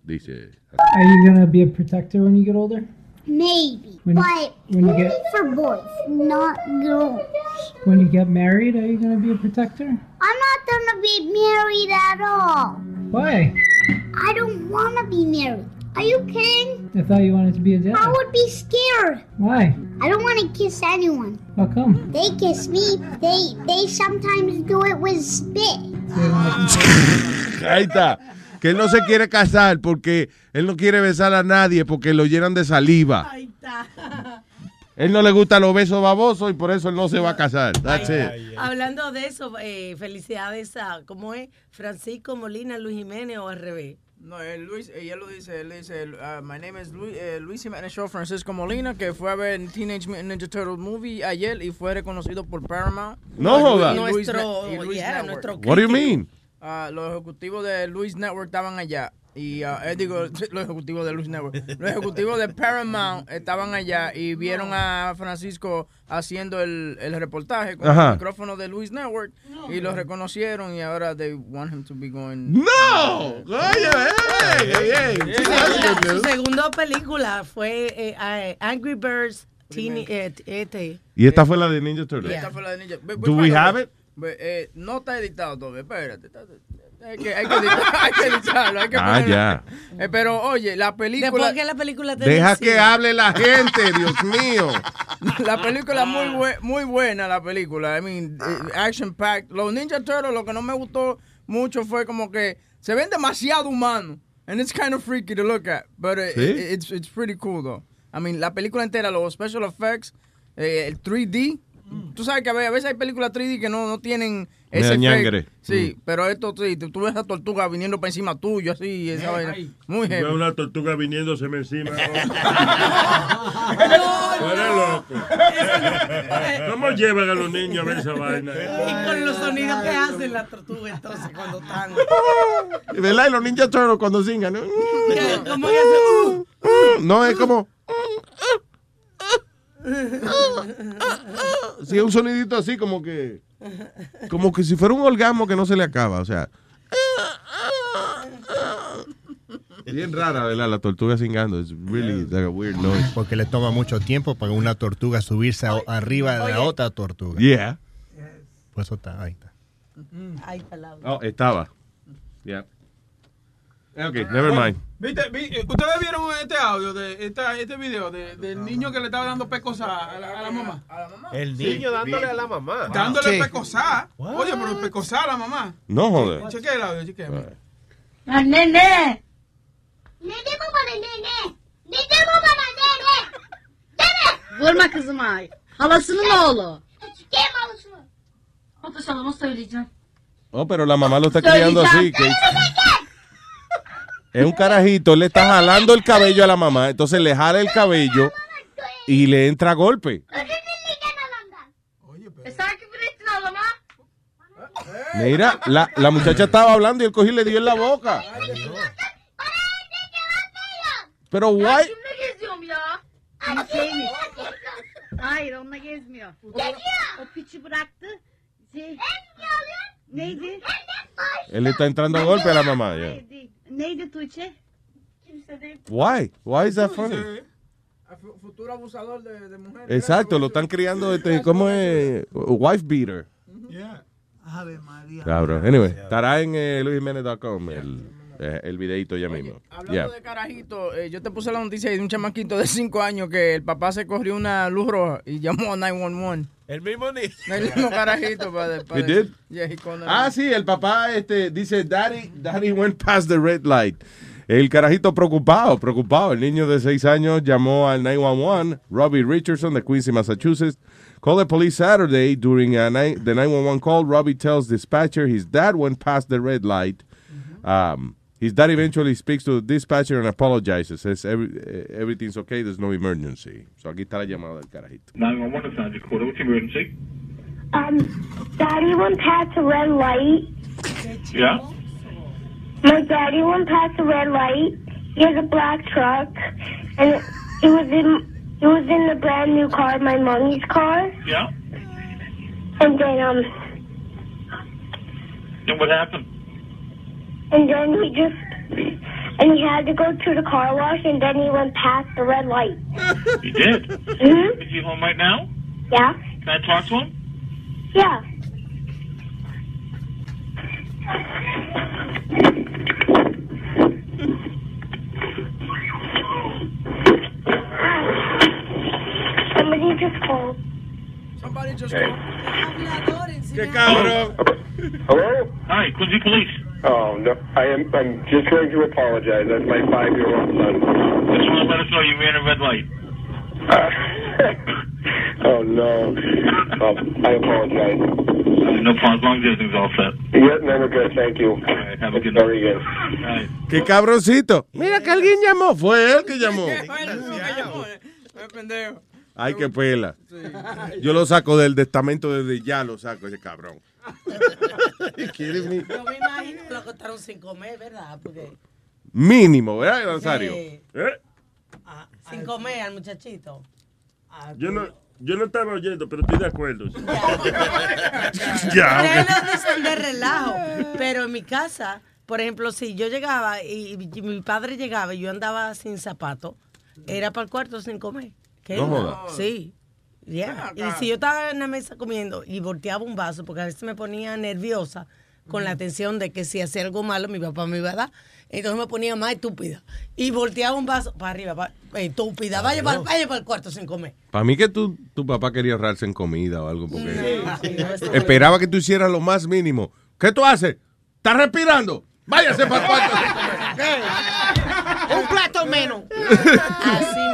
Dice, Are you gonna be a protector when you get older? Maybe, When- but when you only get- for boys, not girls. When you get married, are you gonna be a protector? I'm not gonna be married at all. Why? I don't wanna be married. Are you kidding? I thought you wanted to be a dad. I would be scared. Why? I don't want to kiss anyone. How come? They kiss me. They they sometimes do it with spit. ahí está. Que él no se quiere casar porque él no quiere besar a nadie porque lo llenan de saliva. Él no le gusta los besos babosos y por eso él no se va a casar. That's it. Hablando de eso, eh, felicidades a, ¿cómo es? Francisco Molina, Luis Jiménez o al revés. No, él, Luis, ella lo dice, él dice, uh, my name is Luis, eh, Luis Jiménez Show Francisco Molina, que fue a ver Teenage Mutant Ninja Turtle movie ayer y fue reconocido por Paramount. No Y joda. Nuestro- y Luis yeah, nuestro What do you mean? Ah, los ejecutivos de Luis Network estaban allá. Y eh, digo, los ejecutivos de Luis Network. Los ejecutivos de Paramount estaban allá y vieron a Francisco haciendo el, el reportaje con Ajá. el micrófono de Luis Network y lo reconocieron y ahora they want him to be going. ¡No! Oye, hey, hey, hey. Su segunda película fue eh, eh, Angry Birds Teen, eh, este. Y esta fue la de Ninja Turtle. Esta fue la de Ninja. Do we ve- have it? Eh, no está editado todavía, espérate. está- hay que, hay, que editar- hay que editarlo, hay que Ah, ponerlo. ya. Eh, pero oye, la película... Que la película te Deja decía- que hable la gente, Dios mío. La película es muy, bue- muy buena, la película. I mean, eh, action packed. Los Ninja Turtles, lo que no me gustó mucho fue como que se ven demasiado humanos. And it's kind of freaky to look at. But ¿Sí? it- it's, it's pretty cool, though. I mean, la película entera, los special effects, eh, el 3D. Tú sabes que a ve- a veces hay películas 3D que no, no tienen ese ñangre. Sí, pero esto sí, tú, tú ves a tortuga viniendo para encima tuyo, así, esa vaina. Muy Veo heavy. una tortuga viniéndoseme encima. Tú eres loco. ¿Cómo llevan a los niños a ver esa vaina? Y con los sonidos que hacen la tortuga entonces cuando están. ¿Verdad? Y los Ninja Turtles cuando singan. ¿no? Como que hace, uh, No, es como. Sí, un sonidito así como que. Como que si fuera un orgasmo que no se le acaba. O sea. Bien rara, ¿verdad? La tortuga singando. It's really like a weird noise. Porque le toma mucho tiempo para una tortuga subirse a- arriba de la otra tortuga. Yeah. Pues eso está, ahí está. Ahí está la Oh, estaba. Yeah. Ok, never mind. ¿Viste? Vi- ¿Ustedes vieron este audio, de esta, este video de- del niño que le estaba dando pecosá a la, a la mamá? El niño dándole a la mamá. Dándole pecosá. Oye, pero pecosá a la mamá. No joder. Cheque el audio, cheque. Nene. Nene baba nene. Nene baba nene. Vurma kızım ay. Halasının oğlu. Kim alışını? Otur salona söyleyeceğim. Oh, pero la mamá lo está criando así. Que es un carajito, él le está jalando el cabello a la mamá, entonces le jala el cabello y le entra a golpe. Mira, la, la muchacha estaba hablando y el cogió y le dio en la boca. Pero why? Kimle geziyorum ya? Ama şeymiş. Hayır onunla gezmiyor. O, o piçi bıraktı. Şey, neydi? Él le está entrando a golpe a la mamá. yeah. Hayır değil. Neydi Tuğçe? Kimse değil. Why? Why is that funny? Fu- Futuro abusador de, de mujeres. Exacto, lo están criando, este, ¿cómo es? Wife beater. Ave María. Cabrón. Anyway, estará en eh, el, eh, el videito ya mismo. Hablando Yeah. de carajito, eh, yo te puse la noticia de un chamaquito de 5 años que el papá se corrió una luz roja y llamó a 911. El mismo niño. El mismo carajito para, He did? Yeah, he Ah, sí, el papá este, dice, Daddy, Daddy went past the red light. El carajito preocupado, preocupado. El niño de 6 años llamó al 911. Robbie Richardson de Quincy, Massachusetts. Called the police Saturday during a ni- the 911 call. Robbie tells dispatcher his dad went past the red light. Um, his dad eventually speaks to the dispatcher and apologizes. Says every, everything's okay, there's no emergency. So aquí está la llamada del carajito. 911 is Sanjay Quarter. What's your emergency? Um, Daddy went past a red light. Yeah? My daddy went past a red light. He has a black truck, and it was in it was in the brand new car, my mommy's car. Yeah? And then um, And what happened? And then he just and he had to go to the car wash, and then he went past the red light. You did? Mhm. Is he home right now? Yeah. Can I talk to him? Yeah. Somebody just called. Somebody just ¡Qué cabrón! Hello? Hi, Quincy Police. Oh no, I am. I'm just going to apologize. That's my five-year-old son. Just want to let us know you ran a red light. Oh no. Um, I apologize. No problem, as long as everything's all set. Yeah, no, we're good. Thank you. have a good Very good. ¡Qué cabroncito! Mira que alguien llamó. Fue él que llamó. pendejo. Ay, qué pela. Yo lo saco del testamento desde ya, lo saco ese cabrón. ¿Quiere mi- Yo me imagino que lo costaron sin comer, ¿verdad? Porque Mínimo, ¿verdad, Nazario? Sí. ¿Eh? sin comer al muchachito. Yo no, yo no estaba oyendo, pero estoy de acuerdo. Ya, Ustedes lo dicen de relajo, pero en mi casa, por ejemplo, si yo llegaba y, y mi padre llegaba y yo andaba sin zapato, era para el cuarto sin comer. ¿Qué? No joda. Sí. Yeah. Y si yo estaba en la mesa comiendo y volteaba un vaso, porque a veces me ponía nerviosa con la tensión de que si hacía algo malo mi papá me iba a dar, entonces me ponía más estúpida. Y volteaba un vaso para arriba, pa- estúpida, vaya para, vaya para el cuarto sin comer. Para mí que tu, tu papá quería ahorrarse en comida o algo, porque Sí, sí, eso- esperaba que tú hicieras lo más mínimo. ¿Qué tú haces? ¿Estás respirando? Váyase para el cuarto. Un plato menos. Así.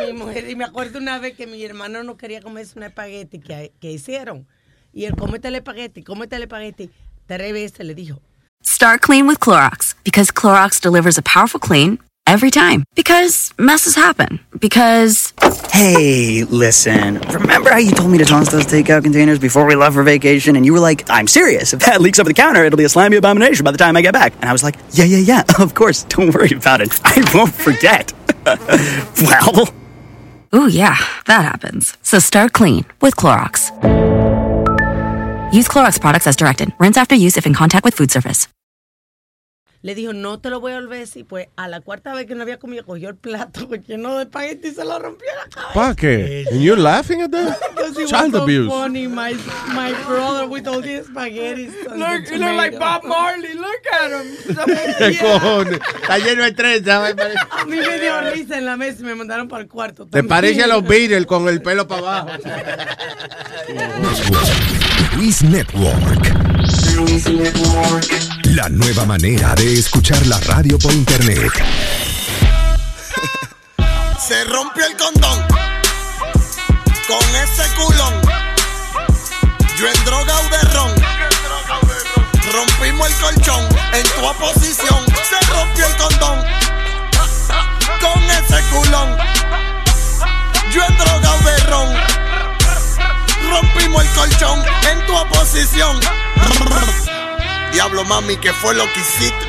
Y me acuerdo una vez que mi hermano no quería comerse un espagueti que, que hicieron. Y él, cómete el espagueti, cómete el espagueti. Tres veces le dijo. Start clean with Clorox because Clorox delivers a powerful clean every time. Because messes happen. Because. Hey, listen. Remember how you told me to toss those takeout containers before we left for vacation? And you were like, I'm serious. If that leaks over the counter, it'll be a slimy abomination by the time I get back. And I was like, yeah, yeah, yeah, of course. Don't worry about it. I won't forget. well. Ooh, yeah, that happens. So start clean with Clorox. Use Clorox products as directed. Rinse after use if in contact with food surface. Le dijo, no te lo voy a volver a decir. Pues a la cuarta vez que no había comido, cogió el plato lleno de espagueti y se lo rompió en la cabeza. ¿Para qué? And you're laughing at that? Child was so abuse. funny. My, my brother with all these spaghetti. Look, you look like Bob Marley. Look at him. ¿Qué cojones? Está lleno de trenza. A mí me dio risa en la mesa y me mandaron para el cuarto. Te parece a los Beatles con el pelo para abajo. Luis Network. La nueva manera de escuchar la radio por internet. Se rompió el condón con ese culón. Yo en droga o de ron. Rompimos el colchón en tu oposición. Se rompió el condón con ese culón. Yo en droga de ron rompimos el colchón en tu oposición. Diablo mami, ¿qué fue lo que hiciste?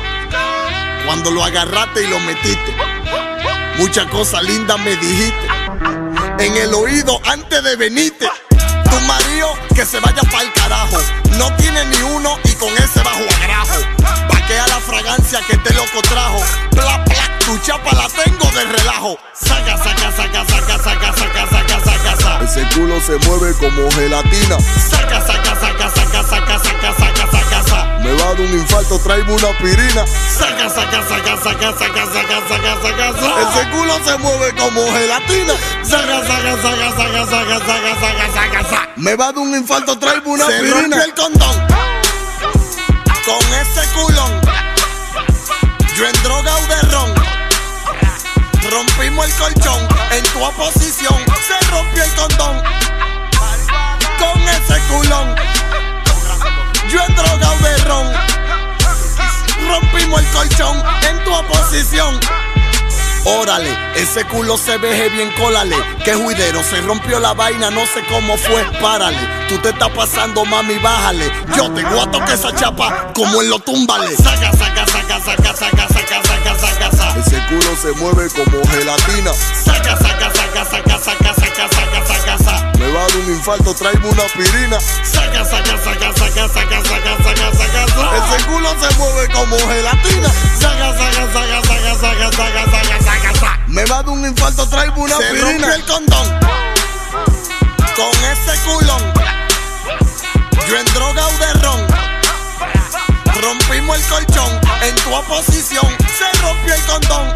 Cuando lo agarraste y lo metiste. Muchas cosas lindas me dijiste. En el oído antes de venirte. Tu marido que se vaya pa'l carajo. No tiene ni uno y con ese bajo agrajo. Vaquea la fragancia que te loco trajo. Pla, pla, tu chapa la tengo de relajo. Saca, saca, saca, saca, saca, saca, saca. Ese culo se mueve como gelatina. Saca, saca, saca, saca, saca, saca, saca, saca, saca. Me va a dar un infarto, tráeme una pirina. Saca, saca, saca, saca, saca, saca, saca, saca, saca. Ese culo se mueve como gelatina. Saca, saca, saca, saca, saca, saca, saca, saca, saca. Me va a dar un infarto, tráeme una Se pirina. el condón con ese culón. Yo en droga o de ron. Rompimos el colchón en tu oposición. Se rompió el condón con ese culón. Yo en droga o de ron. Rompimos el colchón en tu oposición. Órale, ese culo se veje bien, cólale. Que juidero, se rompió la vaina, no sé cómo fue, párale. Tú te estás pasando, mami, bájale. Yo te a tocar esa chapa como en lo túmbale. Saca, saca, saca, saca, saca, saca, saca, saca, saca. Ese culo se mueve como gelatina. Saca, saca, saca, saca, saca, saca, saca, saca, saca. Me va a dar un infarto, tráeme una pirina. Saca, saca, saca, saca, saca, saca, saca, saca, saca. Ese culo se mueve como gelatina. Saca, saca, saca, saca, saca, saca, saca, saca, saca. Me va a dar un infarto, tráeme una Se pirina. rompió el condón con ese culón. Yo en droga o de ron. Rompimos el colchón en tu oposición. Se rompió el condón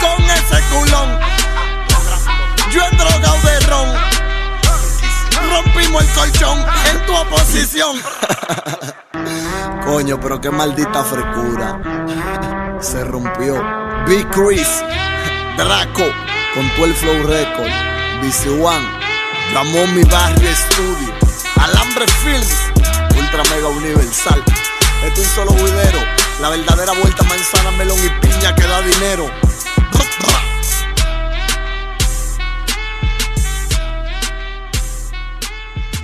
con ese culón. Yo en droga o de ron. Rompimos el colchón en tu oposición. Coño, pero qué maldita frescura. Se rompió. Big Chris, Draco, con 12 Flow Record, BC One, Ramón Mi Barrio Studio, Alambre Films, Ultra Mega Universal. Esto es un solo juidero. La verdadera vuelta manzana, melón y piña que da dinero.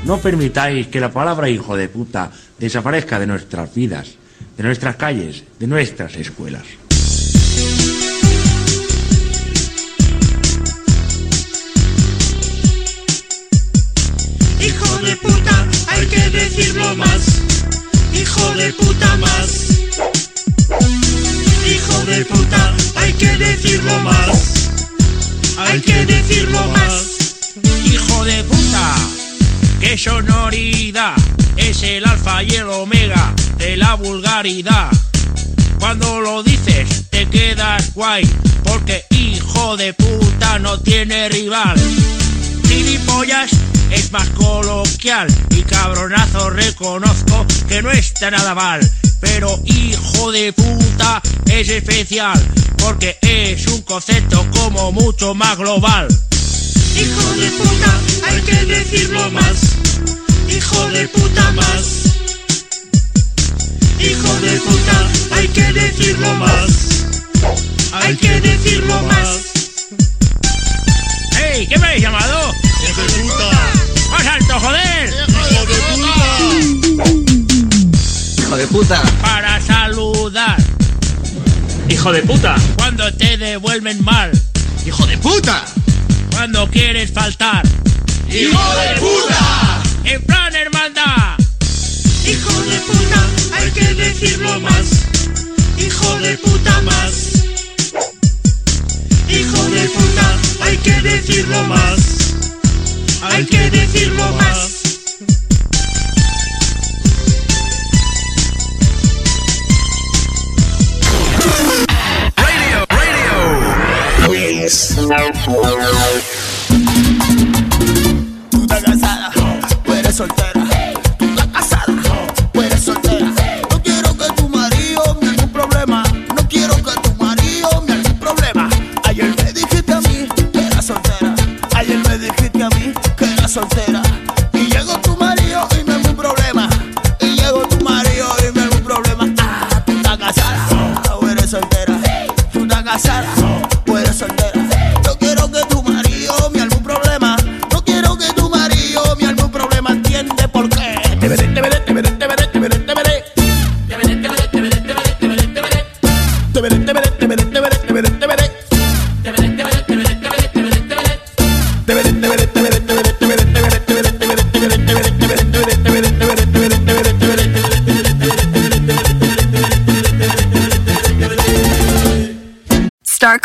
No permitáis que la palabra hijo de puta desaparezca de nuestras vidas, de nuestras calles, de nuestras escuelas. De puta, hay que decirlo más. Hijo de puta más. Hijo de puta, hay que decirlo más. Hay que decirlo más. Hijo de puta, qué sonoridad. Es el alfa y el omega de la vulgaridad. Cuando lo dices te quedas guay, porque hijo de puta no tiene rival. Gilipollas es más coloquial y cabronazo reconozco que no está nada mal. Pero hijo de puta es especial porque es un concepto como mucho más global. Hijo de puta, hay que decirlo más. Hijo de puta más. Hijo de puta, hay que decirlo hijo de puta. Cuando te devuelven mal. Hijo de puta. Cuando quieres faltar. Hijo de puta. En plan hermandad. Hijo de puta, hay que decirlo más. Hijo de puta más. Hijo de puta, hay que decirlo más. Hay que decirlo más. Vélez. Tú estás casada, tú eres soltera.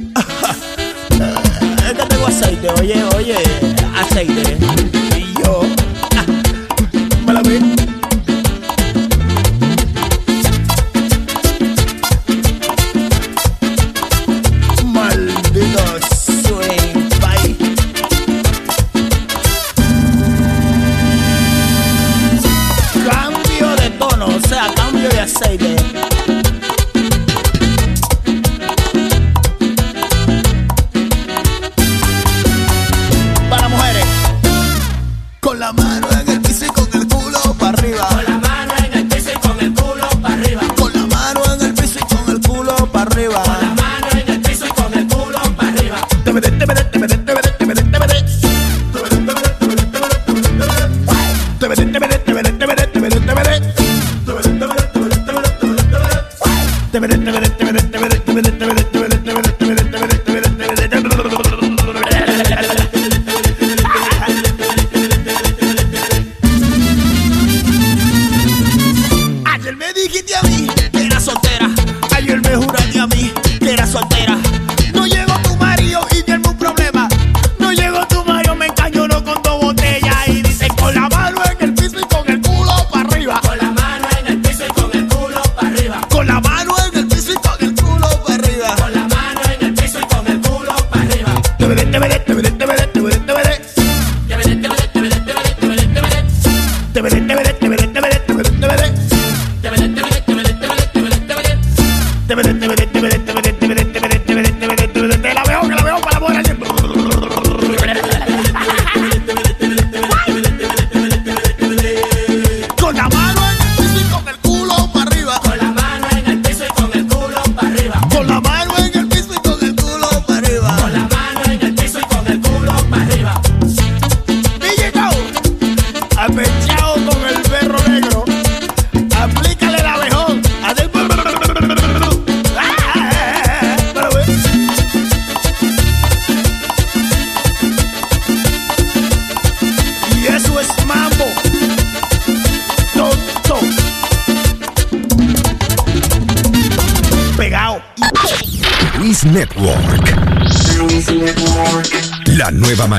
es que tengo aceite, oye, oye, aceite. Y yo, ah, me la vi. Cambio de tono, o sea, cambio de aceite. me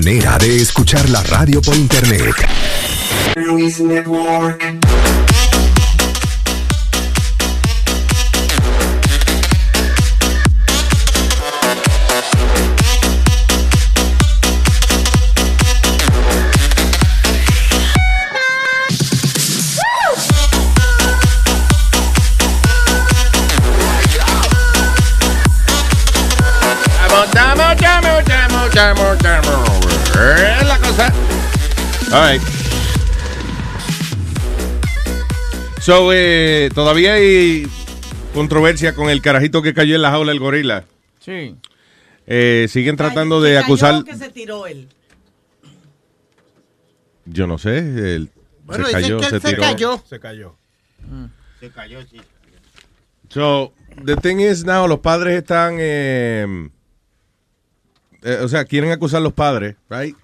manera de escuchar la radio por internet. So, eh, todavía hay controversia con el carajito que cayó en la jaula del gorila. Sí. Eh, siguen tratando de ¿Se cayó acusar. que se tiró él? Yo no sé. él Bueno, se dicen cayó, que él se cayó. Se cayó. Se cayó, sí. So, the thing is now, los padres están, eh, eh, o sea, quieren acusar a los padres, right?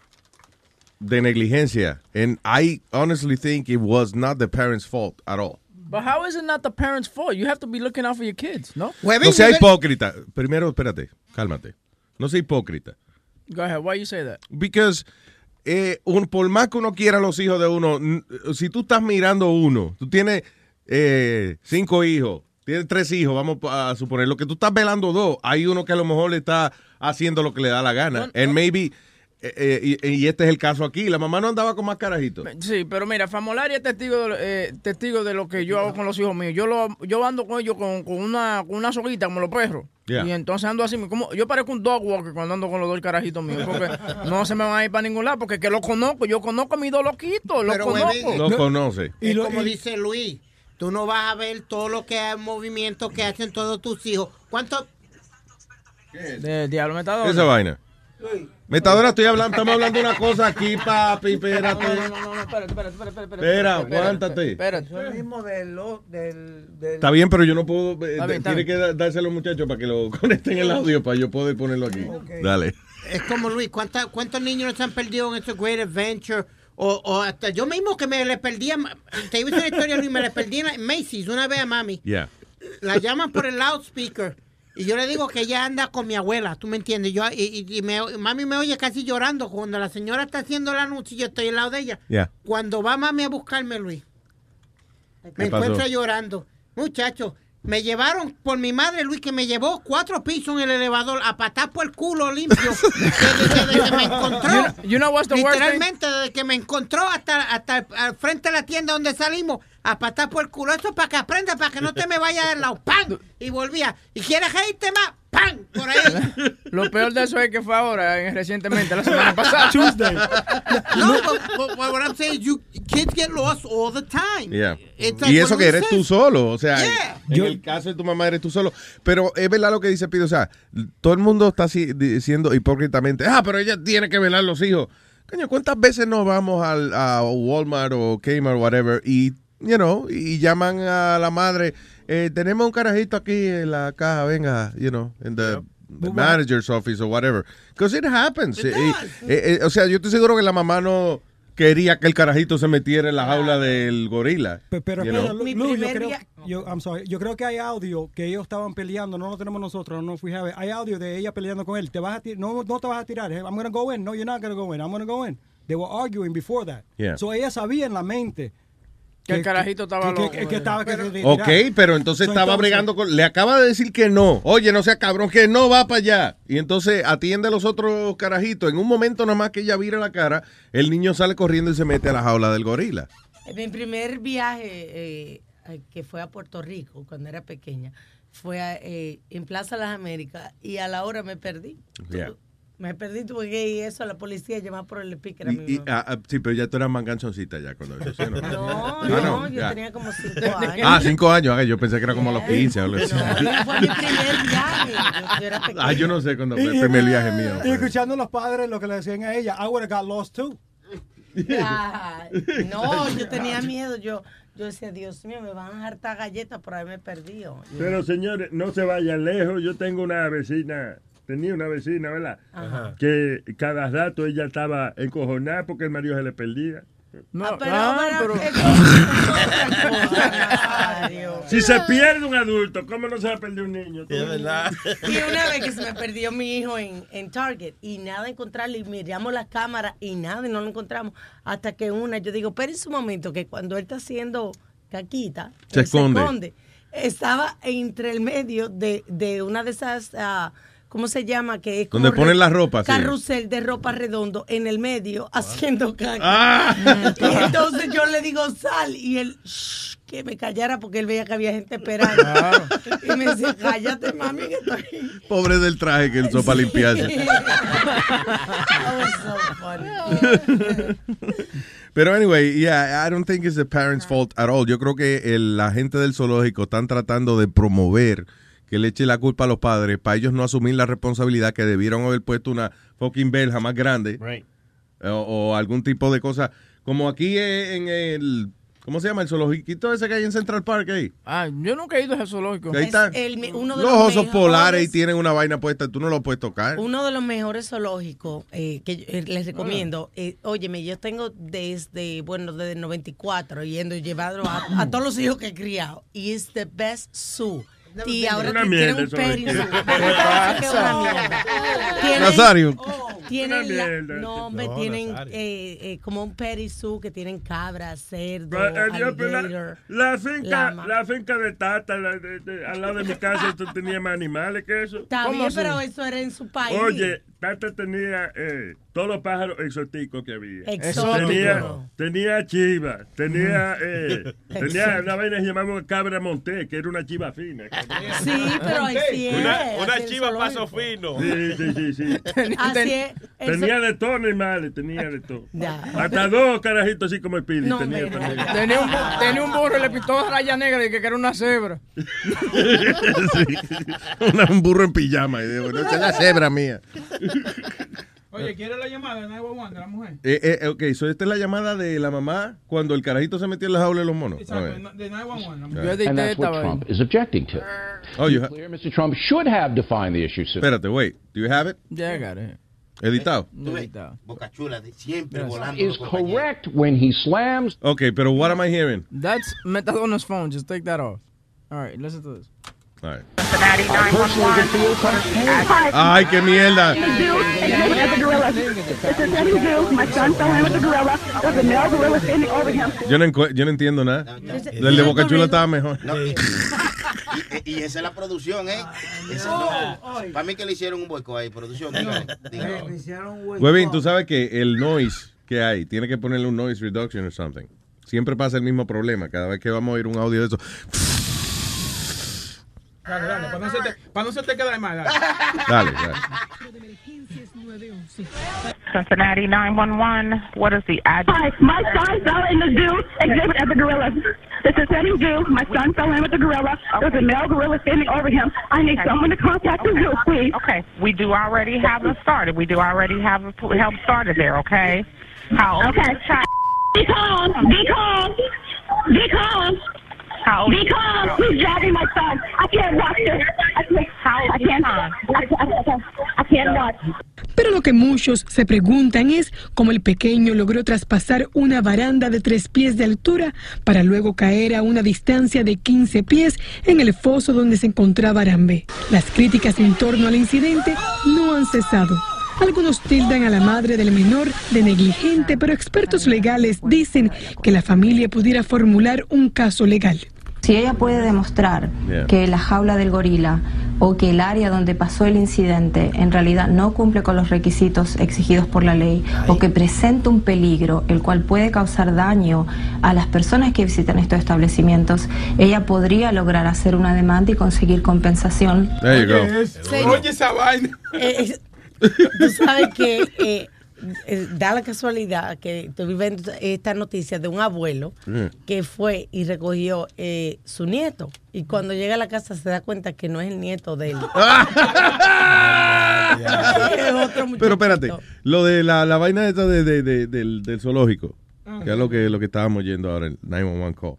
De negligencia. And I honestly think it was not the parents' fault at all. But how is it not the parents' fault? You have to be looking out for your kids, no? No sea hipócrita. Primero, espérate, cálmate. No sea hipócrita. Go ahead. Why you say that? Because eh, un- por más que uno quiera a los hijos de uno, si tú estás mirando uno, tú tienes eh, cinco hijos, tienes tres hijos, vamos a suponer, lo que tú estás velando dos, hay uno que a lo mejor le está haciendo lo que le da la gana. And maybe, eh, eh, y, y este es el caso aquí, la mamá no andaba con más carajito. Sí, pero mira, Famolari es testigo de, eh, testigo de lo que yo hago con los hijos míos. Yo lo, yo ando con ellos con, con una, con una soguita como los perros. Yeah. Y entonces ando así, como, yo parezco un dog walker cuando ando con los dos carajitos míos. Porque no se me van a ir para ningún lado, porque que los conozco. Yo conozco a mis dos loquitos, los Pero, conozco. Huevín, Lo conoce. Es como dice Luis, tú no vas a ver todo lo que hay movimiento que hacen todos tus hijos. ¿Cuánto? De diablo metador. Esa vaina. Metadora, estoy hablando, estamos hablando de una cosa aquí, papi, espérate. No, no, no, no, espérate, espérate, espérate, espérate. Espera, espérate, aguántate. Espérate. Eso es mismo del, lo- del, del- Está bien, pero yo no puedo. eh, bien, tiene que dárselo a los muchachos para que lo conecten el audio para yo poder ponerlo aquí. Dale. Es como Luis, ¿cuánta- ¿cuántos niños se han perdido en este Great Adventure? O, o hasta yo mismo que me les perdí, a ma- te iba a decir una historia, Luis, me les perdí en Macy's una vez a mami. Ya. La llaman por el loudspeaker y yo le digo que ella anda con mi abuela, ¿tú me entiendes? Yo, y, y- me- mami me oye casi llorando cuando la señora está haciendo el anuncio y yo estoy al lado de ella. Ya. Cuando va mami a buscarme, Luis, me encuentra llorando. Muchacho, me llevaron por mi madre, Luis, que me llevó cuatro pisos en el elevador a patar por el culo limpio. Desde, desde que me encontró. You know- you know what's the worst thing? Literalmente, desde que me encontró hasta, hasta el- al frente de la tienda donde salimos, a patar por el culo. Eso es para que aprenda, para que no te me vaya del lado. ¡Pam! Y volvía. ¿Y quieres reírte más? ¡Pam! Por ahí. Lo peor de eso es que fue ahora, eh, recientemente, la semana pasada. Tuesday. No, but, but what I'm saying is you kids get lost all the time. Yeah. It's like Y eso que eres tú solo, o sea, Yeah. en el caso de tu mamá eres tú solo. Pero es verdad lo que dice Pido, o sea, todo el mundo está así diciendo hipócritamente, ah, pero ella tiene que velar los hijos. Coño, ¿cuántas veces nos vamos al, a Walmart o Kmart o whatever y, you know, y llaman a la madre, eh, tenemos un carajito aquí en la caja, venga, you know, en the manager's office or whatever. Because it happens. Y- y- eh, eh, o sea, yo estoy seguro que la mamá no quería que el carajito se metiera en la jaula del gorila. Pe- Pero, you know. Lu- Lu, yo, creo, yo, I'm sorry, yo creo que hay audio que ellos estaban peleando, no lo tenemos nosotros, no fui a ver. Hay audio de ella peleando con él. Te vas a no, no te vas a tirar. I'm going to go in. No, you're not going to go in. I'm going to go in. They were arguing before that. Yeah. So ella sabía en la mente Que el carajito estaba que, loco, que- que estaba que se Ok, pero entonces So, estaba entonces- bregando con... Le acaba de decir que no. Oye, no sea cabrón, que no va para allá. Y entonces atiende a los otros carajitos. En un momento nada más que ella vira la cara, el niño sale corriendo y se mete a la jaula del gorila. Mi primer viaje, eh, eh, que fue a Puerto Rico cuando era pequeña, fue a, eh, en Plaza Las Américas y a la hora me perdí. Yeah. Me perdí, tuve que ir eso a la policía, llamar por el speaker Y- y- ah, ah, sí, pero ya tú eras más ya cuando eso, ¿sí no? No, Ah, no, yo ya. tenía como cinco años. Ah, cinco años. ah, Yo pensé que era como a los 15 o algo así. Fue mi primer viaje. Yo, yo era. Ah, yo no sé cuándo fue Y- el primer viaje mío. Y escuchando a los padres lo que le decían a ella, I would have got lost too. No, yo tenía miedo. Yo, yo decía, Dios mío, me van a hartar galletas por haberme perdido. Pero señores, no se vayan lejos. Yo tengo una vecina, tenía una vecina, ¿verdad? Ajá. Que cada rato ella estaba encojonada porque el marido se le perdía. Ah, pero, Ah, pero, Nazario. Si se pierde un adulto, ¿cómo no se va a perder un niño? Es verdad. Y una vez que se me perdió mi hijo en, en Target y nada encontrarlo y miramos las cámaras y nada y no lo encontramos hasta que una, yo digo, pero en su momento que cuando él está haciendo caquita, Se esconde. Estaba entre el medio de, de una de esas ah, ¿cómo se llama? Que es Donde ponen re- la ropa, sí. Carrusel de ropa redondo en el medio haciendo caca. Ah. Y entonces yo le digo, sal. Y él, "Shh, que me callara porque él veía que había gente esperando. Y me decía, cállate, mami, que estoy. Pobre del traje que él usó para limpiarse. Funny. Pero anyway, yeah, I don't think it's the parents' fault at all. Yo creo que el- la gente del zoológico están tratando de promover que le eche la culpa a los padres para ellos no asumir la responsabilidad que debieron haber puesto una fucking verja más grande o, o algún tipo de cosa. Como aquí en el, ¿cómo se llama? El zoológico ese que hay en Central Park ahí. Ah, yo nunca he ido a ese zoológico. Ahí está. el me- uno de Los los osos mejores- polares y tienen una vaina puesta, tú no lo puedes tocar. Uno de los mejores zoológicos eh, que yo, eh, les recomiendo. Eh, óyeme, yo tengo desde, bueno, desde el 94 yendo y llevado a, a todos los hijos que he criado. Y es the best zoo. Y ahora Una ti- mierda tienen un. Tienen- Nazario. Tienen Una la- no, hombre, No, tienen eh, eh, como un zoo que tienen cabras, cerdo, pero la, alligator. la finca, lama. la finca de Tata, la de- de- al lado de mi casa, esto tenía más animales que eso. Está bien, pero eso era en su país. Oye, Tata tenía eh, todos los pájaros exóticos que había. Exótico. Tenía, tenía chiva, tenía, eh, tenía una vaina que llamamos cabra monté, que era una chiva fina. Sí, pero ahí sí es. Una, así una chiva paso fino. Sí, sí, sí, sí. Así es. Tenía de todo animales, tenía de todo. Ya. Hasta dos carajitos así como el Pili No, tenía. Tenía un, bu- tenía un burro y le pintó raya negra y que era una cebra. Una- un burro en pijama. Y digo, no, esa es la cebra mía. Oye, ¿quiere la llamada de 911 de la mujer? Eh, eh, ok, so esta es la llamada de la mamá cuando el carajito se metió en la jaula de los monos. Exacto, de 911. la Yo mujer. edité And that's what esta Trump is objecting to. Oh, you Clear, Mr. Trump should have defined the issue. Espérate, wait. Do you have it? Yeah, I got it. Editado. Boca chula, de siempre volando. is correct when he slams. Okay, pero what am I hearing? That's Metadona's phone. Just take that off. All right, listen to this. All right. Ay, qué mierda. Yo no, yo no entiendo nada. El de Boca Chula estaba mejor. Y, y esa es la producción, ¿eh? No. Para mí que le hicieron un boicot ahí, producción. Dígale. Webin, tú sabes que el noise que hay, tiene que ponerle un noise reduction or something. Siempre pasa el mismo problema. Cada vez que vamos a oír un audio de eso. Dale, dale, para no se te, para no se te quede mal. Dale. Dale, dale. Cincinnati 911. What is the address? Hi, my son fell in the zoo exhibit at the gorilla. This is Eddie Zoo. My son fell in with the gorilla. There's a male gorilla standing over him. I need someone to contact the zoo, please. Okay, we do already have it started. We do already have a pl- help started there, okay? How old Okay. is the child? Be calm. Be calm. Be calm. How old Be calm. He's dragging my son. I can't watch this. I can't. I can't. I, I, I, I can't watch. Pero lo que muchos se preguntan es cómo el pequeño logró traspasar una baranda de tres pies de altura para luego caer a una distancia de 15 pies en el foso donde se encontraba Arambe. Las críticas en torno al incidente no han cesado. Algunos tildan a la madre del menor de negligente, pero expertos legales dicen que la familia pudiera formular un caso legal. Si ella puede demostrar que la jaula del gorila o que el área donde pasó el incidente en realidad no cumple con los requisitos exigidos por la ley o que presenta un peligro el cual puede causar daño a las personas que visitan estos establecimientos, ella podría lograr hacer una demanda y conseguir compensación. There you go. Oye esa vaina. Eh, tú sabes que eh, da la casualidad que estoy viendo esta noticia de un abuelo que fue y recogió eh, su nieto. Y cuando llega a la casa se da cuenta que no es el nieto de él. Es otro Pero espérate, lo de la, la vaina esta de, de- de- del, del zoológico, que es lo que, lo que estábamos yendo ahora, el 911 call.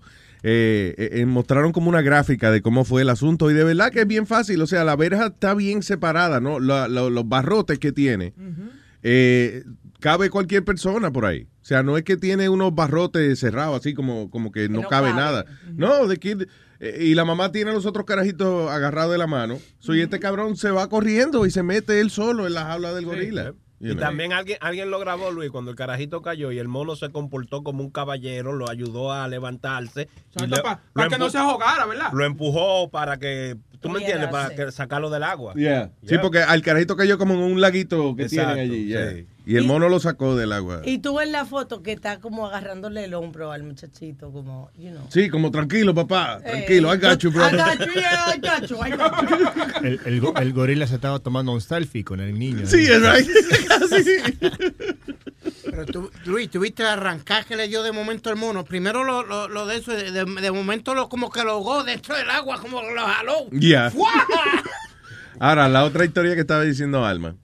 Eh, eh, eh, mostraron como una gráfica de cómo fue el asunto y de verdad que es bien fácil, o sea, la verja está bien separada, ¿no? La- la- los barrotes que tiene, eh, cabe cualquier persona por ahí. O sea, no es que tiene unos barrotes cerrados así como, como que no, no cabe, cabe. nada. No, de que, eh, y la mamá tiene a los otros carajitos agarrados de la mano. So, y este cabrón se va corriendo y se mete él solo en la jaula del gorila. You Y know. también alguien, alguien lo grabó, Luis, cuando el carajito cayó y el mono se comportó como un caballero, lo ayudó a levantarse. Para que no se ahogara, ¿verdad? Lo empujó para que ¿Tú me entiendes? Para que- sacarlo del agua. Yeah. Sí, porque al carajito cayó como en un laguito que Exacto, tienen allí. yeah. sí. Y el mono lo sacó del agua. Y tú ves la foto que está como agarrándole el hombro al muchachito, como, you know. Sí, como tranquilo, papá. Tranquilo, I got you, bro. I got you, yeah, I got you, I got you. El, el go- el gorila se estaba tomando un selfie con el niño. Sí, es right. Pero tú, Luis, tuviste la arrancada que le dio de momento al mono. Primero lo, lo, lo de eso, de, de- de momento lo como que lo ahogó dentro del agua, como lo jaló. Yeah. ¡Fua! Ahora, la otra historia que estaba diciendo Alma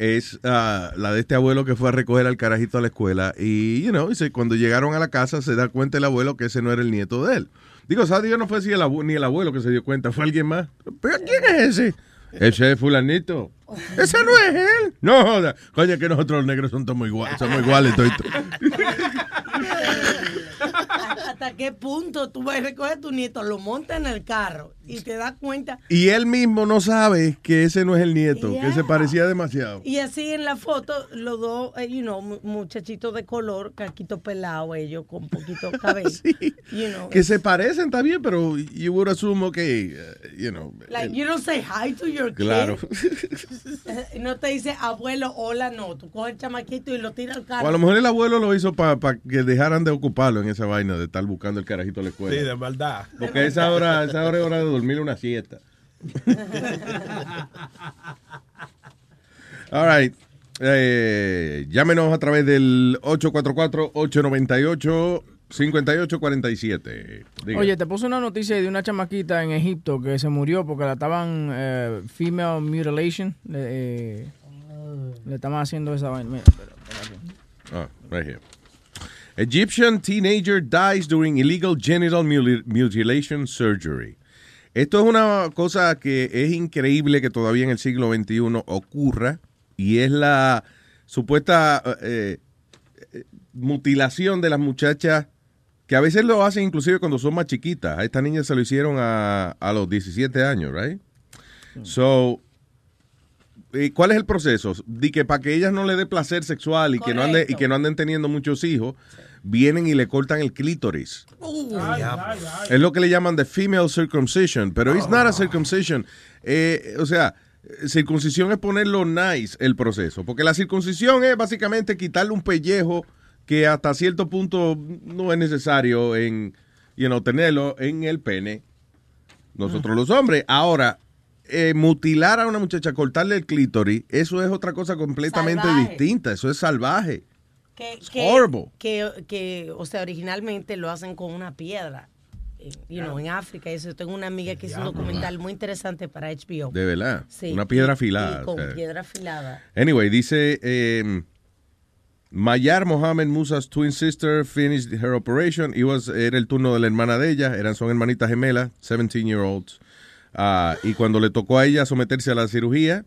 es ah, la de este abuelo que fue a recoger al carajito a la escuela y, you know, dice, cuando llegaron a la casa se da cuenta el abuelo que ese no era el nieto de él. Digo, ¿sabes? Dios no fue si el abu- ni el abuelo que se dio cuenta, fue alguien más. ¿Pero quién es ese? Ese es fulanito. Ese no es él. No joda. Coño, que nosotros los negros son todos iguales, somos iguales. ¿Hasta qué punto tú vas a recoger a tu nieto, lo montas en el carro y te das cuenta? Y él mismo no sabe que ese no es el nieto, que se parecía demasiado. Y así en la foto, los dos, eh, you know, mu- muchachitos de color, caquito pelado, ellos con poquito cabello. You know, Que se parecen, está bien, pero would assume, okay, uh, you know. like, you don't say hi to your kid. Claro. Eh, No te dice abuelo, hola, no. Tú coges el chamaquito y lo tiras al carro. O a lo mejor el abuelo lo hizo para que dejaran de ocuparlo en esa vaina de estar buscando el carajito a la escuela. Sí, de maldad. Porque esa hora, esa hora es hora de dormir una siesta. All right. Eh, llámenos a través del 844-898-5847. Diga. Oye, te puse una noticia de una chamaquita en Egipto que se murió porque la estaban eh, female mutilation. Le, eh, le estaban haciendo esa vaina. Mira, espera, espera aquí. Ah, right here. Egyptian teenager dies during illegal genital mutilation surgery. Esto es una cosa que es increíble que todavía en el siglo XXI ocurra y es la supuesta eh, eh, mutilación de las muchachas que a veces lo hacen inclusive cuando son más chiquitas. A esta niña se lo hicieron a, a los 17 años, right? So, eh, ¿cuál es el proceso? De que para que ellas no le dé placer sexual y que, no ande, y que no anden teniendo muchos hijos, vienen y le cortan el clítoris. Es lo que le llaman the female circumcision, pero it's not a circumcision. Eh, o sea, circuncisión es ponerlo nice el proceso, porque la circuncisión es básicamente quitarle un pellejo que hasta cierto punto no es necesario en, you know, tenerlo en el pene. Nosotros los hombres. Ahora, eh, mutilar a una muchacha, cortarle el clítoris, eso es otra cosa completamente Salvaje. distinta. Eso es salvaje. que, It's que, horrible. que, que, o sea, originalmente lo hacen con una piedra. eh, You know, en África, eso. Tengo una amiga que hizo un documental muy interesante para HBO. De verdad. Sí, Una piedra afilada, y con o sea. piedra afilada. Anyway, dice eh, Mayar Mohammed Musa's twin sister finished her operation. It was, era el turno de la hermana de ella. Eran, son hermanitas gemelas, 17 year olds. Ah, y cuando le tocó a ella someterse a la cirugía,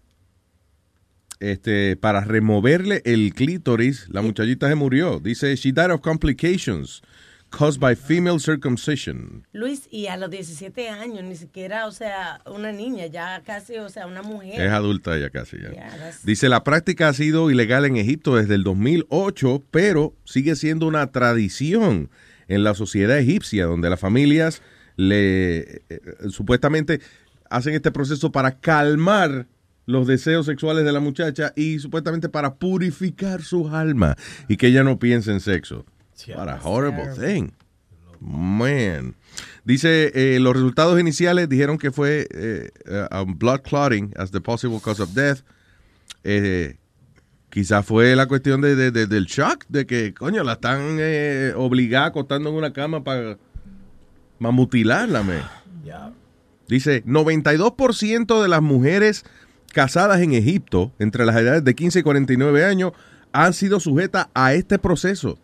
este, para removerle el clítoris, la muchachita se murió. Dice, she died of complications caused by female circumcision. Luis, y a los 17 años, ni siquiera, o sea, una niña, ya casi, o sea, una mujer. Es adulta ya casi. ya. Yeah, Dice, la práctica ha sido ilegal en Egipto desde el 2008, pero sigue siendo una tradición en la sociedad egipcia, donde las familias le eh, supuestamente hacen este proceso para calmar los deseos sexuales de la muchacha y supuestamente para purificar su alma y que ella no piense en sexo. What a horrible thing. Man. Dice, eh, los resultados iniciales dijeron que fue eh, eh, um, blood clotting as the possible cause of death. Eh, quizás fue la cuestión de, de- de- del shock, de que, coño, la están eh, obligada acostando en una cama para mutilarla, me. Dice, 92% de las mujeres casadas en Egipto, entre las edades de 15 y 49 años, han sido sujetas a este proceso.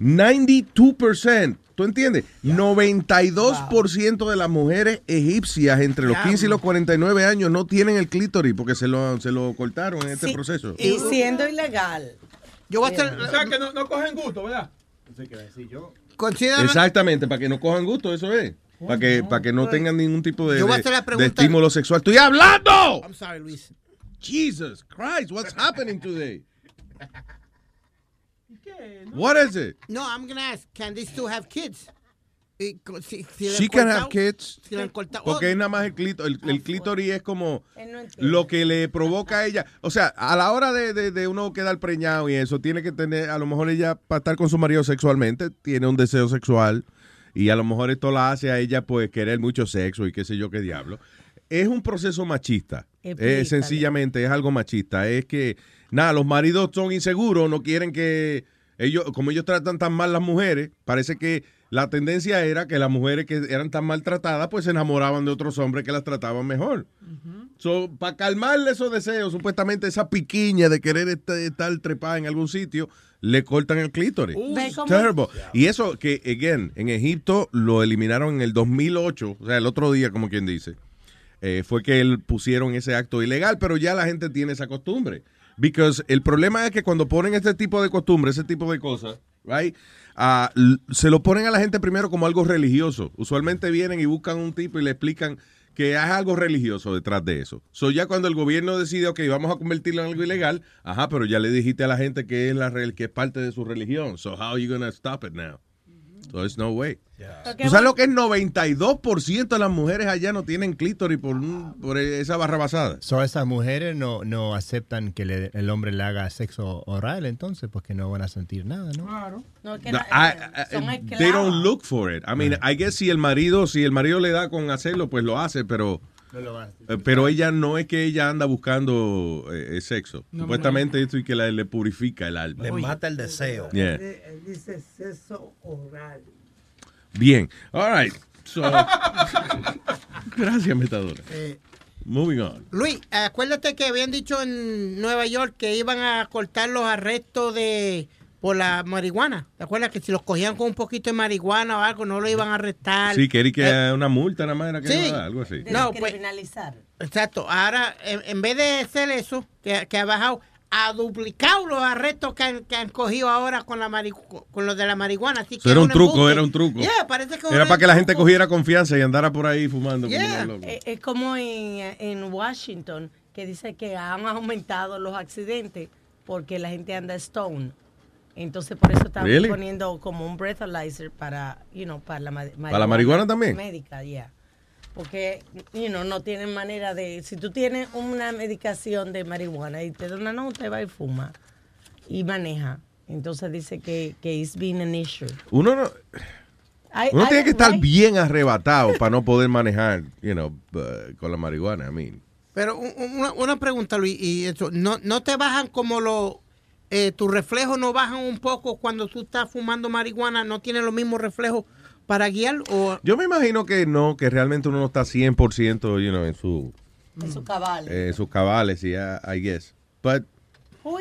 92%. ¿Tú entiendes? 92% de las mujeres egipcias entre los 15 y los 49 años no tienen el clítoris porque se lo, se lo cortaron en este Sí. proceso. Y siendo ilegal. Yo voy a hacer. O sea, que no, no cogen gusto, ¿verdad? Considera- Exactamente, para que no cojan gusto, eso es. Para que, para que no tengan ningún tipo de, Yo voy a de- hacer la de pregunta- estímulo sexual. ¡Estoy hablando! I'm sorry, Luis. Jesus Christ, what's happening today? What is it? No, I'm gonna ask. Can they still have kids? Y si, si le She han can cortado- have kids. Si le han cortado- Porque oh, es nada más el clítoris. El, el clítoris es como lo que le provoca a ella. O sea, a la hora de, de- de uno quedar preñado y eso, tiene que tener, a lo mejor ella, para estar con su marido sexualmente, tiene un deseo sexual. Y a lo mejor esto la hace a ella, pues, querer mucho sexo y qué sé yo qué diablo. Es un proceso machista. Es sencillamente, es algo machista. Es que, nada, los maridos son inseguros, no quieren que ellos, como ellos tratan tan mal las mujeres, parece que la tendencia era que las mujeres que eran tan maltratadas, pues se enamoraban de otros hombres que las trataban mejor. So, para calmarle esos deseos, supuestamente esa piquiña de querer est- estar trepada en algún sitio, le cortan el clítoris. ¿Ve cómo- Terrible. Y eso que, again, en Egipto lo eliminaron en el 2008, o sea, el otro día, como quien dice. Eh, fue que él pusieron ese acto ilegal, pero ya la gente tiene esa costumbre. Because el problema es que cuando ponen este tipo de costumbre, ese tipo de cosas, right, l- se lo ponen a la gente primero como algo religioso. Usualmente vienen y buscan un tipo y le explican que hay algo religioso detrás de eso. So ya cuando el gobierno decide, ok, vamos a convertirlo en algo ilegal, ajá, pero ya le dijiste a la gente que es la que es parte de su religión. So how are you gonna stop it now? So there's no way. ¿Tú sabes lo que es 92% de las mujeres allá no tienen clítoris por, un- por esa barra basada? So, esas mujeres no, no aceptan que le- el hombre le haga sexo oral, entonces, porque no van a sentir nada, ¿no? Claro. No, que No, la- I- I- son they don't look for it. I mean, I guess si el marido, si el marido le da con hacerlo, pues lo hace, pero No lo eh, pero ella no es que ella anda buscando eh, sexo. No, Supuestamente esto y que la- le purifica el alma. Le mata el deseo. Yeah. Él dice sexo oral. Bien. All right. So, gracias, metadora. Eh, Moving on. Luis, acuérdate que habían dicho en Nueva York que iban a cortar los arrestos de por la marihuana. ¿Te acuerdas que si los cogían con un poquito de marihuana o algo no lo iban a arrestar? Sí, querí que Eh, una multa nada más era que sí. no da, algo así. No, pues, criminalizar. Exacto. Ahora, en, en vez de hacer eso, que, que ha bajado, ha duplicado los arrestos que han, que han cogido ahora con la mari- con los de la marihuana. Así que era un truco, embuste. era un truco. Yeah, parece que Era para que la gente cogiera confianza y andara por ahí fumando Yeah. Eh, Es como en, en Washington, que dice que han aumentado los accidentes porque la gente anda stone. Entonces, por eso están Really? poniendo como un breathalyzer para, you know, para la ma- marihuana. la marihuana también? Médica, yeah. Porque, you know, no tienen manera de... Si tú tienes una medicación de marihuana y te da una nota, va y fuma y maneja. Entonces dice que, que it's been an issue. Uno no, uno tiene que estar right? bien arrebatado para no poder manejar, you know, uh, con la marihuana. I mean. Pero un- un- una, una pregunta, Luis, y eso, ¿no, no te bajan como los... Eh, tus reflejos no bajan un poco cuando tú estás fumando marihuana? ¿No tienes los mismos reflejos para guiar? O, Yo me imagino que no, que realmente uno no está 100% you know, en su, En su cabal. eh, sus cabales, y I, I guess. But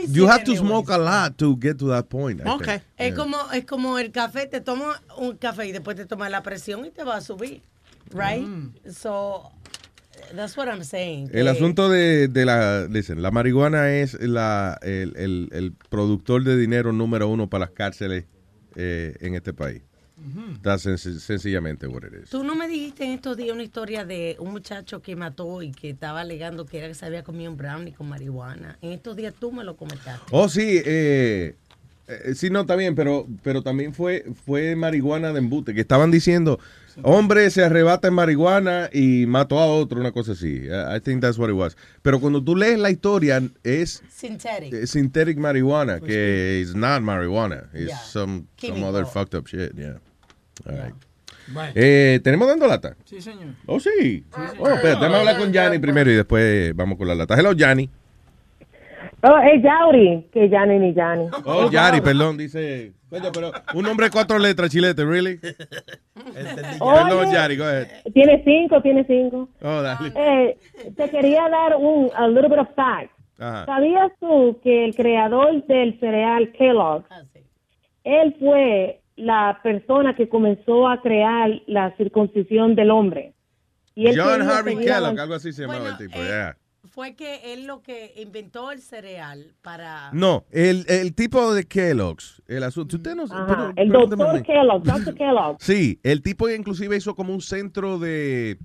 you have to smoke a lot to get to that point. I think. Es Yeah. como es como el café, te tomas un café y después te tomas la presión y te va a subir, right? So that's what I'm saying. El que- asunto de, de la, listen, la marihuana es la, el, el- el productor de dinero número uno para las cárceles eh, en este país. That's sen- sencillamente what it is. Tú no me dijiste en estos días una historia de un muchacho que mató y que estaba alegando que era que se había comido un brownie con marihuana. En estos días tú me lo comentaste. Oh, sí, eh, eh, sí, no, está bien, pero, pero también fue, fue marihuana de embute, que estaban diciendo, hombre se arrebata en marihuana y mató a otro, una cosa así. I think that's what it was. Pero cuando tú lees la historia, es Synthetic. eh, synthetic marijuana, que is not marijuana, it's Yeah. some, some other fucked up shit, yeah. All right. Bueno. Eh, ¿Tenemos dando lata? Sí, señor. Oh, sí. Bueno, espérate, déjame hablar con Yanni primero y después vamos con la lata. Hello, Yanni. Oh, es Yauri, que Yanni ni Yanni. Oh, Yari, perdón, dice. Coño, pero un nombre de cuatro letras, chilete, ¿really? Perdón, Yari, go ahead. Tiene cinco, tiene cinco. Oh, dale. Eh, te quería dar un a little bit of fact. Ajá. ¿Sabías tú que el creador del cereal Kellogg, él fue la persona que comenzó a crear la circuncisión del hombre? Y él John Harvey Kellogg, algo así se llamaba el tipo. yeah. Fue que él lo que inventó el cereal para... No, el, el tipo de Kellogg's, el asunto. Usted no Ajá, pero- el doctor. Kellogg, Dr. Kellogg. Sí, el tipo inclusive hizo como un centro de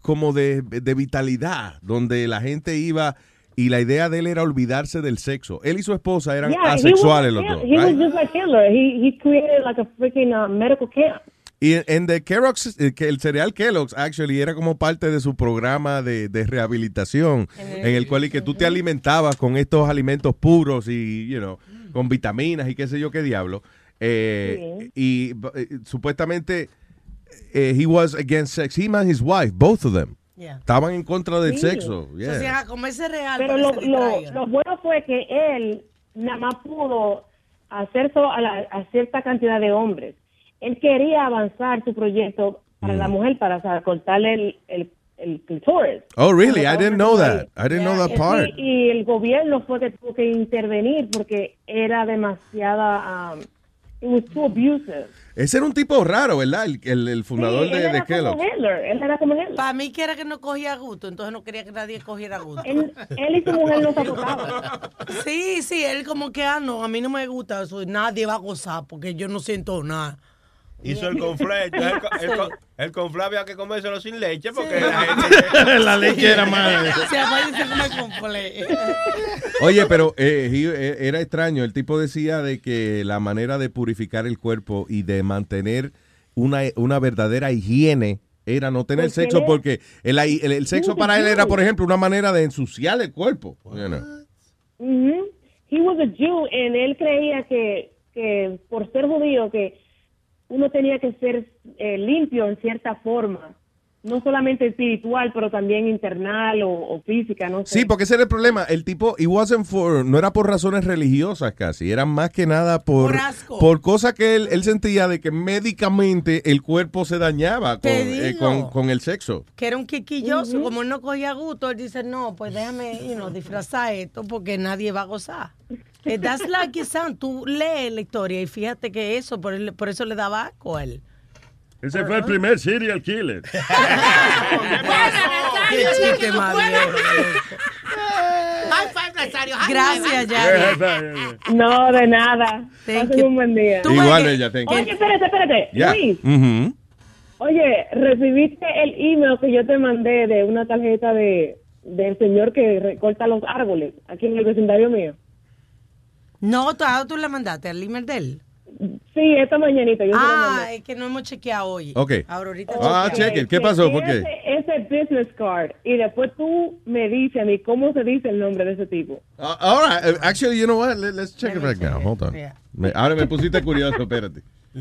como de, de vitalidad, donde la gente iba y la idea de él era olvidarse del sexo. Él y su esposa eran Yeah, he was asexuales los dos. He was right? just like Hitler. He, he created like a freaking uh, medical camp. Y en, the Kellogg's, eh, el cereal Kellogg's, actually, era como parte de su programa de, de rehabilitación, en el cual y que tú te alimentabas con estos alimentos puros y, you know, con vitaminas y qué sé yo qué diablo. Eh, Y eh, supuestamente, eh, he was against sex, him and his wife, both of them. Yeah. Estaban en contra del Sí. sexo. yeah. O sea, comerse real. Pero lo, bueno fue que él nada más pudo hacer a, la- a cierta cantidad de hombres. Él quería avanzar su proyecto para la mujer, para o sea, cortarle el, el, el clitoris. Oh, really? I didn't know that. I didn't know that Sí, part. y el gobierno fue que tuvo que intervenir porque era demasiada... um, it was too abusive. Ese era un tipo raro, ¿verdad? El, el, el fundador Sí, de, él de como. Hitler, él era como Hitler. Para mí que era que no cogía gusto, entonces no quería que nadie cogiera gusto. Él, él y su mujer no se. Sí, sí, él como que, ah, no, a mí no me gusta eso, nadie va a gozar porque yo no siento nada. Hizo el conflé. entonces El, el, el conflé había que comérselo sin leche porque la gente... La leche era mala. Se come conflé. Oye, pero eh, he- eh, era extraño. El tipo decía de que la manera de purificar el cuerpo y de mantener una, una verdadera higiene era no tener sexo porque el, el- el sexo para él era, por ejemplo, una manera de ensuciar el cuerpo. you know. Ujú. He was a Jew, and él creía que, que por ser judío que uno tenía que ser eh, limpio en cierta forma, no solamente espiritual, pero también internal o, o física, no sé. Sí, porque ese era el problema. El tipo, it wasn't for, no era por razones religiosas casi, era más que nada por, Por cosas que él, él sentía de que médicamente el cuerpo se dañaba con, eh, con, con el sexo. Que era un quiquilloso, como él no cogía gusto, él dice, no, pues déjame, you know, disfrazar esto porque nadie va a gozar. Eh, That's like it sound. Tú lees la historia y fíjate que eso, por, el- por eso le daba asco a él. Ese fue el primer serial killer. Qué chiste más Gracias. Yari. No, de nada. Thank Pasen you. un buen día. Tú Igual, Bella, thank you. Oye, espérate, espérate. Luis, Ujú. oye, ¿recibiste el email que yo te mandé de una tarjeta de del señor que recorta los árboles aquí en el vecindario mío? No, tú, ah, tú le mandaste al email de él. Sí, esta mañanita. Yo Ah, es que no hemos chequeado hoy. Ok. Ahora ahorita Ah, chequeamos. cheque. ¿Qué pasó? ¿Por qué? Ese, ese business card. Y después tú me dices a mí cómo se dice el nombre de ese tipo. Uh, all right. Uh, Actually, you know what? Let- let's check it right now. Hold on. Me- ahora me pusiste curioso, espérate.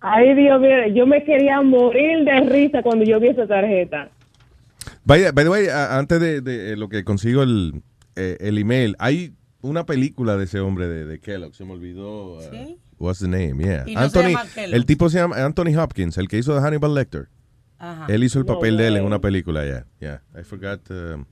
Ay, Dios mío, yo me quería morir de risa cuando yo vi esa tarjeta. By, by the way, a- antes de, de, eh, lo que consigo el, eh, el email, hay una película de ese hombre de, de Kellogg. Se me olvidó. uh, ¿Sí? What's the name? Yeah. No Anthony, el tipo se llama Anthony Hopkins, el que hizo de Hannibal Lecter. Ajá. Él hizo el No papel de él en una película, yeah. Yeah. I forgot um,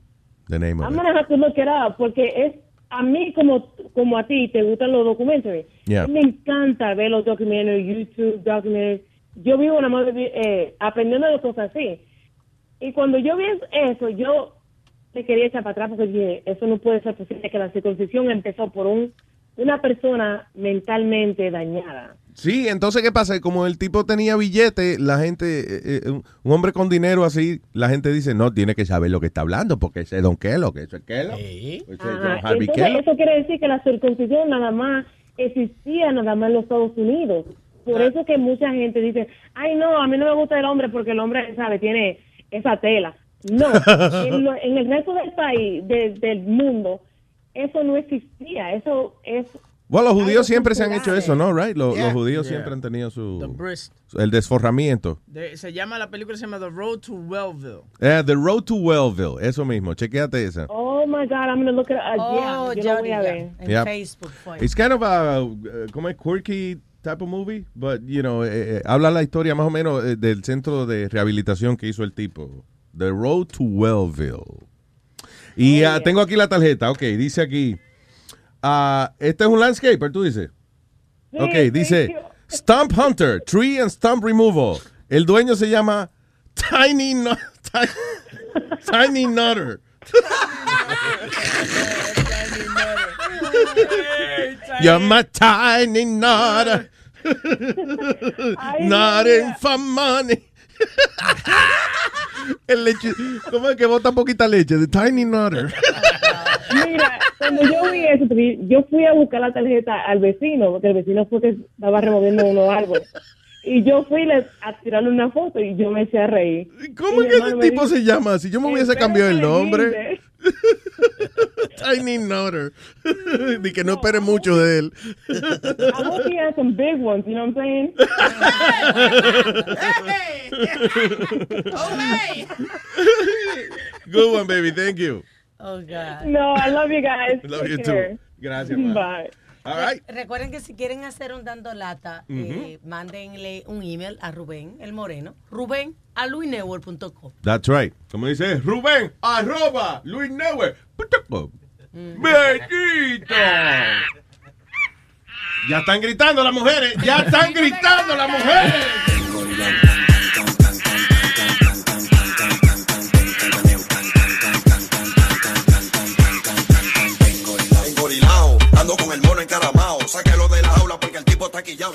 the name of I'm it. gonna have to look it up porque es a mí como como a ti te gustan los documentales. Yeah. Me encanta ver los documentales, YouTube documentales. Yo vivo nada más eh, aprendiendo de cosas así. Y cuando yo vi eso, yo me quería echar para atrás porque dije, eso no puede ser posible que la circuncisión empezó por un una persona mentalmente dañada. Sí, entonces, ¿qué pasa? Como el tipo tenía billete, la gente, eh, eh, un hombre con dinero así, la gente dice, no, tiene que saber lo que está hablando, porque ese es Don Kellogg, eso es Kellogg. Ese es John Ajá, Harvey Entonces, Kellogg. eso quiere decir que la circuncisión nada más existía nada más en los Estados Unidos. Por eso que mucha gente dice, ay no, a mí no me gusta el hombre porque el hombre, sabe, tiene esa tela. No, en, lo- en el resto del país, de- del mundo, eso no existía. Eso es Bueno, los judíos siempre se han hecho eso, ¿no? Right? Los, Yeah. los judíos Yeah. siempre han tenido su... El desforramiento. De- se llama, la película se llama The Road to Wellville. Eh, the Road to Wellville, eso mismo, chequeate esa. Oh my God, I'm gonna look at it. Oh, yeah, yo voy a ver. En Yep. Facebook fue. It's kind of a, uh, como es quirky type of movie, but, you know, eh, eh, habla la historia más o menos eh, del centro de rehabilitación que hizo el tipo. The Road to Wellville. Y ah, tengo aquí la tarjeta, ok, dice aquí, ah, este es un landscaper, tú dices. Ok, dice, Stump Hunter, Tree and Stump Removal. El dueño se llama Tiny, Tiny Nutter. You're my tiny nutter. Nutting for money. El leche, ¿Cómo es que bota poquita leche? The tiny nutter. Mira, cuando yo vi eso, yo fui a buscar la tarjeta al vecino, porque el vecino fue que estaba removiendo unos árboles. Y yo fui a tirarle una foto y yo me eché a reír. ¿Cómo Y que ese tipo dice, se llama? Si yo me hubiese cambiado el "Espérate, nombre. Guinde". Tiny Nutter. Di que no espere mucho de él. I hope he has some big ones, you know what I'm saying? Good one, baby. Thank you. Oh, God. No, I love you guys. Love Take you care. too. Gracias, ma. Bye. All right. Recuerden que si quieren hacer un dando lata, eh, mándenle un email a Rubén, el moreno, Rubén a luinetwork.com. That's right. Como dice Rubén, arroba Luis Neuer. ¡Bendito! Ya están gritando las mujeres. Ya están gritando las mujeres. Con el mono encaramao. Sáquelo de la jaula porque el tipo está quillado.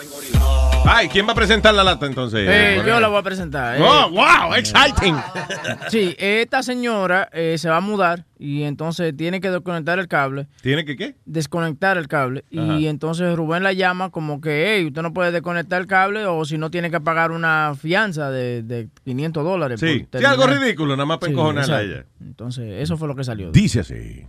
Ay, ¿quién va a presentar la lata entonces? Eh, yo la voy a presentar. eh. Oh, wow, exciting. Sí, esta señora eh, se va a mudar y entonces tiene que desconectar el cable. ¿Tiene que qué? Desconectar el cable. Ajá. Y entonces Rubén la llama como que, hey, usted no puede desconectar el cable o si no tiene que pagar una fianza de, de 500 dólares. Sí, por sí, algo ridículo, nada más para Sí, encojonarla a ella. Entonces, eso fue lo que salió. Dice así.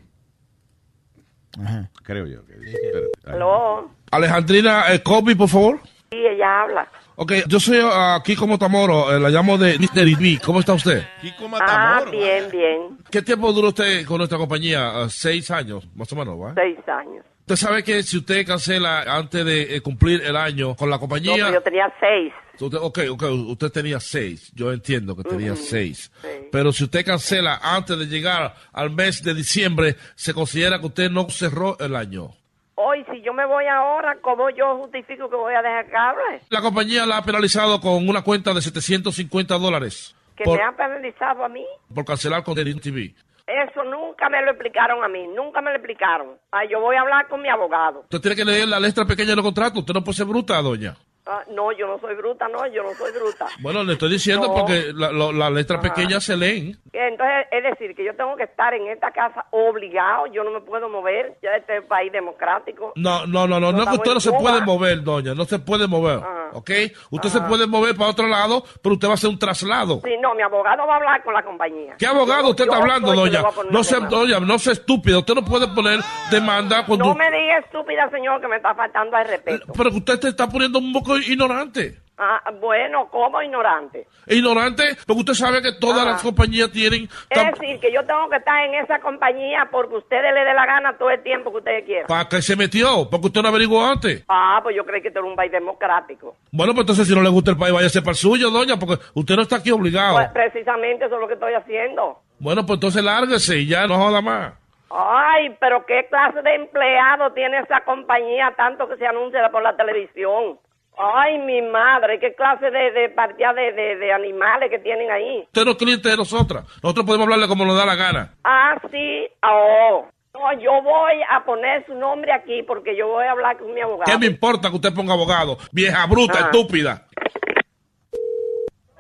Creo yo. que dice. Espérate. Alejandrina eh, Kobe, por favor. sí, ella habla. Ok, yo soy uh, Kiko Motamoro, eh, la llamo de Mr. B. ¿Cómo está usted? Kiko Ah, bien, bien. ¿Qué tiempo duró usted con nuestra compañía? Ah, seis años, más o menos, ¿va? Seis años. Usted sabe que si usted cancela antes de eh, cumplir el año con la No, compañía... pero yo tenía seis. Usted, ok, ok, usted tenía seis. Yo entiendo que tenía seis. Pero si usted cancela antes de llegar al mes de diciembre, se considera que usted no cerró el año. Hoy, si yo me voy ahora, ¿cómo yo justifico que voy a dejar cable? La compañía la ha penalizado con una cuenta de 750 dólares Que por, me han penalizado a mí. por cancelar con TV. Eso nunca me lo explicaron a mí, nunca me lo explicaron. Ay, yo voy a hablar con mi abogado. Usted tiene que leer la letra pequeña del contrato. Usted no puede ser bruta, doña. Ah, no, yo no soy bruta, no, yo no soy bruta. Bueno, le estoy diciendo No. porque la, lo- la letra Ajá. pequeña se leen. Entonces, es decir, que yo tengo que estar en esta casa obligado, yo no me puedo mover, ya este es un país democrático. No, no, no, no, no, es que usted no se puede mover, doña, no se puede mover, Ajá. ¿ok? Usted se puede mover para otro lado, pero usted va a hacer un traslado. Sí, no, mi abogado va a hablar con la compañía. ¿Qué abogado Yo- usted yo está hablando, doña? No una se, demanda. doña, no sea estúpida. Usted no puede poner demanda cuando... No me diga estúpida, señor, que me está faltando al respeto. Pero usted te está poniendo un poco ignorante. Ah, bueno, como ignorante. Ignorante, porque usted sabe que todas Ajá. las compañías tienen... Es decir, que yo tengo que estar en esa compañía porque ustedes le dé la gana todo el tiempo que ustedes quieran. ¿Para qué se metió? Porque usted no averiguó antes. Ah, pues yo creo que esto era un país democrático. Bueno, pues entonces si no le gusta el país, váyase para el suyo, doña, porque usted no está aquí obligado. Pues precisamente eso es lo que estoy haciendo. Bueno, pues entonces lárguese y ya no joda más. Ay, pero qué clase de empleado tiene esa compañía tanto que se anuncia por la televisión. Ay, mi madre, qué clase de, de partida de, de, de animales que tienen ahí. Usted no es cliente de nosotras. Nosotros podemos hablarle como nos da la gana. Ah, sí, oh. No, yo voy a poner su nombre aquí porque yo voy a hablar con mi abogado. ¿Qué me importa que usted ponga abogado? Vieja bruta, Ah. estúpida.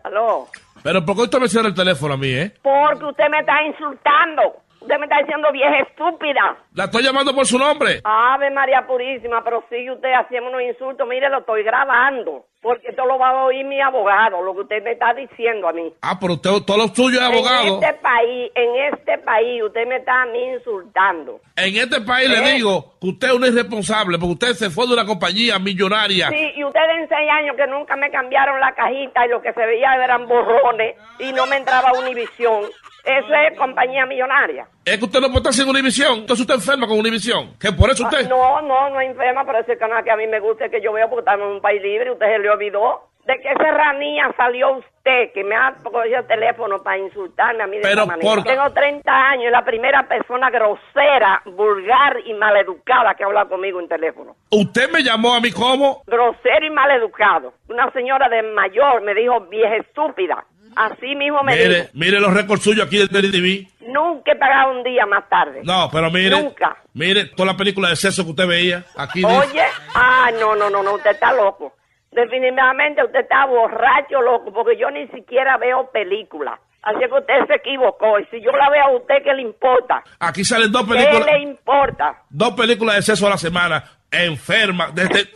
Aló. Pero ¿por qué usted me cierra el teléfono a mí, eh? Porque usted me está insultando. Usted me está diciendo vieja estúpida. La estoy llamando por su nombre. Ave María Purísima, pero sigue usted haciendo unos insultos. Mire, lo estoy grabando. Porque esto lo va a oír mi abogado, lo que usted me está diciendo a mí. Ah, pero usted, todo lo suyo es abogado. En este país, en este país, usted me está a mí insultando. En este país le ¿Eh? digo que usted es un irresponsable porque usted se fue de una compañía millonaria. Sí, y ustedes en seis años que nunca me cambiaron la cajita y lo que se veía eran borrones y no me entraba Univisión. Eso es compañía millonaria. Es que usted no puede estar sin Univisión. Entonces usted enferma con Univisión. Que por eso usted... Ah, no, no, no es enferma, pero ese canal que a mí me gusta es que yo veo porque estamos en un país libre, usted se le olvidó. ¿De qué serranía salió usted que me ha cogido el teléfono para insultarme a mí de Pero esa manera? por- Tengo 30 años y la primera persona grosera, vulgar y maleducada que ha hablado conmigo en teléfono. Usted me llamó a mí como... Grosero y maleducado. Una señora de mayor me dijo vieja estúpida. Así mismo me dijo. Mire, mire los récords suyos aquí del TV. Nunca he pagado un día más tarde. No, pero mire... Nunca. Mire, toda la película de sexo que usted veía. Aquí dice- Oye, ah, no, no, no, no, usted está loco. Definitivamente usted está borracho, loco, porque yo ni siquiera veo películas. Así que usted se equivocó. Y si yo la veo a usted, ¿qué le importa? Aquí salen dos ¿Qué películas... le importa? Dos películas de sexo a la semana. Enferma. Desde...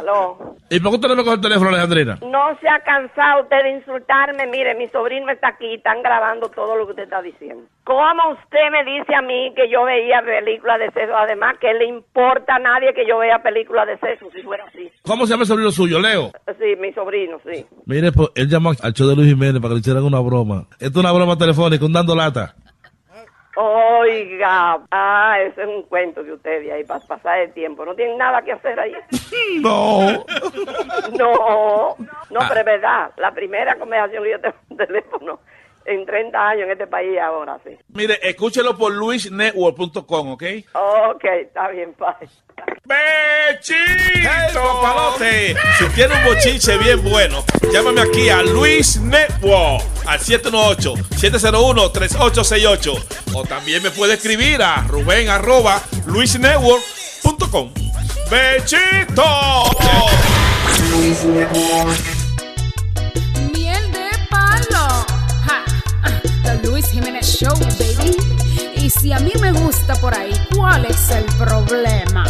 Aló. ¿Y por qué usted no me coge el teléfono, Alejandrina? No se ha cansado usted de insultarme. Mire, mi sobrino está aquí, están grabando todo lo que usted está diciendo. ¿Cómo usted me dice a mí que yo veía películas de sexo? Además, que le importa a nadie que yo vea películas de sexo si fuera así. ¿Cómo se llama el sobrino suyo, Leo? Sí, mi sobrino, sí. Mire, pues, él llamó al show de Luis Jiménez para que le hicieran una broma. Esto es una broma telefónica, un dando lata. Oiga, ah, ese es un cuento de ustedes ahí para pasar el tiempo. No tienen nada que hacer ahí. No. No, no, pero es verdad. La primera conversación que yo tengo en teléfono en 30 años en este país ahora, sí. Mire, escúchelo por luisnetwork.com, ¿ok? Ok, está bien, bye. ¡Bechito, palote! Si tiene un bochinche bien bueno, llámame aquí a Luis Network al 718-701-3868. O también me puede escribir a Rubén arroba luisnetwork.com. ¡Bechito! Miel Luis Jiménez Show, baby. Y si a mí me gusta por ahí, ¿cuál es el problema?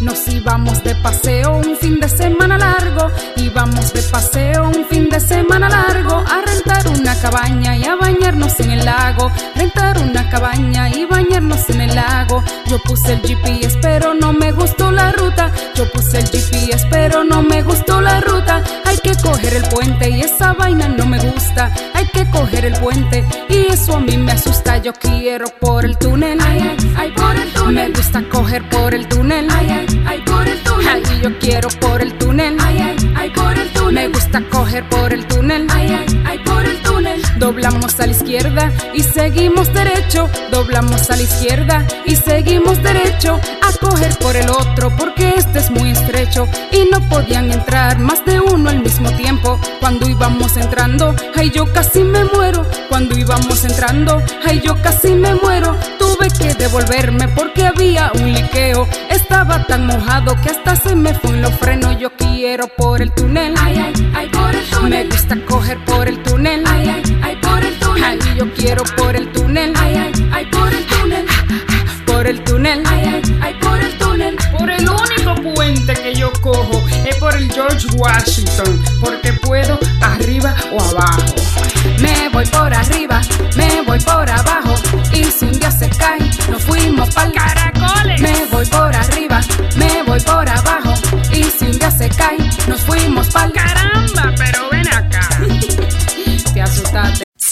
Nos íbamos de paseo un fin de semana largo, íbamos de paseo un fin de semana largo a rentar una cabaña y a bañarnos en el lago, rentar una cabaña y bañarnos en el lago. Yo puse el GPS pero no me gustó la ruta, yo puse el GPS pero no me gustó la ruta. Hay que coger el puente y esa vaina no me gusta, hay que coger el puente y eso a mí me asusta. Yo quiero por el túnel, ay, ay, ay, por el túnel. Me gusta coger por el túnel, ay, ay, ay, por el túnel. Ay, yo quiero por el túnel, ay, ay, ay, por el túnel. Me gusta coger por el túnel, ay, ay, Doblamos a la izquierda y seguimos derecho, doblamos a la izquierda y seguimos derecho a coger por el otro porque este es muy estrecho y no podían entrar más de uno al mismo tiempo. Cuando íbamos entrando, ay yo casi me muero. Cuando íbamos entrando, ay yo casi me muero. Tuve que devolverme porque había un liqueo. Estaba tan mojado que hasta se me fue en los frenos. Yo quiero por el túnel, ay ay ay por el túnel. Me gusta coger por el túnel, ay ay ay por el túnel. Ay, yo quiero por el túnel, ay ay ay por el túnel. Por el túnel, ay ay ay por el túnel. Por el único puente que yo cojo es por el George Washington, porque puedo arriba o abajo. Me voy por arriba, me voy por abajo. Y si un día se cae, nos fuimos pa'l caracoles. Me voy por arriba, me voy por abajo. Y si un día se cae, nos fuimos pa'l caramba. Pero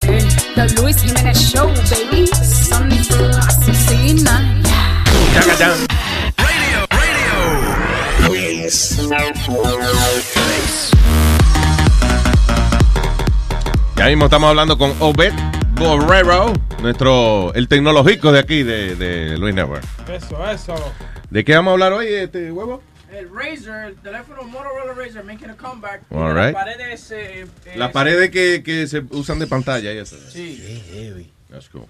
The Luis Jimenez Show, baby. Sunday through Asesina. Ya mismo estamos hablando con Obed Borrero, nuestro, el tecnológico de aquí, de, de Luis Network. Eso, eso. ¿De qué vamos a hablar hoy, este huevo? El Razer, el teléfono Motorola Razer making a comeback. All Las right. paredes, eh, eh, Las paredes que, que se usan de pantalla y eso. Sí. That's cool.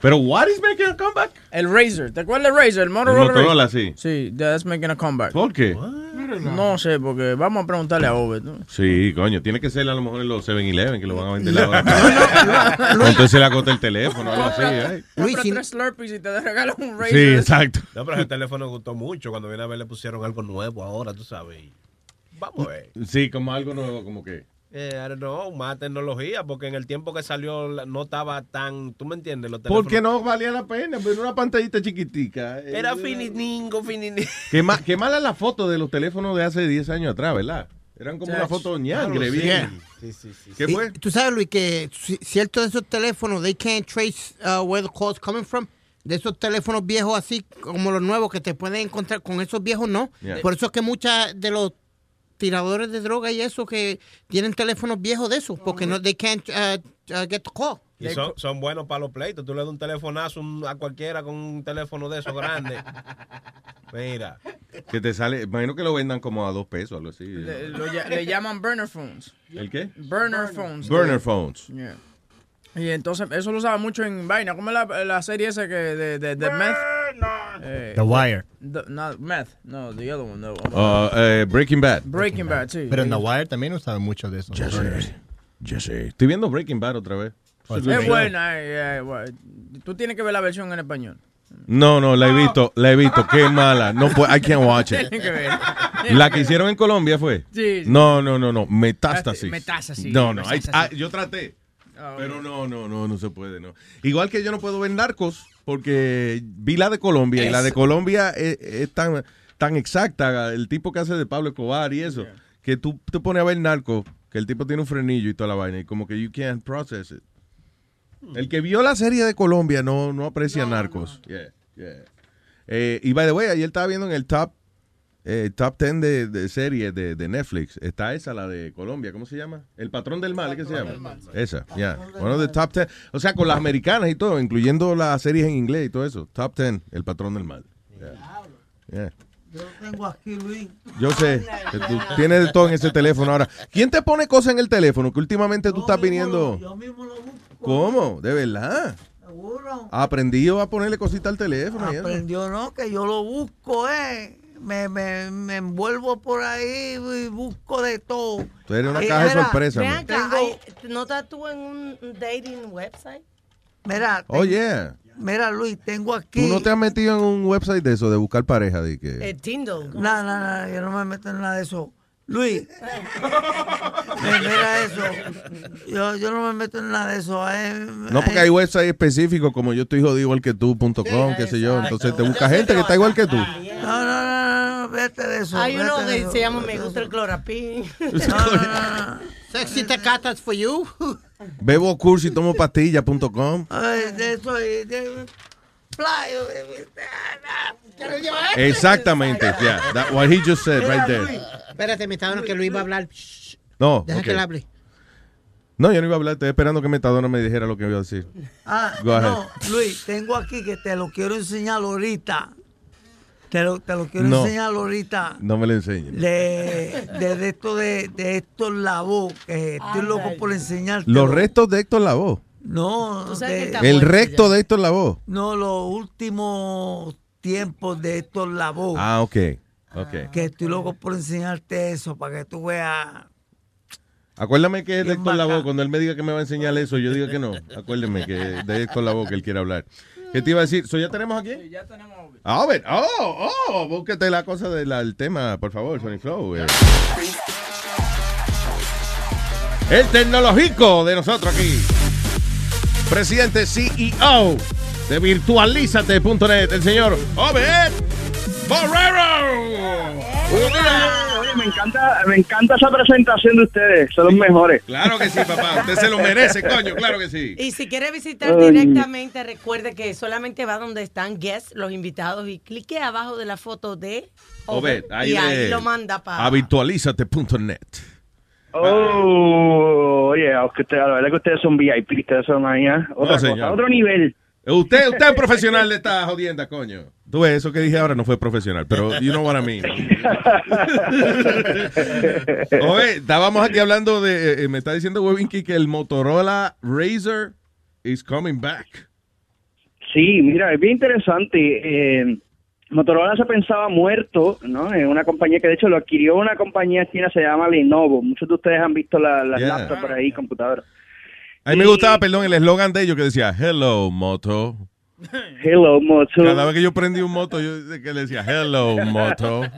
Pero what is making a comeback? El Razer, ¿te acuerdas del Razer? El Motorola, El Motorola, Razer? Sí, that's making a comeback. ¿Por qué? No sé, porque vamos a preguntarle a Obed. ¿no? Sí, coño, tiene que ser a lo mejor en los 7-Eleven que lo van a vender ahora. Entonces se le agota el teléfono, algo así. ¿eh? Compra tres Slurpees y te regalan un Razer. Sí, exacto. No, pero ese teléfono gustó mucho. Cuando viene a ver le pusieron algo nuevo ahora, tú sabes. Vamos a ver. Sí, como algo nuevo, como que. Eh, I don't know, más tecnología, porque en el tiempo que salió no estaba tan, ¿tú me entiendes? Los Porque teléfonos- no valía la pena, pero una pantallita chiquitica. eh, Era fininingo, fininingo. Qué, ma- qué mala la foto de los teléfonos de hace 10 años atrás, ¿verdad? Eran como una foto ñangre, bien. Sí, sí, sí. ¿Qué fue? Tú sabes, Luis, que ci- ciertos de esos teléfonos, they can't trace uh, where the call's coming from. De esos teléfonos viejos así como los nuevos que te pueden encontrar, con esos viejos no. Yeah. Por eso es que muchas de los tiradores de droga y eso que tienen teléfonos viejos de esos, porque no, they can't uh, uh, get the call. Y son, son buenos para los pleitos. Tú le das un telefonazo a cualquiera con un teléfono de esos grandes. Mira. Que te sale, imagino que lo vendan como a dos pesos, algo así. Le, lo lla- le llaman burner phones. ¿El qué? Burner phones. Burner phones. Yeah. Y entonces, eso lo usaba mucho en vaina. ¿Cómo es la, la serie esa que de, de, de meth? Eh, The Wire. the- not meth. No, the other one. no. Uh, eh, Breaking Bad. Breaking Bad, sí. Pero en The Wire también usaban mucho de eso. Estoy viendo Breaking Bad otra vez. Es buena. eh, eh, bueno. Tú tienes que ver la versión en español. No, no, la he visto, la he visto. Qué mala. No puedo, I can't watch it. La que hicieron en Colombia fue. Sí, sí. No, no, no, no. Metástasis. Metástasis. No, no. ah, yo traté. Pero no, no, no, no se puede, no. Igual que yo no puedo ver narcos porque vi la de Colombia y la de. Colombia es, es tan, tan exacta, el tipo que hace de Pablo Escobar y eso, que tú te pones a ver narcos, que el tipo tiene un frenillo y toda la vaina y como que you can't process it. El que vio la serie de Colombia no, no aprecia narcos. Yeah, yeah. Eh, y by the way, ayer estaba viendo en el top eh, top 10 de, de series de, de Netflix. Está esa, la de Colombia. ¿Cómo se llama? El Patrón del Mal, ¿qué se llama? Esa, ya. Uno de top 10. O sea, con las americanas y todo, incluyendo las series en inglés y todo eso. Top 10, El Patrón del Mal. Yeah. Yeah. Yo lo tengo aquí, Luis. Yo sé que tú tienes de todo en ese teléfono ahora. ¿Quién te pone cosas en el teléfono? Que últimamente tú estás viniendo. Yo mismo lo busco. ¿Cómo? ¿De verdad? Seguro. Aprendió a ponerle cositas al teléfono. Aprendió, ¿no? Que yo lo busco, ¿eh? Me, me, me envuelvo por ahí y busco de todo. Tú eres una Eh, caja de mira, sorpresa. Acá, Tengo- ay, ¿no estás tú en un dating website? Mira, Oh, ten- yeah. mira, Luis, tengo aquí. ¿Tú no te has metido en un website de eso, de buscar pareja? De que... El Tinder. No, no, no, yo no me meto en nada de eso. Luis, eh, mira eso. Yo, yo no me meto en nada de eso. eh. No, porque hay websites específicos como yo estoy jodido igual que tú.com, qué sé yo. Entonces te busca gente que está igual que tú. No, no, no, no, vete de eso. Hay uno que se llama Me gusta el clorapín. Sexy tecatas for you. Bebo curso y tomo pastillas.com. Ay, de eso. y de- Fly, eh, ¿Quieres llevar esto? Exactamente, yeah. That, what he just said right there. Espérate, me está dando que Luis va a hablar. Shh, No, Deja que él hable. No, yo no iba a hablar. Estoy esperando que Metadona me dijera lo que iba a decir. Ah, Go ahead. no, Luis, tengo aquí que te lo quiero enseñar ahorita. Te lo, te lo quiero No. enseñar ahorita. No me lo enseñes. De, de, de esto de, de Héctor Lavoe, que estoy loco por enseñarte. Los restos de Héctor Lavoe. No, de- El recto de Héctor Lavoe. no, los últimos tiempos de Héctor Lavoe. Ah, ok. Ok. Que estoy loco por enseñarte eso para que tú veas. Acuérdame que es de Héctor. Lavoe. Cuando él me diga que me va a enseñar eso, yo digo que no. Acuérdeme que es de Héctor Lavoe que él quiere hablar. ¿Qué te iba a decir? ¿So ya tenemos aquí? Ya tenemos. A ver, oh, oh, búsquete la cosa del tema, por favor, Sony Flow. eh. El tecnológico de nosotros aquí. Presidente CEO de virtualizate.net, el señor Obed Borrero. Oye, me encanta, me encanta esa presentación de ustedes, son los mejores. Claro que sí, papá. Usted se lo merece, coño, claro que sí. Y si quiere visitar Ay. directamente, recuerde que solamente va donde están guests, los invitados, y clique abajo de la foto de Obed, ahí, y ahí de- lo manda para... a virtualizate.net. Oh, oye, aunque usted- la verdad es que ustedes son VIP, ustedes son ahí, ¿eh? otra cosa, otro nivel. Usted, usted es profesional de esta jodienda, coño. Tú ves, eso que dije ahora no fue profesional, pero you know what I mean. Oye, estábamos aquí hablando de, eh, me está diciendo Webinky que el Motorola Razr is coming back. Sí, mira, es bien interesante. Eh, Motorola se pensaba muerto, ¿no? Es una compañía que de hecho lo adquirió una compañía china, se llama Lenovo. Muchos de ustedes han visto la- las Yeah. laptops por ahí, computadoras. A mí me gustaba, perdón, el eslogan de ellos que decía, hello, moto. Hello, moto. Cada vez que yo prendí un moto, yo que le decía, hello, moto.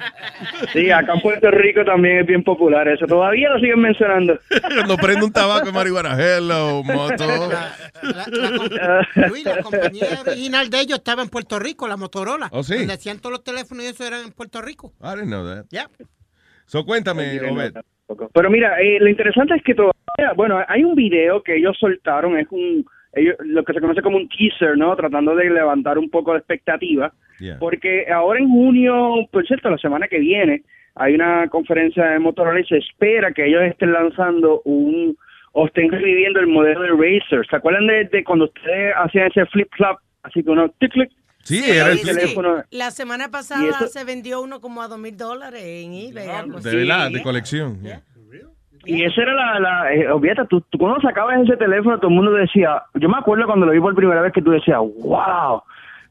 Sí, acá en Puerto Rico también es bien popular eso. Todavía lo siguen mencionando. Cuando prendo un tabaco de marihuana, hello, moto. Luis, la compañía original de ellos estaba en Puerto Rico, la Motorola. Oh, sí. Donde hacían todos los teléfonos y eso eran en Puerto Rico. I didn't know that. Ya. So, cuéntame, Obed. Pero mira, eh, lo interesante es que todavía, bueno, hay un video que ellos soltaron, es un ellos, lo que se conoce como un teaser, ¿no? Tratando de levantar un poco de expectativa. Yeah. Porque ahora en junio, por cierto, la semana que viene, hay una conferencia de Motorola y se espera que ellos estén lanzando un, o estén reviviendo el modelo de Razer. ¿Se acuerdan de, de cuando ustedes hacían ese flip-flop? Así que uno, tic, clic, Sí, era el sí. teléfono. La semana pasada eso- se vendió uno como a dos mil dólares en eBay. algo de verdad, de colección. yeah. Y esa era la, la eh, olvídate, tú, tú cuando sacabas ese teléfono, todo el mundo decía, yo me acuerdo cuando lo vi por primera vez que tú decías, wow,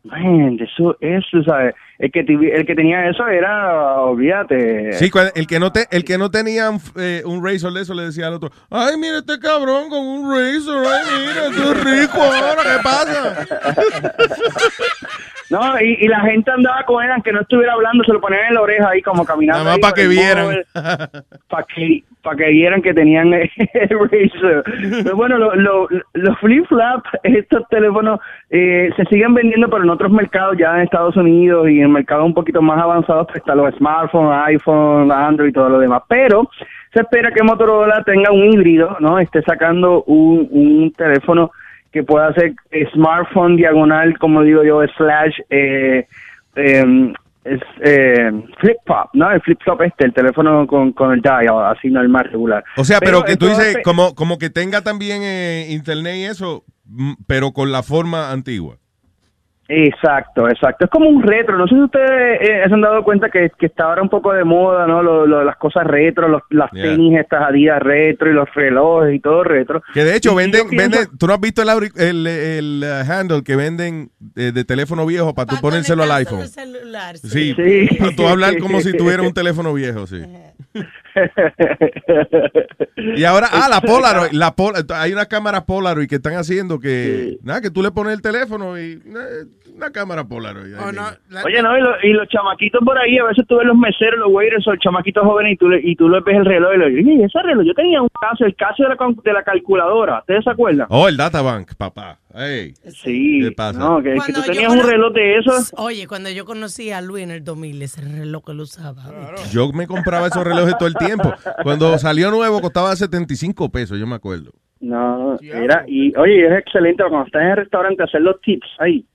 man, eso, eso, ¿sabes? El que, el que tenía eso era, olvídate. Sí, el que no te, el que no tenía un, eh, un Razor de eso le decía al otro, ay, mira este cabrón con un Razor, ay, mira, es rico ahora, ¿qué pasa? No, y, y la gente andaba con él, aunque no estuviera hablando, se lo ponían en la oreja ahí como caminando. Nada más para que vieran. Para que, para que vieran que tenían el Razer. Pero bueno, lo- lo- los flip-flop, estos teléfonos eh, se siguen vendiendo, pero en otros mercados, ya en Estados Unidos y en mercados un poquito más avanzados, pues están los smartphones, iPhone, Android y todo lo demás. Pero se espera que Motorola tenga un híbrido, ¿no? Esté sacando un, un teléfono que pueda ser eh, smartphone diagonal, como digo yo, slash eh, em, es, eh, flip flop, ¿no? El flip flop este, el teléfono con, con el dial, así normal, regular. O sea, pero, que tú dices, como, como que tenga también eh, internet y eso, mm, pero con la forma antigua. Exacto, exacto. Es como un retro. No sé si ustedes eh, se han dado cuenta que, que está ahora un poco de moda, ¿no? Lo, lo- las cosas retro, los, las Yeah. tenis, estas adidas retro y los relojes y todo retro. Que de hecho Y venden, pienso- venden, tú no has visto el, el, el, uh, handle que venden eh, de teléfono viejo para tú ponérselo al iPhone. celular, Sí, Sí. para tú hablar como si tuvieras un teléfono viejo, sí. Y ahora, ah, la Polaroid, la Pol- hay una cámara Polaroid que están haciendo que, nada, que tú le pones el teléfono y eh, una cámara Polaroid. mismo. Oye, no, y, lo- y los chamaquitos por ahí, a veces tú ves los meseros, los waiters, o los chamaquitos jóvenes y tú, le- y tú les ves el reloj y le dices, "Oye, ese reloj, yo tenía un caso, el caso de la, de la calculadora, ¿ustedes se acuerdan? Oh, el databank, papá. Sí. ¿Qué pasa? No, que, tú yo tenías un reloj de esos. Oye, cuando yo conocí a Luis en el 2000, ese reloj que él usaba. Yo me compraba esos relojes todo el tiempo. Cuando salió nuevo costaba 75 pesos, yo me acuerdo. No, era, y oye, es excelente cuando estás en el restaurante hacer los tips ahí.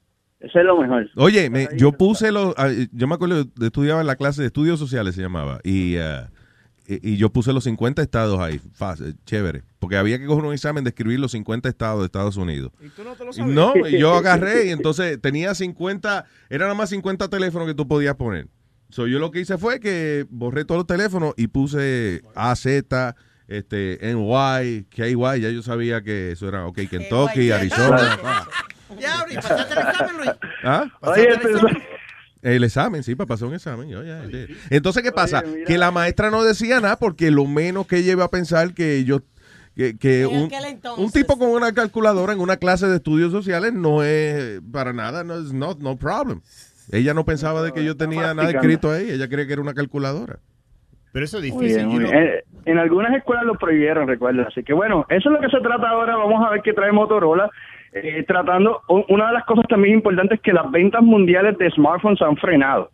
Eso es lo mejor. Oye, me- yo puse los, ah, yo me acuerdo, de- estudiaba en la clase de estudios sociales, se llamaba, y, ah, y, y yo puse los 50 estados ahí, fácil, chévere, porque había que coger un examen de escribir los 50 estados de Estados Unidos. ¿Y tú no te lo Y sabías? No, y yo agarré y entonces tenía 50, era nada más 50 teléfonos que tú podías poner. So, yo lo que hice fue que borré todos los teléfonos y puse AZ, este, NY, KY, ya yo sabía que eso era, ok, Kentucky, Arizona. Ya, ahorita, pasaste el examen, Luis. ¿Ah? Oye, El examen, sí, para pasar un examen. yo ya, ya. Entonces, ¿qué pasa? Que la maestra no decía nada porque lo menos que ella iba a pensar que yo que, que un, un tipo con una calculadora en una clase de estudios sociales no es para nada, no es no, no problem. Ella no pensaba de que yo tenía nada escrito ahí, ella creía que era una calculadora. Pero eso es Muy bien, muy bien. Eh, en algunas escuelas lo prohibieron, recuerda. Así que bueno, eso es lo que se trata ahora. Vamos a ver qué trae Motorola. Eh, tratando, una de las cosas también importantes es que las ventas mundiales de smartphones han frenado.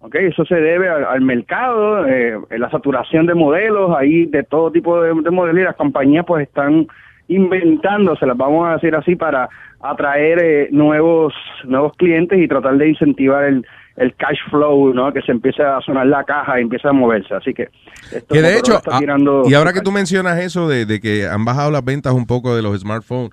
¿ok? Eso se debe al, al mercado, eh, la saturación de modelos, ahí de todo tipo de, de modelos y las compañías pues están inventándose, las vamos a decir así, para atraer eh, nuevos nuevos clientes y tratar de incentivar el, el cash flow, ¿no? Que se empiece a sonar la caja y empiece a moverse. Así que esto Que de hecho, está ah, tirando- y ahora que tú mencionas eso de, de que han bajado las ventas un poco de los smartphones,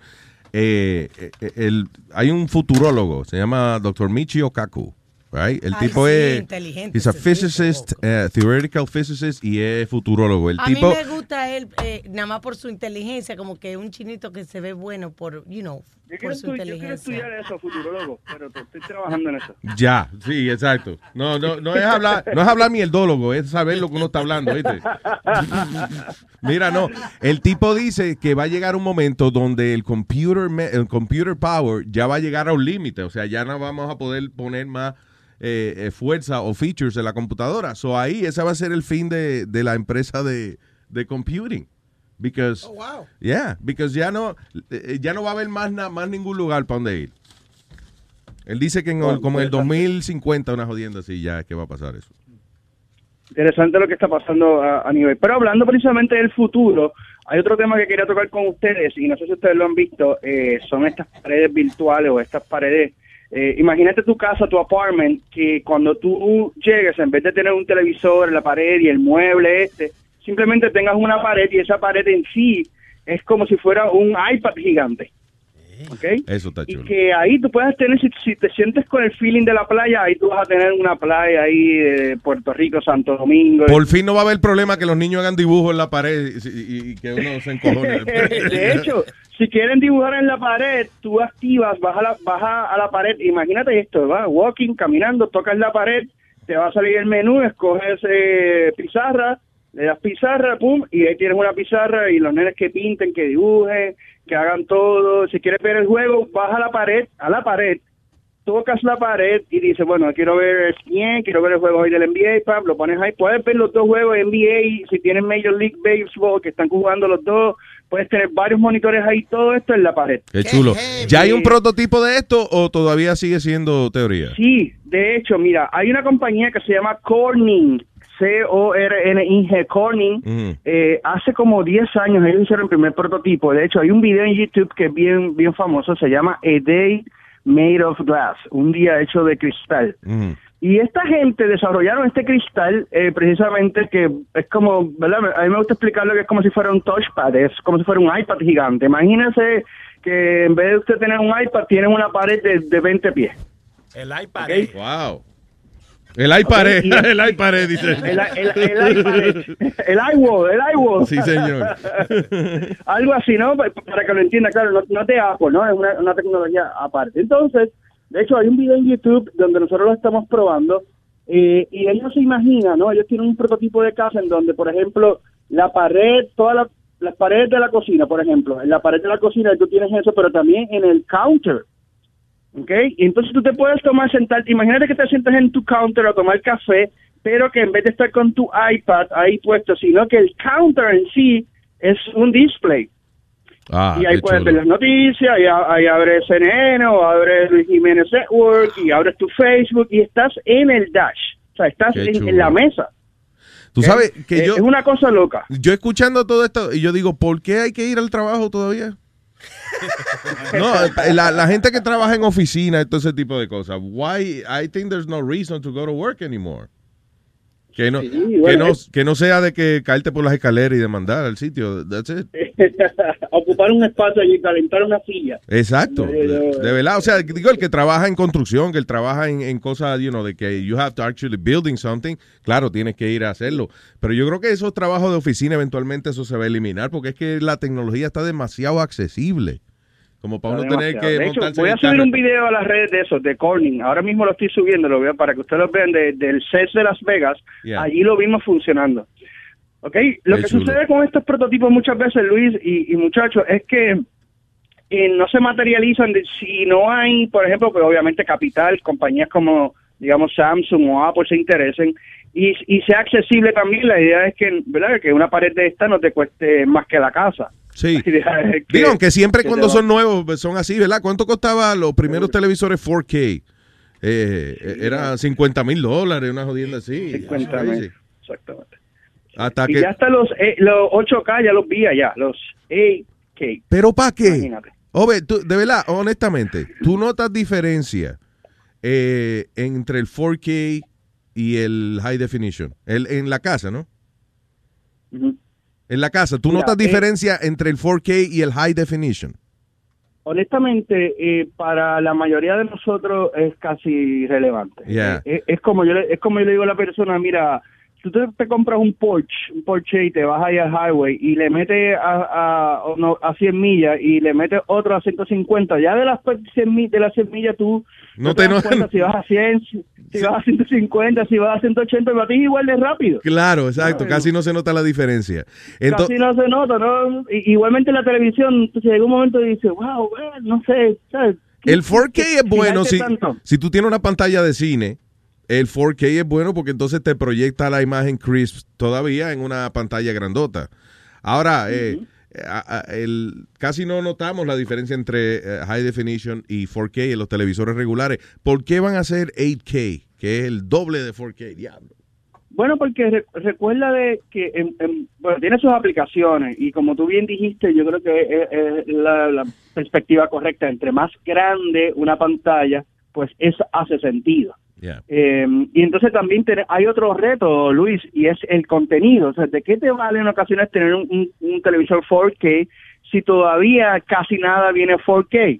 eh, eh, el, hay un futurólogo, se llama Dr. Michio Kaku. Right? El Ay, tipo sí, es inteligente he's a physicist, eh, theoretical physicist y es futurólogo. El A tipo mí me gusta él, eh, nada más por su inteligencia, como que un chinito que se ve bueno por, you know, Yo quiero, por su estu- yo quiero inteligencia. estudiar eso, futurólogo, pero te- estoy trabajando en eso. ya, sí, exacto. No, no, no es hablar, no es hablar mierdólogo, es saber lo que uno está hablando, ¿viste? Mira, no, el tipo dice que va a llegar un momento donde el computer, me- el computer power ya va a llegar a un límite, o sea, ya no vamos a poder poner más eh, eh, fuerza o features en la computadora. So ahí ese va a ser el fin de, de la empresa de, de computing. Because, yeah, because ya no, eh, ya no va a haber más, na- más ningún lugar para donde ir. Él dice que en el- como en el 2050, una jodienda así, ya es que va a pasar eso. interesante lo que está pasando a, a nivel. Pero hablando precisamente del futuro, hay otro tema que quería tocar con ustedes, y no sé si ustedes lo han visto, eh, son estas paredes virtuales o estas paredes. eh, imagínate tu casa, tu apartment, que cuando tú llegues, en vez de tener un televisor en la pared y el mueble este, simplemente tengas una pared y esa pared en sí es como si fuera un iPad gigante. ¿Ok? Eso está Y chulo. que ahí tú puedas tener, si, si te sientes con el feeling de la playa, ahí tú vas a tener una playa ahí de Puerto Rico, Santo Domingo. Por fin no va a haber problema que los niños hagan dibujos en la pared y, y- y que uno se encojone. de hecho, si quieren dibujar en la pared, tú activas, vas a la, vas a, la pared, imagínate esto, va walking, caminando, tocas la pared, te va a salir el menú, escoges eh, pizarra, le das pizarra, pum, y ahí tienes una pizarra y los nenes que pinten, que dibujen, que hagan todo. Si quieres ver el juego, vas a la pared, a la pared, tocas la pared y dices, bueno, quiero ver ESPN, quiero ver el juego hoy del NBA, pam, lo pones ahí. Puedes ver los dos juegos NBA, si tienes Major League Baseball, que están jugando los dos, puedes tener varios monitores ahí, todo esto en la pared. Qué chulo. ¿Ya hay un prototipo de esto o todavía sigue siendo teoría? Sí, de hecho, mira, hay una compañía que se llama Corning, C-O-R-N-I-G, Corning. Ujú. Eh, hace como 10 años ellos hicieron el primer prototipo. De hecho, hay un video en YouTube que es bien, bien famoso, se llama A Day Made of Glass, un día hecho de cristal. Y esta gente desarrollaron este cristal eh, precisamente que es como, ¿verdad? A mí me gusta explicarlo que es como si fuera un touchpad, es como si fuera un iPad gigante. Imagínense que en vez de usted tener un iPad, tiene una pared de, de 20 pies. El iPad. Wow. El iPad, el iPad, dice. El, el, el iPad, el iWall, el iWall. Sí, señor. Algo así, ¿no? Pa- Para que lo entienda, claro, no, no de Apple, ¿no? Es una, una tecnología aparte. Entonces, de hecho, hay un video en YouTube donde nosotros lo estamos probando eh, y ellos se imaginan, ¿no? Ellos tienen un prototipo de casa en donde, por ejemplo, la pared, todas la- las paredes de la cocina, por ejemplo, en la pared de la cocina tú tienes eso, pero también en el counter. ¿Ok? Y entonces tú te puedes tomar, sentar, imagínate que te sientas en tu counter a tomar café, pero que en vez de estar con tu iPad ahí puesto, sino que el counter en sí es un display. Ah, y ahí puedes chulo. ver las noticias, y ahí abres CNN o abres Luis Jiménez Network y abres tu Facebook y estás en el dash. O sea, estás en la mesa. Tú sabes que Eh, yo... Es una cosa loca. Yo escuchando todo esto y yo digo, ¿por qué hay que ir al trabajo todavía? No, la, gente que trabaja en oficina todo ese tipo de cosas. Why? I think there's no reason to go to work anymore. Que no, que bueno, no, que no sea de que caerte por las escaleras y demandar al sitio. That's it. Ocupar un espacio allí, calentar una silla. Exacto. No, de verdad. O sea, digo, el que trabaja en construcción, que el trabaja en, en cosas, you know, de que you have to actually building something, claro, tienes que ir a hacerlo. Pero yo creo que esos trabajos de oficina eventualmente eso se va a eliminar porque es que la tecnología está demasiado accesible. Como para uno tener que de hecho, voy a subir carro. un video a las redes de esos, de Corning. Ahora mismo lo estoy subiendo, lo veo para que ustedes lo vean de- del CES de Las Vegas. Yeah. Allí lo vimos funcionando. ¿Ok? Lo Qué que chulo. sucede con estos prototipos muchas veces, Luis y, y muchachos, es que eh, no se materializan de- si no hay, por ejemplo, pues obviamente capital, compañías como, digamos, Samsung o Apple se interesen y, y sea accesible también. La idea es que, ¿verdad? Que una pared de esta no te cueste más que la casa. Sí. Digo, aunque siempre que cuando son nuevos pues, son así, ¿verdad? ¿Cuánto costaba los primeros televisores 4K? Eh, era 50 mil dólares, una jodienda así. 50 Crazy. mil, Exactamente. Hasta Y que... ya hasta los, eh, los 8K ya los vi allá, los 8K. ¿Pero para qué? Imagínate. Tú, de verdad, honestamente, ¿tú notas diferencia eh, entre el 4K y el High Definition? El, en la casa, ¿no? Ujú. En la casa, ¿tú Mira, notas eh, diferencia entre el 4K y el High Definition? Honestamente, eh, para la mayoría de nosotros es casi irrelevante. Yeah. Eh, es, como yo le, es como yo le digo a la persona, mira, tú te, te compras un Porsche, un Porsche y te vas ahí al highway y le metes a, a, no, a 100 millas y le metes otro a 150, ya de las 100 mi- de las 100 millas tú No no te- te das no- cuenta si vas a 100, si si vas a 150, si vas a 180, para ti es igual de rápido. Claro, exacto, Ay, casi no se nota la diferencia. Ento- Casi no se nota, ¿no? Igualmente en la televisión, entonces llega un momento y dice, wow, no sé, ¿sabes? El 4K es bueno si, si tú tienes una pantalla de cine. El 4K es bueno porque entonces te proyecta la imagen crisp todavía en una pantalla grandota. Ahora, eh, a- a- el, casi no notamos la diferencia entre eh, High Definition y 4K en los televisores regulares. ¿Por qué van a ser 8K? Que es el doble de 4K, diablo. Bueno, porque re- recuerda de que en- en- bueno, tiene sus aplicaciones y como tú bien dijiste, yo creo que es, es la, la perspectiva correcta. Entre más grande una pantalla, pues eso hace sentido. Yeah. Eh, y entonces también hay otro reto, Luis, y es el contenido. O sea, ¿de qué te vale en ocasiones tener un, un- un televisor 4K si todavía casi nada viene 4K?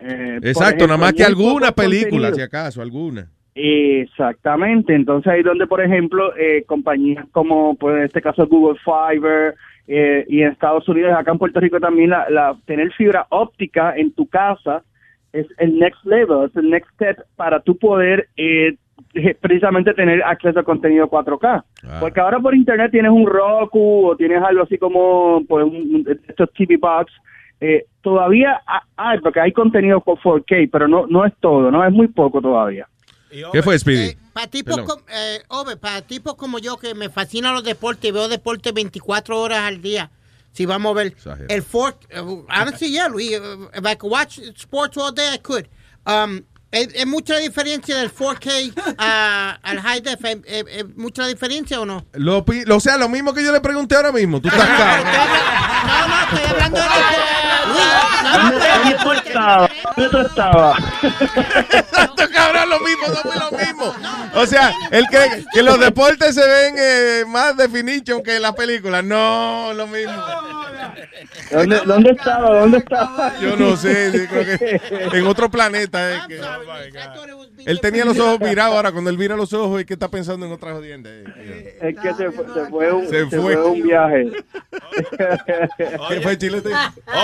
Eh, Exacto, nada más que alguna película, contenido. si acaso, alguna. Exactamente, entonces ahí donde, por ejemplo, eh, compañías como, pues en este caso Google Fiber eh, y en Estados Unidos, acá en Puerto Rico también, la, la- tener fibra óptica en tu casa es el next level, es el next step para tú poder eh, eh, precisamente tener acceso a contenido 4K. Porque ahora por internet tienes un Roku o tienes algo así como pues, un, estos TV Box. eh, todavía ha- hay, porque hay contenido por 4K, pero no, no es todo, no es muy poco todavía. ¿Qué fue, Speedy? Para tipos, com- eh, para tipos como yo que me fascinan los deportes y veo deportes 24 horas al día. Si vamos a ver el Ford, uh, honestly, yeah, Luis, uh, if I could watch sports all day, I could. Um, ¿es, es mucha diferencia del 4K a- al high def? ¿Es, es- es mucha diferencia o no? Lo, o sea, lo mismo que yo le pregunté ahora mismo. Tú estás cabrón. No, no, estoy hablando de ¿Dónde tú estabas? ¿Dónde tú estabas? Exacto, cabrón, lo mismo, no fue lo mismo. O sea, él cree que los deportes se ven eh, más definition que las películas. No, lo mismo. ¿Dónde, dónde estaba? ¿Dónde estaba? Yo no sé, sí, creo que en otro planeta. eh, que- él tenía los ojos virados, ahora cuando él vira los ojos es que está pensando en otra jodienda. eh. Es que se fue, se fue un, Se se fue. un viaje. ¿Qué fue, Chilete?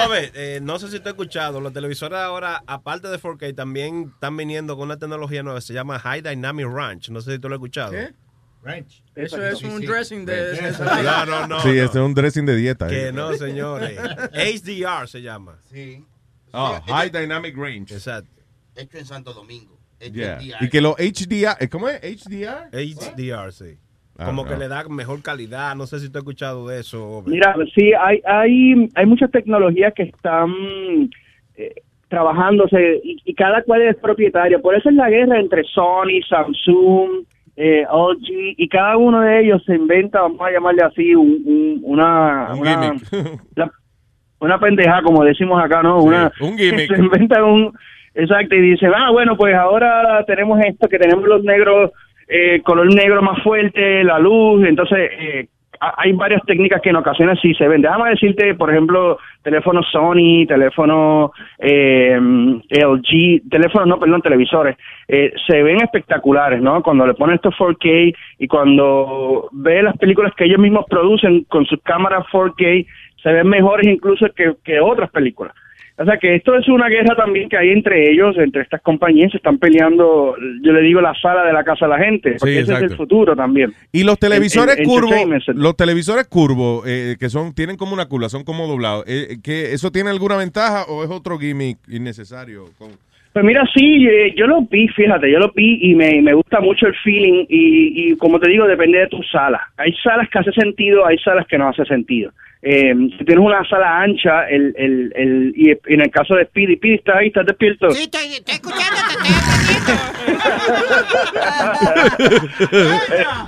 Ove, eh, no sé si te has escuchado, los televisores ahora, aparte de 4K, también están viniendo con una tecnología nueva, se llama High Dynamic Range. No sé si tú lo has escuchado. ¿Qué? Ranch. Eso es un dressing de... No, no, no. Sí, no. es un dressing de dieta. Que eh. no, señores. HDR se llama. Sí. Ah, High Dynamic Range. Exacto. Hecho en Santo Domingo. Hecho Yeah. en Y que los HDR, eh, ¿cómo es? HDR. HDR, sí. Ah, Como no. que le da mejor calidad. No sé si tú has escuchado de eso. Mira, sí, hay, hay, hay muchas tecnologías que están eh, trabajándose y, y cada cual es propietario. Por eso es la guerra entre Sony, Samsung, eh, LG y cada uno de ellos se inventa, vamos a llamarle así, un, un- una, Un una, la- una pendeja, como decimos acá, ¿no? una, un gimmick. Se inventan un... Exacto, y dicen, ah, bueno, pues ahora tenemos esto, que tenemos los negros, eh, color negro más fuerte, la luz, entonces eh, ha- hay varias técnicas que en ocasiones sí se ven. Déjame decirte, por ejemplo, teléfonos Sony, teléfonos eh, LG, teléfonos, no, perdón, televisores, eh, se ven espectaculares, ¿no? Cuando le ponen estos 4K y cuando ve las películas que ellos mismos producen con sus cámaras 4K, se ven mejores incluso que, que otras películas. O sea que esto es una guerra también que hay entre ellos, entre estas compañías, se están peleando, yo le digo, la sala de la casa a la gente, porque Sí, ese es el futuro también. Y los televisores curvos, los televisores curvos, eh, que son, tienen como una curva, son como doblados, eh, que ¿eso tiene alguna ventaja o es otro gimmick innecesario? Con- Pues mira, sí, eh, yo lo vi, fíjate, yo lo vi y me, me gusta mucho el feeling y, y como te digo, depende de tu sala. Hay salas que hace sentido, hay salas que no hace sentido. Eh, si tienes una sala ancha, el, el, el, y en el caso de Speedy, Speedy, ¿estás ahí? ¿Estás despierto? Sí, estoy, estoy escuchando, te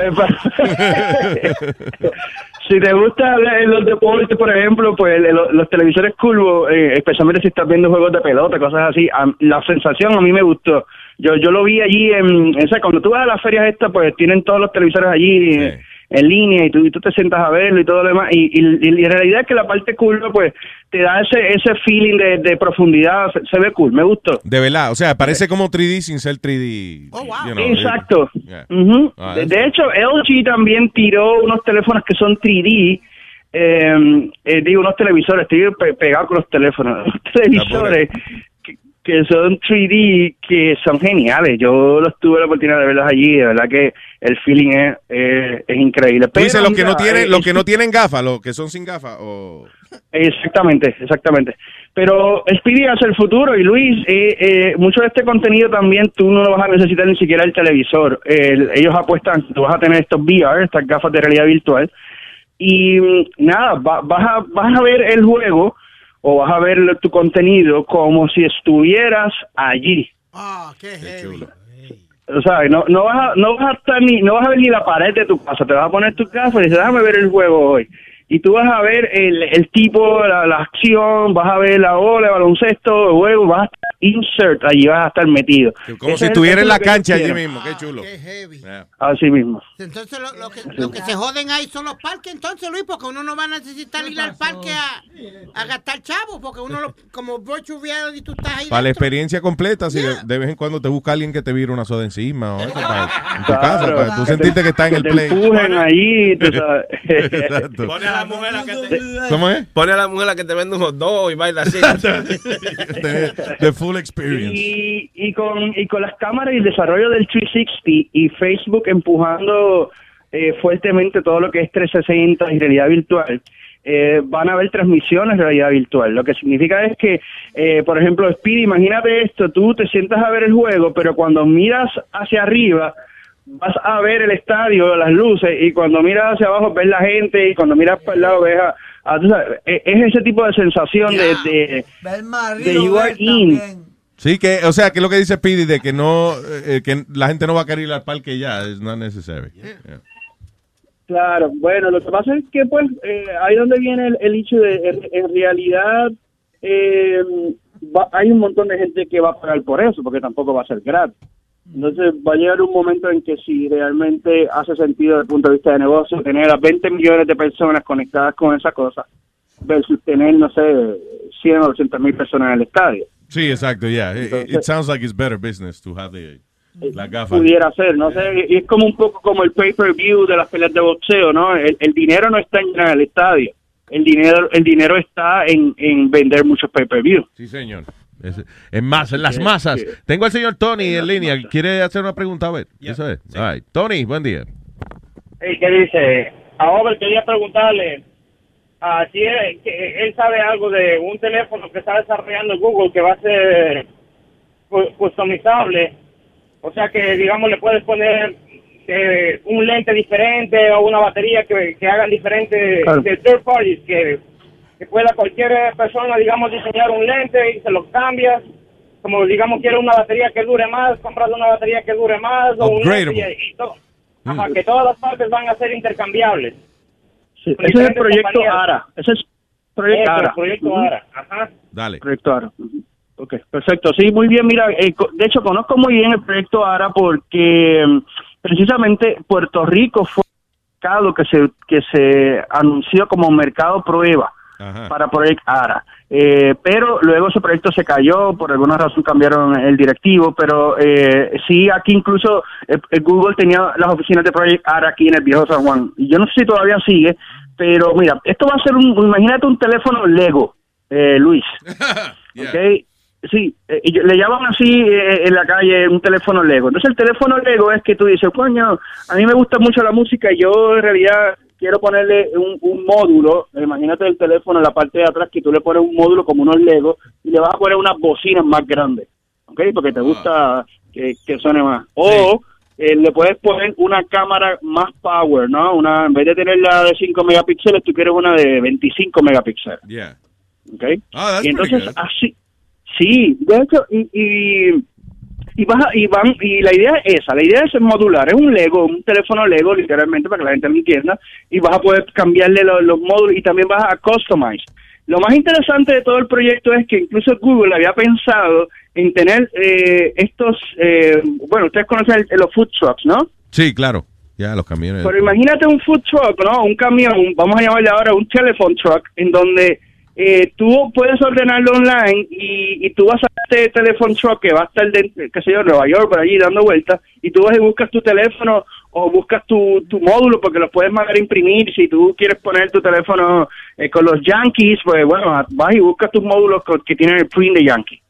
Eh, eh, si te gusta los deportes, por ejemplo, pues los, los televisores curvos, eh, especialmente si estás viendo juegos de pelota, cosas así, a- la sensación a mí me gustó. Yo yo lo vi allí en, o sea, cuando tú vas a las ferias estas, pues tienen todos los televisores allí eh, en línea y tú, y tú te sientas a verlo y todo lo demás. Y, y, y en realidad es que la parte curva, pues, te da ese ese feeling de, de profundidad, se, se ve cool, me gustó. De verdad, o sea, parece como 3D sin ser 3D. you know, Exacto. Yeah. Ujú. Ah, de, hecho, LG también tiró unos teléfonos que son 3D. eh, eh, digo, unos televisores, estoy pe- pegado con los teléfonos. Los televisores que, son 3D, que son geniales. Yo los tuve la oportunidad de verlos allí. De verdad que el feeling es, es, es increíble. Dices Pero, los que no tienen, eh, los que no tienen gafas, los que son sin gafas o Exactamente, exactamente. Pero Speedy hacia el futuro y Luis, eh, eh, mucho de este contenido también tú no lo vas a necesitar ni siquiera el televisor. El- ellos apuestan, tú vas a tener estos VR, estas gafas de realidad virtual, y mm, nada, va- vas, a, vas a ver el juego o vas a ver tu contenido como si estuvieras allí. Ah, qué heavy. O sea, no, no, vas a, no vas a estar ni, no vas a ver ni la pared de tu casa, te vas a poner tu casa y dices, déjame ver el juego hoy. Y tú vas a ver el, el tipo, la, la acción, vas a ver la ola, el baloncesto, el juego, vas a estar insert allí, vas a estar metido. Como Ese si es- estuviera en la cancha allí mismo. Qué chulo. Yeah. Así mismo. Entonces lo, lo que, lo que se joden ahí son los parques, entonces Luis, porque uno no va a necesitar ir al parque a, a gastar chavos, porque uno, lo, como virtual reality, tú estás ahí. Para la dentro. experiencia completa, si de, de vez en cuando te busca alguien que te vire una soda encima o eso, para, en tu Claro, casa, para tú que te- sentirte que estás en el te play. empujen ahí, tú sabes. Exacto. Pone a la mujer la que te, ¿Cómo es? Pone a la mujer la que te vende un hot dog y baila así. The full experience. Y, y con y con las cámaras y el desarrollo del 360 y Facebook empujando eh, fuertemente todo lo que es 360 y realidad virtual, eh, van a haber transmisiones de realidad virtual. Lo que significa es que, eh, por ejemplo, Speedy, imagínate esto, tú te sientas a ver el juego, pero cuando miras hacia arriba, vas a ver el estadio, las luces, y cuando miras hacia abajo ves la gente, y cuando miras para el lado ves a... a- tú sabes, e- es ese tipo de sensación de, de, you are in. Sí, que, o sea, que lo que dice Pidi de que no, eh, que la gente no va a querer ir al parque ya, es not necessary. Yeah. Claro, bueno, lo que pasa es que pues eh, ahí donde viene el, el hecho de, en, en realidad eh, va- hay un montón de gente que va a pagar por eso, porque tampoco va a ser gratis. Entonces va a llegar un momento en que si realmente hace sentido desde el punto de vista de negocio tener a 20 millones de personas conectadas con esa cosa versus tener, no sé, 100 o 200 mil personas en el estadio. Sí, exacto, yeah. It- sounds like it's better business to have the, la gafa. pudiera ser, no sé, y es como un poco como el pay-per-view de las peleas de boxeo, ¿no? El, el dinero no está en el estadio, el dinero el dinero está en, en vender muchos pay-per-view. Sí, señor. Es, en masa, en las masas. Tengo al señor Tony en línea. ¿Quiere hacer una pregunta? A ver, eso es. All right. Tony, buen día. Hey, ¿Qué dice? A Over quería preguntarle ah, si él, que él sabe algo de un teléfono que está desarrollando Google que va a ser cu- customizable. O sea que, digamos, le puedes poner eh, un lente diferente o una batería que, que hagan diferente Claro. de third parties, que, que pueda cualquier persona, digamos, diseñar un lente y se lo cambias. Como, digamos, quiere una batería que dure más, compras una batería que dure más o un y, y todo. Ajá, que todas las partes van a ser intercambiables. Sí, ese es el proyecto compañías. ARA, ese es proyecto Eso, ARA. proyecto Ujú. ARA. Ajá. Dale. Proyecto ARA. Ok, perfecto. Sí, muy bien. Mira, eh, co- de hecho conozco muy bien el proyecto ARA porque mm, precisamente Puerto Rico fue el mercado que se, que se anunció como mercado prueba para Project ARA. Eh, pero luego ese proyecto se cayó, por alguna razón cambiaron el directivo, pero eh, sí, aquí incluso eh, eh, Google tenía las oficinas de Project ARA aquí en el viejo San Juan. Y yo no sé si todavía sigue, pero mira, esto va a ser un, imagínate un teléfono Lego, eh, Luis. ¿ok? Sí, eh, le llaman así eh, en la calle un teléfono Lego. Entonces el teléfono Lego es que tú dices, coño, a mí me gusta mucho la música y yo en realidad quiero ponerle un, un módulo, imagínate el teléfono en la parte de atrás que tú le pones un módulo como unos Lego y le vas a poner unas bocinas más grandes, ¿ok? Porque te gusta que, que suene más. O eh, le puedes poner una cámara más power, ¿no? Una, en vez de tener la de 5 megapíxeles, tú quieres una de 25 megapíxeles. Yeah. ¿ok? Ah, y entonces así, sí, de hecho, y, y, y, vas a- y van, y la idea es esa, la idea es modular, es un Lego, un teléfono Lego, literalmente, para que la gente lo entienda, y vas a poder cambiarle los, los módulos y también vas a customize. Lo más interesante de todo el proyecto es que incluso Google había pensado en tener eh, estos, eh, bueno, ustedes conocen el- los food trucks, ¿no? Sí, claro. Ya, los camiones. Pero imagínate un food truck, ¿no? Un camión, vamos a llamarle ahora un telephone truck, en donde eh, tú puedes ordenarlo online y, y tú vas a este telephone truck que va a estar, de, qué sé yo, Nueva York, por allí dando vueltas, y tú vas y buscas tu teléfono o buscas tu, tu módulo porque los puedes mandar a imprimir. Si tú quieres poner tu teléfono eh, con los Yankees, pues bueno, vas y buscas tus módulos con- que tienen el print de Yankee.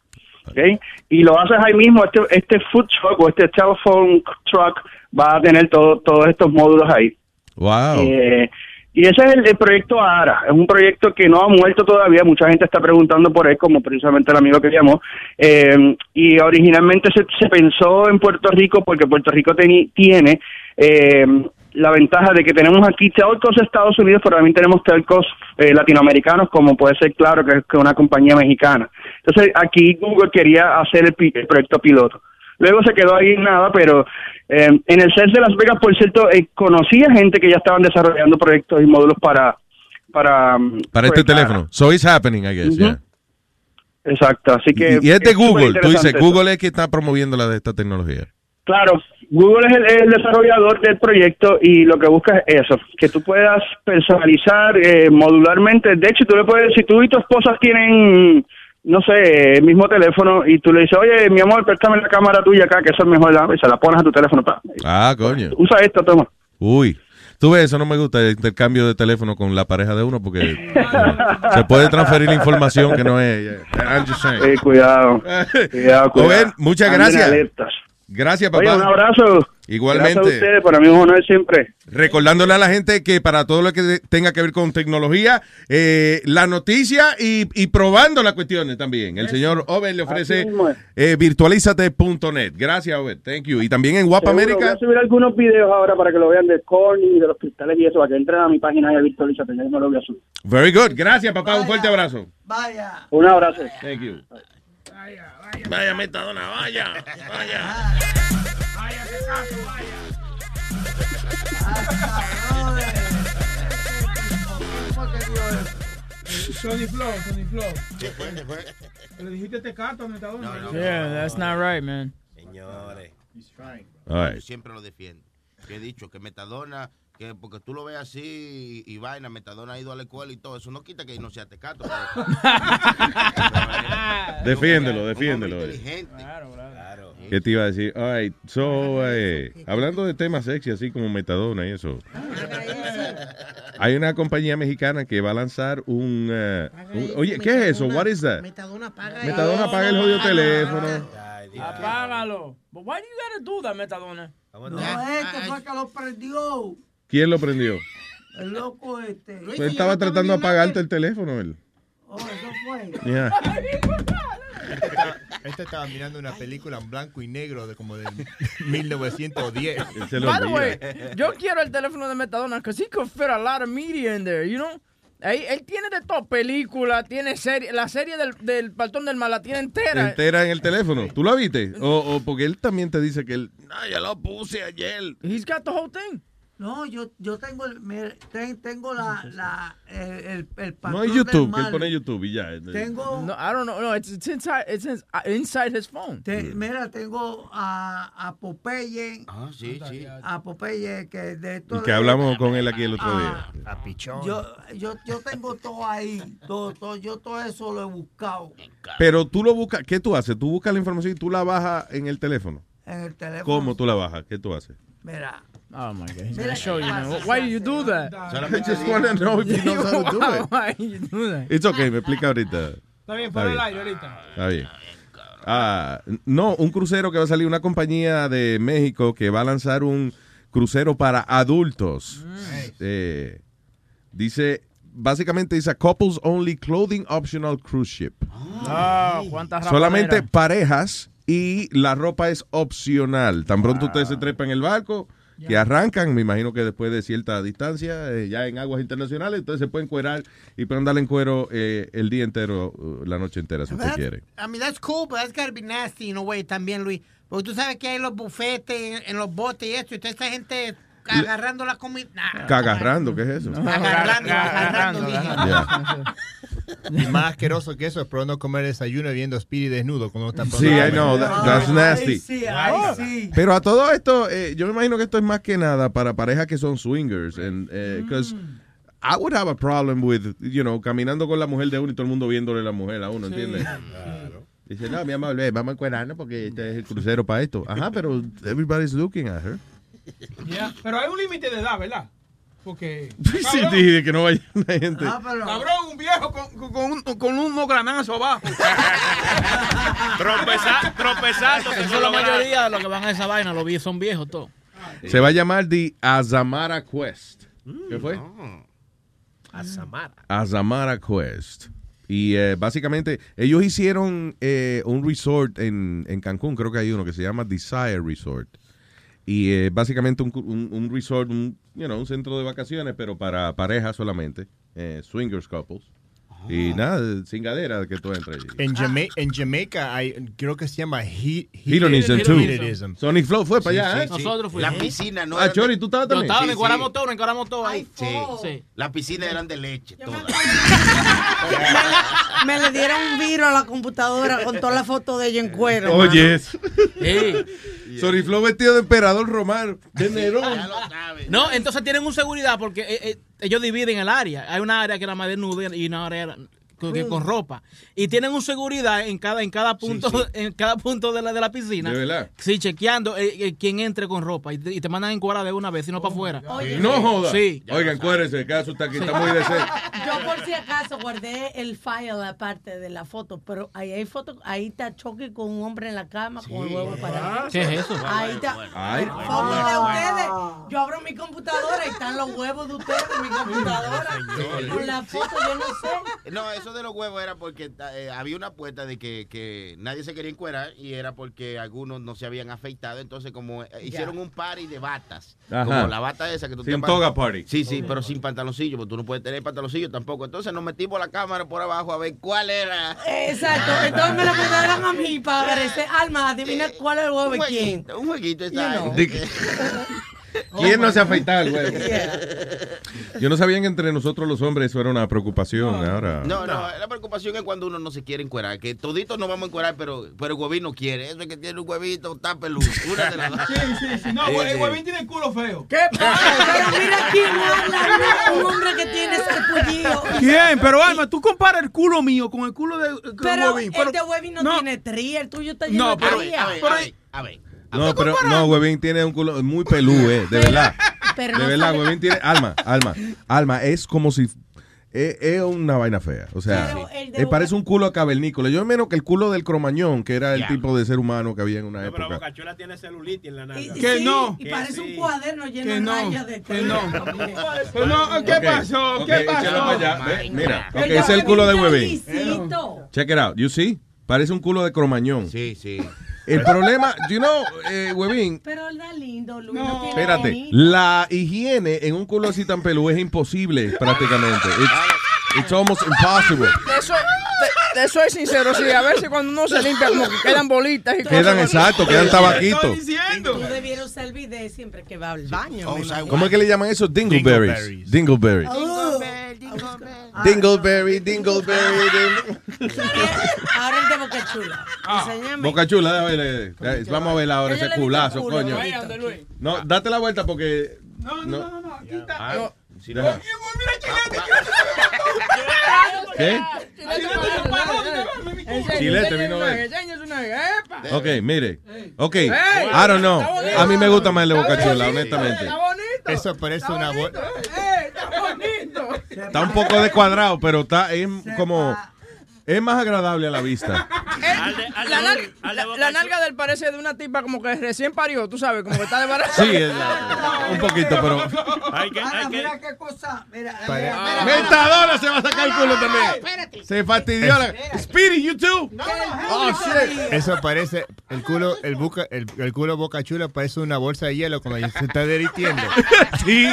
¿ok? Y lo haces ahí mismo, este, este food truck o este telephone truck va a tener todo, todos estos módulos ahí. Wow. Eh, y ese es el, proyecto ARA, es un proyecto que no ha muerto todavía, mucha gente está preguntando por él, como precisamente el amigo que llamó, Eh, y originalmente se, se pensó en Puerto Rico porque Puerto Rico teni- tiene eh, la ventaja de que tenemos aquí telcos de Estados Unidos, pero también tenemos telcos eh, latinoamericanos, como puede ser claro que es una compañía mexicana. Entonces aquí Google quería hacer el, el proyecto piloto. luego se quedó ahí nada, pero eh, en el CES de Las Vegas, por cierto, eh, conocí a gente que ya estaban desarrollando proyectos y módulos para... Para, mm, Para este pues, teléfono. So it's happening, I guess, Ujú. yeah. Exacto, así que... Y es de es Google. Tú dices. Google es que está promoviendo la de esta tecnología. Claro, Google es el, el desarrollador del proyecto y lo que busca es eso, que tú puedas personalizar eh, modularmente. De hecho, tú le puedes, si tú y tu esposa tienen, no sé, el mismo teléfono y tú le dices, oye, mi amor, préstame la cámara tuya acá, que eso es mejor, y se la pones a tu teléfono. pa. Ah, coño. Usa esto, toma. Uy. Tú ves, eso no me gusta, el intercambio de teléfono con la pareja de uno, porque se puede transferir la información que no es. Eh, cuidado. cuidado, cuidado. Joven, muchas Anden gracias. alertas. Gracias, papá. Oye, un abrazo. Igualmente. Gracias a ustedes, para mí es un honor siempre. Recordándole a la gente que para todo lo que tenga que ver con tecnología, eh, la noticia y, y probando las cuestiones también. El señor Over le ofrece eh, virtualizate.net. Gracias, Over. Thank you. Y también en Guapa Seguro, Voy América. a subir algunos videos ahora para que lo vean de Corning y de los cristales y eso, para que entren a mi página de Virtualizate, ya no lo voy a subir. Very good. Gracias, papá. Un fuerte abrazo. Vaya. Un abrazo. Thank you. Vaya, metadona, vaya. Vaya. Tony Flow, Tony Flow. ¿Qué fue? ¿Qué fue? Le dijiste tecato a Metadona. Yeah, that's not right, man. Señores. All right. Yo siempre lo defiendo. Que he dicho que Metadona, que porque tú lo ves así y, y vaina, Metadona ha ido a la escuela y todo, eso no quita que no sea tecato. pero- Defiéndelo, defiéndelo. inteligente. ¿Qué te iba a decir? All right. So, eh, hablando de temas sexy, así como Metadona y eso. Hay una compañía mexicana que va a lanzar un... un- oye, ¿qué es eso? What is that? Metadona paga Metadona paga el jodido teléfono. Apágalo. But why do you gotta do that, Metadona? No, este fue que lo prendió. ¿Quién lo prendió? El loco este. Pues estaba tratando de apagarte el teléfono, él. Oh, eso fue. Yeah. Este estaba, este estaba mirando una película en blanco y negro de como de 1910. By the way, yo quiero el teléfono de Metadona because he could fit a lot of media in there, you know? Ahí, él tiene de todo, película, tiene serie, la serie del, del Partón del Mal la tiene entera. Entera en el teléfono. ¿Tú la viste? O, o porque él también te dice que él... No, yo lo puse ayer. He's got the whole thing. No, yo, yo tengo el, mire, ten- tengo la, la, el, el, el No patrón es del YouTube, que él pone YouTube y ya. Tengo, No, I don't know. No, it's, it's inside, it's uh, inside his phone. te- mira, tengo a, a Popeye. Ah, sí, sí. A Popeye, que de Y todo. que hablamos con él aquí el otro día. A Pichón. Yo, yo, yo tengo todo ahí. Todo, todo, yo todo eso lo he buscado Pero tú lo buscas, ¿qué tú haces? Tú buscas la información y tú la bajas en el teléfono. en el teléfono. ¿Cómo tú la bajas? ¿Qué tú haces? Mira. Oh my God, he's gonna show you, man. Why you do that? I just want to know if he knows how to do it. Why do you do that? It's okay, me explica ahorita. Está bien, fuera el aire ahorita. Está bien. Ah, no, un crucero que va a salir, una compañía de México que va a lanzar un crucero para adultos. Eh, dice, básicamente dice Couples Only Clothing Optional Cruise Ship. Ah, cuántas Solamente parejas y la ropa es opcional. Tan pronto ustedes se trepan en el barco, que arrancan, me imagino que después de cierta distancia, eh, ya en aguas internacionales, entonces se pueden cuerar y pueden andar en cuero eh, el día entero, uh, la noche entera, si usted quiere. I mean, that's cool, but that's gotta be nasty in a way también, Luis. Porque tú sabes que hay los bufetes en, en los botes y esto, y toda esta gente agarrando la comida. Nah. Cagarrando, ¿qué es eso? Agarrando, agarrando. Ya. Y más asqueroso que eso es por no comer desayuno viendo a Speedy desnudo cuando está Sí, I know, that- that's nasty. sí, ahí sí. Pero a todo esto, eh, yo me imagino que esto es más que nada para parejas que son swingers. And, eh, 'cause I would have a problem with, you know, caminando con la mujer de uno y todo el mundo viéndole la mujer a uno, ¿entiendes? Dice, no, mi amor, vamos a encuadrarnos porque este es el crucero para esto. Ajá, pero everybody's looking at her. Pero hay un límite de edad, ¿verdad? Porque. Sí, dije que no vaya una gente. Cabrón, un viejo con, con, con un, con granazos abajo. Tropeza, tropezando. Eso es la mayoría de los que van a esa vaina, los viejos son viejos todos. Se va a llamar The Azamara Quest. ¿Qué fue? Azamara. Azamara Quest. Y eh, básicamente ellos hicieron eh, un resort en, en Cancún, creo que hay uno que se llama Desire Resort. Y eh, básicamente un, un- un resort, un, you know, un centro de vacaciones, pero para parejas solamente, eh, swingers couples. Y nada, cingadera que tú entres. En, Jama- en Jamaica hay, creo que se llama he- Hedonism, too. hedonism. Sonic Flow fue para Sí, allá, sí, ¿eh? sí. Nosotros fuimos. La piscina no Ah, era Chori, ¿tú estabas Yo también? estaba, Sí, sí. todos, nos encuadramos todos ahí. Sí. Sí. Las piscinas eran de leche. todas. Me le dieron un virus a la computadora con todas las fotos de ellos en cuero. Oye, eso. Sonic Flow vestido de emperador romano, de Nerón. No, entonces tienen un seguridad porque eh, eh, ellos dividen el área. Hay una área que era más desnuda y una área con, que- con ropa. Y tienen un seguridad en cada en cada punto en cada punto de la de la piscina. ¿De verdad? Sí, chequeando eh, eh, quién entre con ropa y te, y te mandan en cuadra de una vez, sino para afuera. No joda. Sí. Oigan, cuérdense, que eso está aquí, está muy decente. Yo por si acaso guardé el file aparte de la foto, pero ahí hay fotos, ahí está Chucky con un hombre en la cama con el huevo parado. ¿Qué es eso? Ahí está. Ay. Fotos de ustedes. Yo abro mi computadora y están los huevos de ustedes en mi computadora. Con la foto, yo no sé. No, eso de los huevos era porque eh, había una apuesta de que, que nadie se quería encuerar y era porque algunos no se habían afeitado. Entonces, como eh, hicieron un party de batas, Ajá. como la bata esa que tú Sin toga party. Sí, sí, pero sin pantaloncillo, porque tú no puedes tener pantaloncillo tampoco. Entonces nos metimos la cámara por abajo a ver cuál era. Exacto. Entonces me lo mandaron a mí para ver ese alma, adivina cuál es el huevo de quién. un jueguito You está know. ¿Quién no se afeitaba el huevo? Yo no sabía que entre nosotros los hombres eso era una preocupación. Ahora. No, no, la preocupación es cuando uno no se quiere encuerar, que toditos nos vamos a encuerar, pero, pero el huevín no quiere. Eso es que tiene un huevito, está peludo. De. Sí, sí, sí. No, Sí, el sí. huevín tiene el culo feo. ¿Qué pasa? Pero mira quién habla, un hombre que tiene sarpullido. ¿Quién? Pero Alma, tú comparas el culo mío con el culo de con Pero huevín. el de no, tiene tría, el tuyo está lleno No, de pero- tría. A ver, Pero- a ver, a ver. No, pero no, Huevín tiene un culo muy pelú, eh, de verdad. Pero De no verdad, sabe- Huevín tiene alma, alma, alma. Es como si es, es una vaina fea. O sea, de parece un culo cavernícola. Yo menos que el culo del cromañón, que era el Ya. tipo de ser humano que había en una No, pero época. Bocachula tiene celulitis en la nalga. Y- Que sí, no. Y Que parece un cuaderno lleno Que de no. rayas de Que no. Pero no, ¿Qué pasó? ¿Qué pasó? allá. Ve, Mira, El ok, de ese es el culo de Huevín. Check it out. You see? Parece un culo de cromañón. Sí, sí. El problema, you know, eh, Huevín, Pero él da lindo, Luis. No, espérate, la higiene en un culo así tan peludo es imposible prácticamente. It's, it's almost impossible. De eso, de, de eso es sincero, sí. A veces cuando uno se limpia, como que quedan bolitas y Quedan cosas. exacto, quedan tabaquitos. Estoy diciendo. Tú debieras usar el bidet siempre que va al baño. Oh. ¿Cómo es que le llaman eso? Dingleberries. Dingleberries. Oh, Dingleberry, Dingleberry. Ding- Ahora el de Boca Chula. Enséñame. Boca chula, déjame ver, eh, Vamos a ver ahora ese culazo, coño. No, date la vuelta porque. No, no, no, no, no, aquí está. Si no- Deja. ¿Qué? Chilete vino a. Ok, mire. Ok, I don't know. A mí me gusta más el de Boca Chula, honestamente. Está bonito. Eso parece una. Eh, está bonito. Está un poco descuadrado, pero está es como. Es más agradable a la vista. La, nal- la- la nalga del parece de una tipa como que recién parió, tú sabes, como que está de. Sí, es- un poquito, pero. Hay que, Mira, hay que, mira qué cosa. Mira, mira, mira. Metadona se va a sacar el culo también. Se fastidió la. Speedy, you too. Oh, shit. Eso parece, el culo, el, buca, el, el culo boca chula parece una bolsa de hielo cuando se está derritiendo. Sí.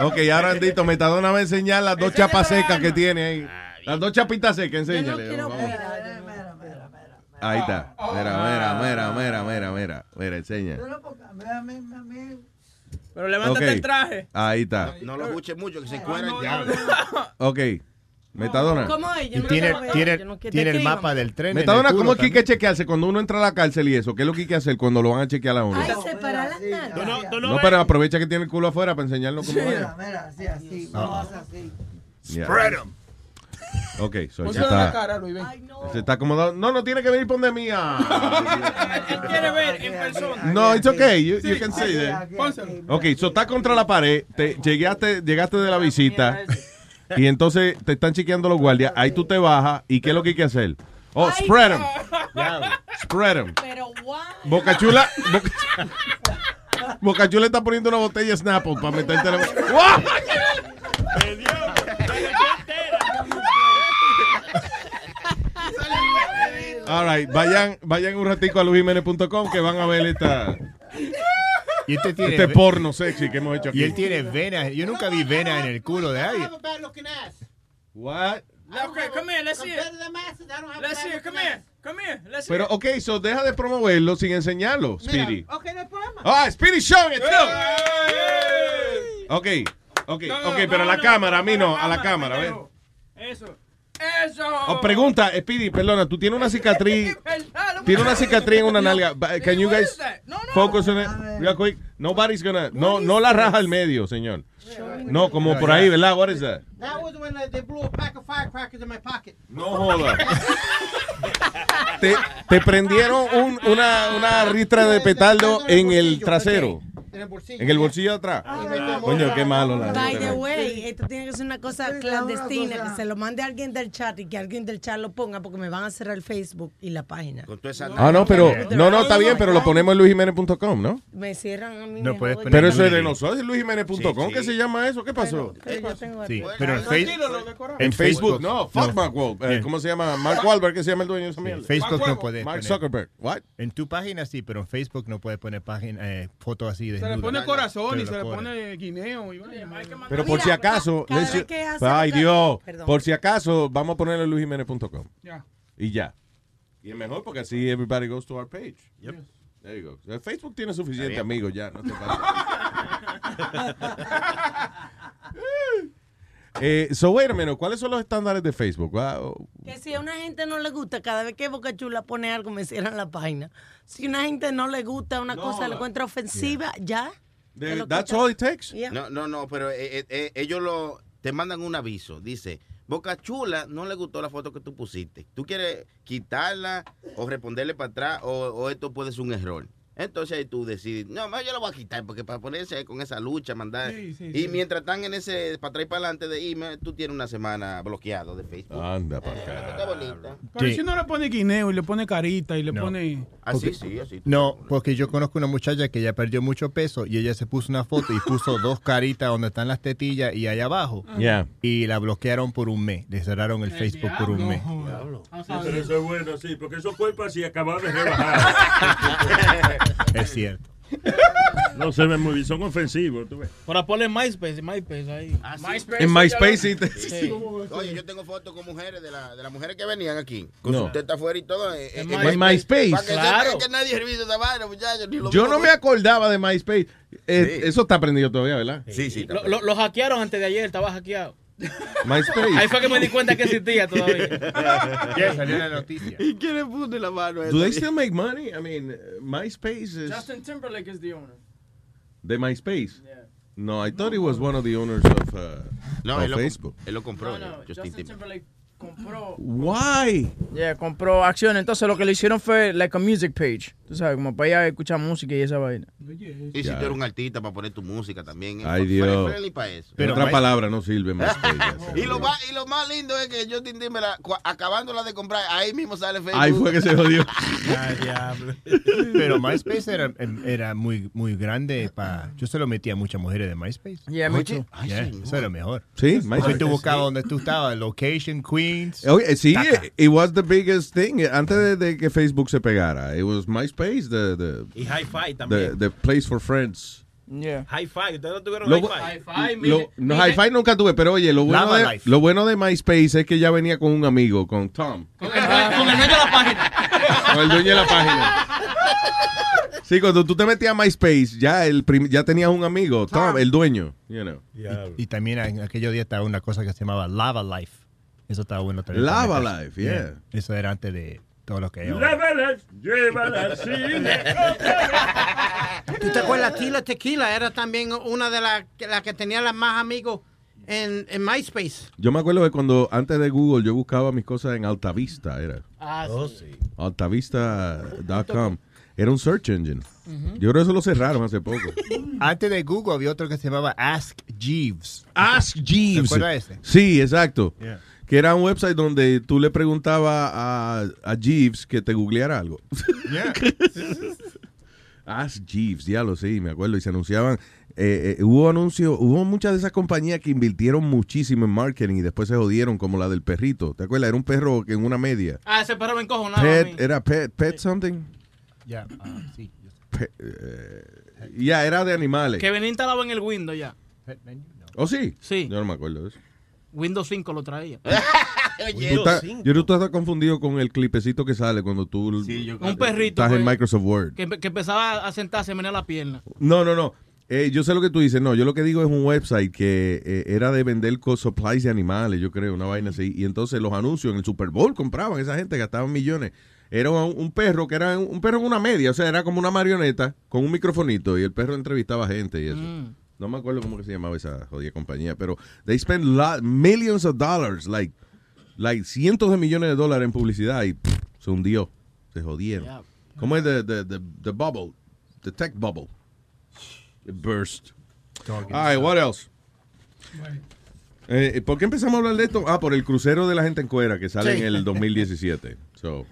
ok, ahora Andito, Metadona va a enseñar las dos chapas secas que tiene ahí. Las dos chapitas secas, Yo no enséñale. quiero vamos. operar, yo no- Ahí está. Mira, mira, mira, mira, mira, mira. Mira, enseña. Pero mira, mira, mira. Levántate el traje. Ahí está. No lo escuches mucho, que se cueran ya. Ok. Metadona. ¿Cómo es? Yo Y no tiene, tiene, yo no quiero- tiene el mapa del tren. Metadona, ¿cómo es que hay que chequearse cuando uno entra a la cárcel y eso? ¿Qué es lo que hay que hacer cuando lo van a chequear a uno? Ay, separa las nalgas. no, no pero aprovecha que tiene el culo afuera para enseñarlo como Mira, es. mira, así, así. Vamos a hacer así. Yeah. em. Ok, so la está. cara, Luis. Ay, no. Se está acomodado. No, no tiene que venir por de mía. Él quiere ver en persona. No, it's okay. You, can that. Aquí. Ok, so está contra la pared. Te, llegaste, llegaste de la visita. Y entonces te están chequeando los guardias. Ahí tú te bajas. ¿Y qué es lo que hay que hacer? Oh, spread them. Spread them. Pero guau. Boca Chula. Boca, Boca Chula está poniendo una botella de Snapple para meterte la. ¡Wow! All right, vayan, vayan un ratico a lujiménez.com que van a ver esta, Y este tiene, este porno sexy que hemos hecho aquí. y él tiene venas. Yo nunca vi venas en el culo de alguien. What? Okay, come here, let's see it. Let's see it, come here, come here, let's see Pero, ok, so deja de promoverlo sin enseñarlo, Speedy. Ok, no hay problema. Ah, Speedy Show it, too. Ok, ok, ok, pero a la no, cámara, a mí no, a la cámara, a ver. Eso. Eso. Oh, pregunta, Speedy, perdona, tú tienes una cicatriz. Tiene una cicatriz en una nalga. Can you guys focus on it real quick? Nobody's gonna. No, no la raja al medio, señor. No, como por ahí, ¿verdad? What is that? That was when uh, they blew a pack of firecrackers in my pocket. No joda. Te, te prendieron un- una, una ristra de petardo en el trasero. En el bolsillo. En el bolsillo de atrás. Coño, qué malo la By the way, esto tiene que ser una cosa clandestina, que se lo mande a alguien del chat y que alguien del chat lo ponga porque me van a cerrar el Facebook y la página. Con toda esa Ah, no, pero. No, no, está bien, pero lo ponemos en luisjiménez.com, ¿no? Me cierran a mí. No puedes poner Pero eso es de nosotros, es luisjiménez.com. ¿Qué se llama eso? ¿Qué pasó? Pero yo tengo Sí, pero en, Facebook En Facebook, no, fuck Mark Wahlberg. Eh, ¿Cómo se llama? Mark Wahlberg, que se llama el dueño de esa mierda. Facebook no puedes Mark Zuckerberg. What? En tu página sí, pero en Facebook no puedes poner página, eh, fotos así de Se le pone corazón y se le pone guineo. Y Pero por si acaso, cada let's- vez que hace ay Dios, Perdón. por si acaso vamos a ponerle luisjiménez.com Ya. y ya. Y es mejor porque así everybody goes to our page. There you go. Facebook tiene suficiente amigos ya. No te pases. eh, so wait a minute, ¿cuáles son los estándares de Facebook? Wow. Que si a una gente no le gusta, cada vez que Boca Chula pone algo, me cierran la página. Si a una gente no le gusta una cosa, le encuentra ofensiva, ya. That's all it takes? Yeah. No, no, no, pero eh, eh, eh, ellos lo, te mandan un aviso. Dice, Boca Chula no le gustó la foto que tú pusiste. ¿Tú quieres quitarla o responderle para atrás o, o esto puede ser un error? Entonces ahí tú decides, no, yo lo voy a quitar porque para ponerse con esa lucha, mandar. Sí, sí, y sí. mientras están en ese para atrás y para adelante de email, tú tienes una semana bloqueado de Facebook. Anda para acá. Está bonita. Pero Sí. si no le pone guineo y le pone carita y le pone... Así, sí, así. No, porque yo conozco una muchacha que ya perdió mucho peso y ella se puso una foto y puso dos caritas donde están las tetillas y allá abajo. Yeah. Y la bloquearon por un mes. Le cerraron el Facebook por un mes. Sí, pero eso es bueno, sí, porque esos cuerpos así acaban de rebajar. Es cierto. No se ven muy bien, son ofensivos, tú ves. Para ponerle MySpace, MySpace ahí. MySpace, En MySpace sí te-. Oye, yo tengo fotos con mujeres de, la, de las mujeres que venían aquí, con No. su teta afuera y todo. eh, En eh, My- MySpace, Para que claro. sepan que nadie revisa esa vaina, muchachos. ni lo Yo mismo no me acordaba de MySpace. Eh, Sí. Eso está prendido todavía, ¿verdad? Sí, sí. Lo, lo- lo hackearon antes de ayer, estaba hackeado. MySpace. Ahí fue que me di cuenta que existía todavía. Ya salió la noticia. ¿Y quién le puso la mano Do they still make money? I mean, MySpace is Justin Timberlake is the owner. de MySpace. No, I thought he was one of the owners of, uh, No, of él lo, Facebook. él lo compró. No, no, Justin Justin Timberlake. Compró. Why? Yeah, compró acciones. Entonces lo que le hicieron fue like a music page. Tú sabes, como para ir a escuchar música y esa vaina. Y si tú eres un artista para poner tu música también. Ay, es Dios. para eso. Pero otra palabra no sirve MySpace. y, lo más, y lo más lindo es que Justin Timberlake, cu- acabándola de comprar, ahí mismo sale Facebook. Ahí fue que se jodió. Pero MySpace era, em, era muy, muy grande. para Yo se lo metía a muchas mujeres de MySpace. Yeah, Oye. Ay, yeah, eso era mejor. Sí, MySpace. tú buscabas donde tú estabas, location, Queens. Oye, sí, Taca. it was the biggest thing. Antes de, de que Facebook se pegara, it was MySpace, the, the, Y Hi-Fi the, también. the place for friends. Yeah. Hi-Fi, ¿ustedes no tuvieron Hi-Fi? lo- no, Hi-Fi nunca tuve, pero oye, lo bueno, Lava de, Life. lo bueno de MySpace es que ya venía con un amigo, con Tom, Con el, con el dueño de la página. con el dueño de la página. Sí, cuando tú te metías a MySpace, ya el prim- ya tenías un amigo, Tom, el dueño, you know. Y, y también en aquellos días estaba una cosa que se llamaba Lava Life. Eso estaba bueno también. Lava. Life, yeah. Eso era antes de todo lo que hay ahora. Lávala, llévala al cine. ¿Tú te acuerdas? Tila Tequila era también una de las que, la que tenía las más amigos en, en MySpace. Yo me acuerdo que cuando antes de Google yo buscaba mis cosas en Altavista, era Ah, sí. altavista.com. Era un search engine. Yo creo que eso lo cerraron hace poco. Antes de Google había otro que se llamaba Ask Jeeves. Ask Jeeves. ¿Te acuerdas ese? Sí, exacto. Yeah. Que era un website donde tú le preguntabas a, a Jeeves que te googleara algo. Yeah. Ask Jeeves, ya lo sí, me acuerdo. Y se anunciaban, eh, eh, hubo anuncios, hubo muchas de esas compañías que invirtieron muchísimo en marketing y después se jodieron, como la del perrito. ¿Te acuerdas? Era un perro que en una media. Ah, ese perro me encojonaba a mí. Pet, era pet, pet something. Ya, ah, sí. Pe- eh, ya, era de animales. Que venía instalado en el Windows ya. Pet menu, no. ¿Oh, sí? Sí. Yo no me acuerdo de eso. Windows 5 lo traía. Tú estás- yo creo que tú estás confundido con el clipecito que sale cuando tú Un perrito. estás en Microsoft Word. Que, que empezaba a sentarse, a menear la pierna. No, no, no. Eh, yo sé lo que tú dices. No, yo lo que digo es un website que eh, era de vender supplies de animales, yo creo, una vaina así. Y entonces los anuncios en el Super Bowl compraban, esa gente gastaban millones. Era un, un perro que era un, un perro en una media, o sea, era como una marioneta con un microfonito y el perro entrevistaba gente y eso. Mm. No me acuerdo cómo que se llamaba esa jodida compañía, pero they spend lot, millions of dollars, like, like cientos de millones de dólares en publicidad y pff, se hundió, se jodieron. ¿Cómo es the, the, the, the bubble? The tech bubble. It burst. All right, what else? Eh, ¿Por qué empezamos a hablar de esto? Ah, por el crucero de la gente en cuera que sale Sí. en el 2017. So,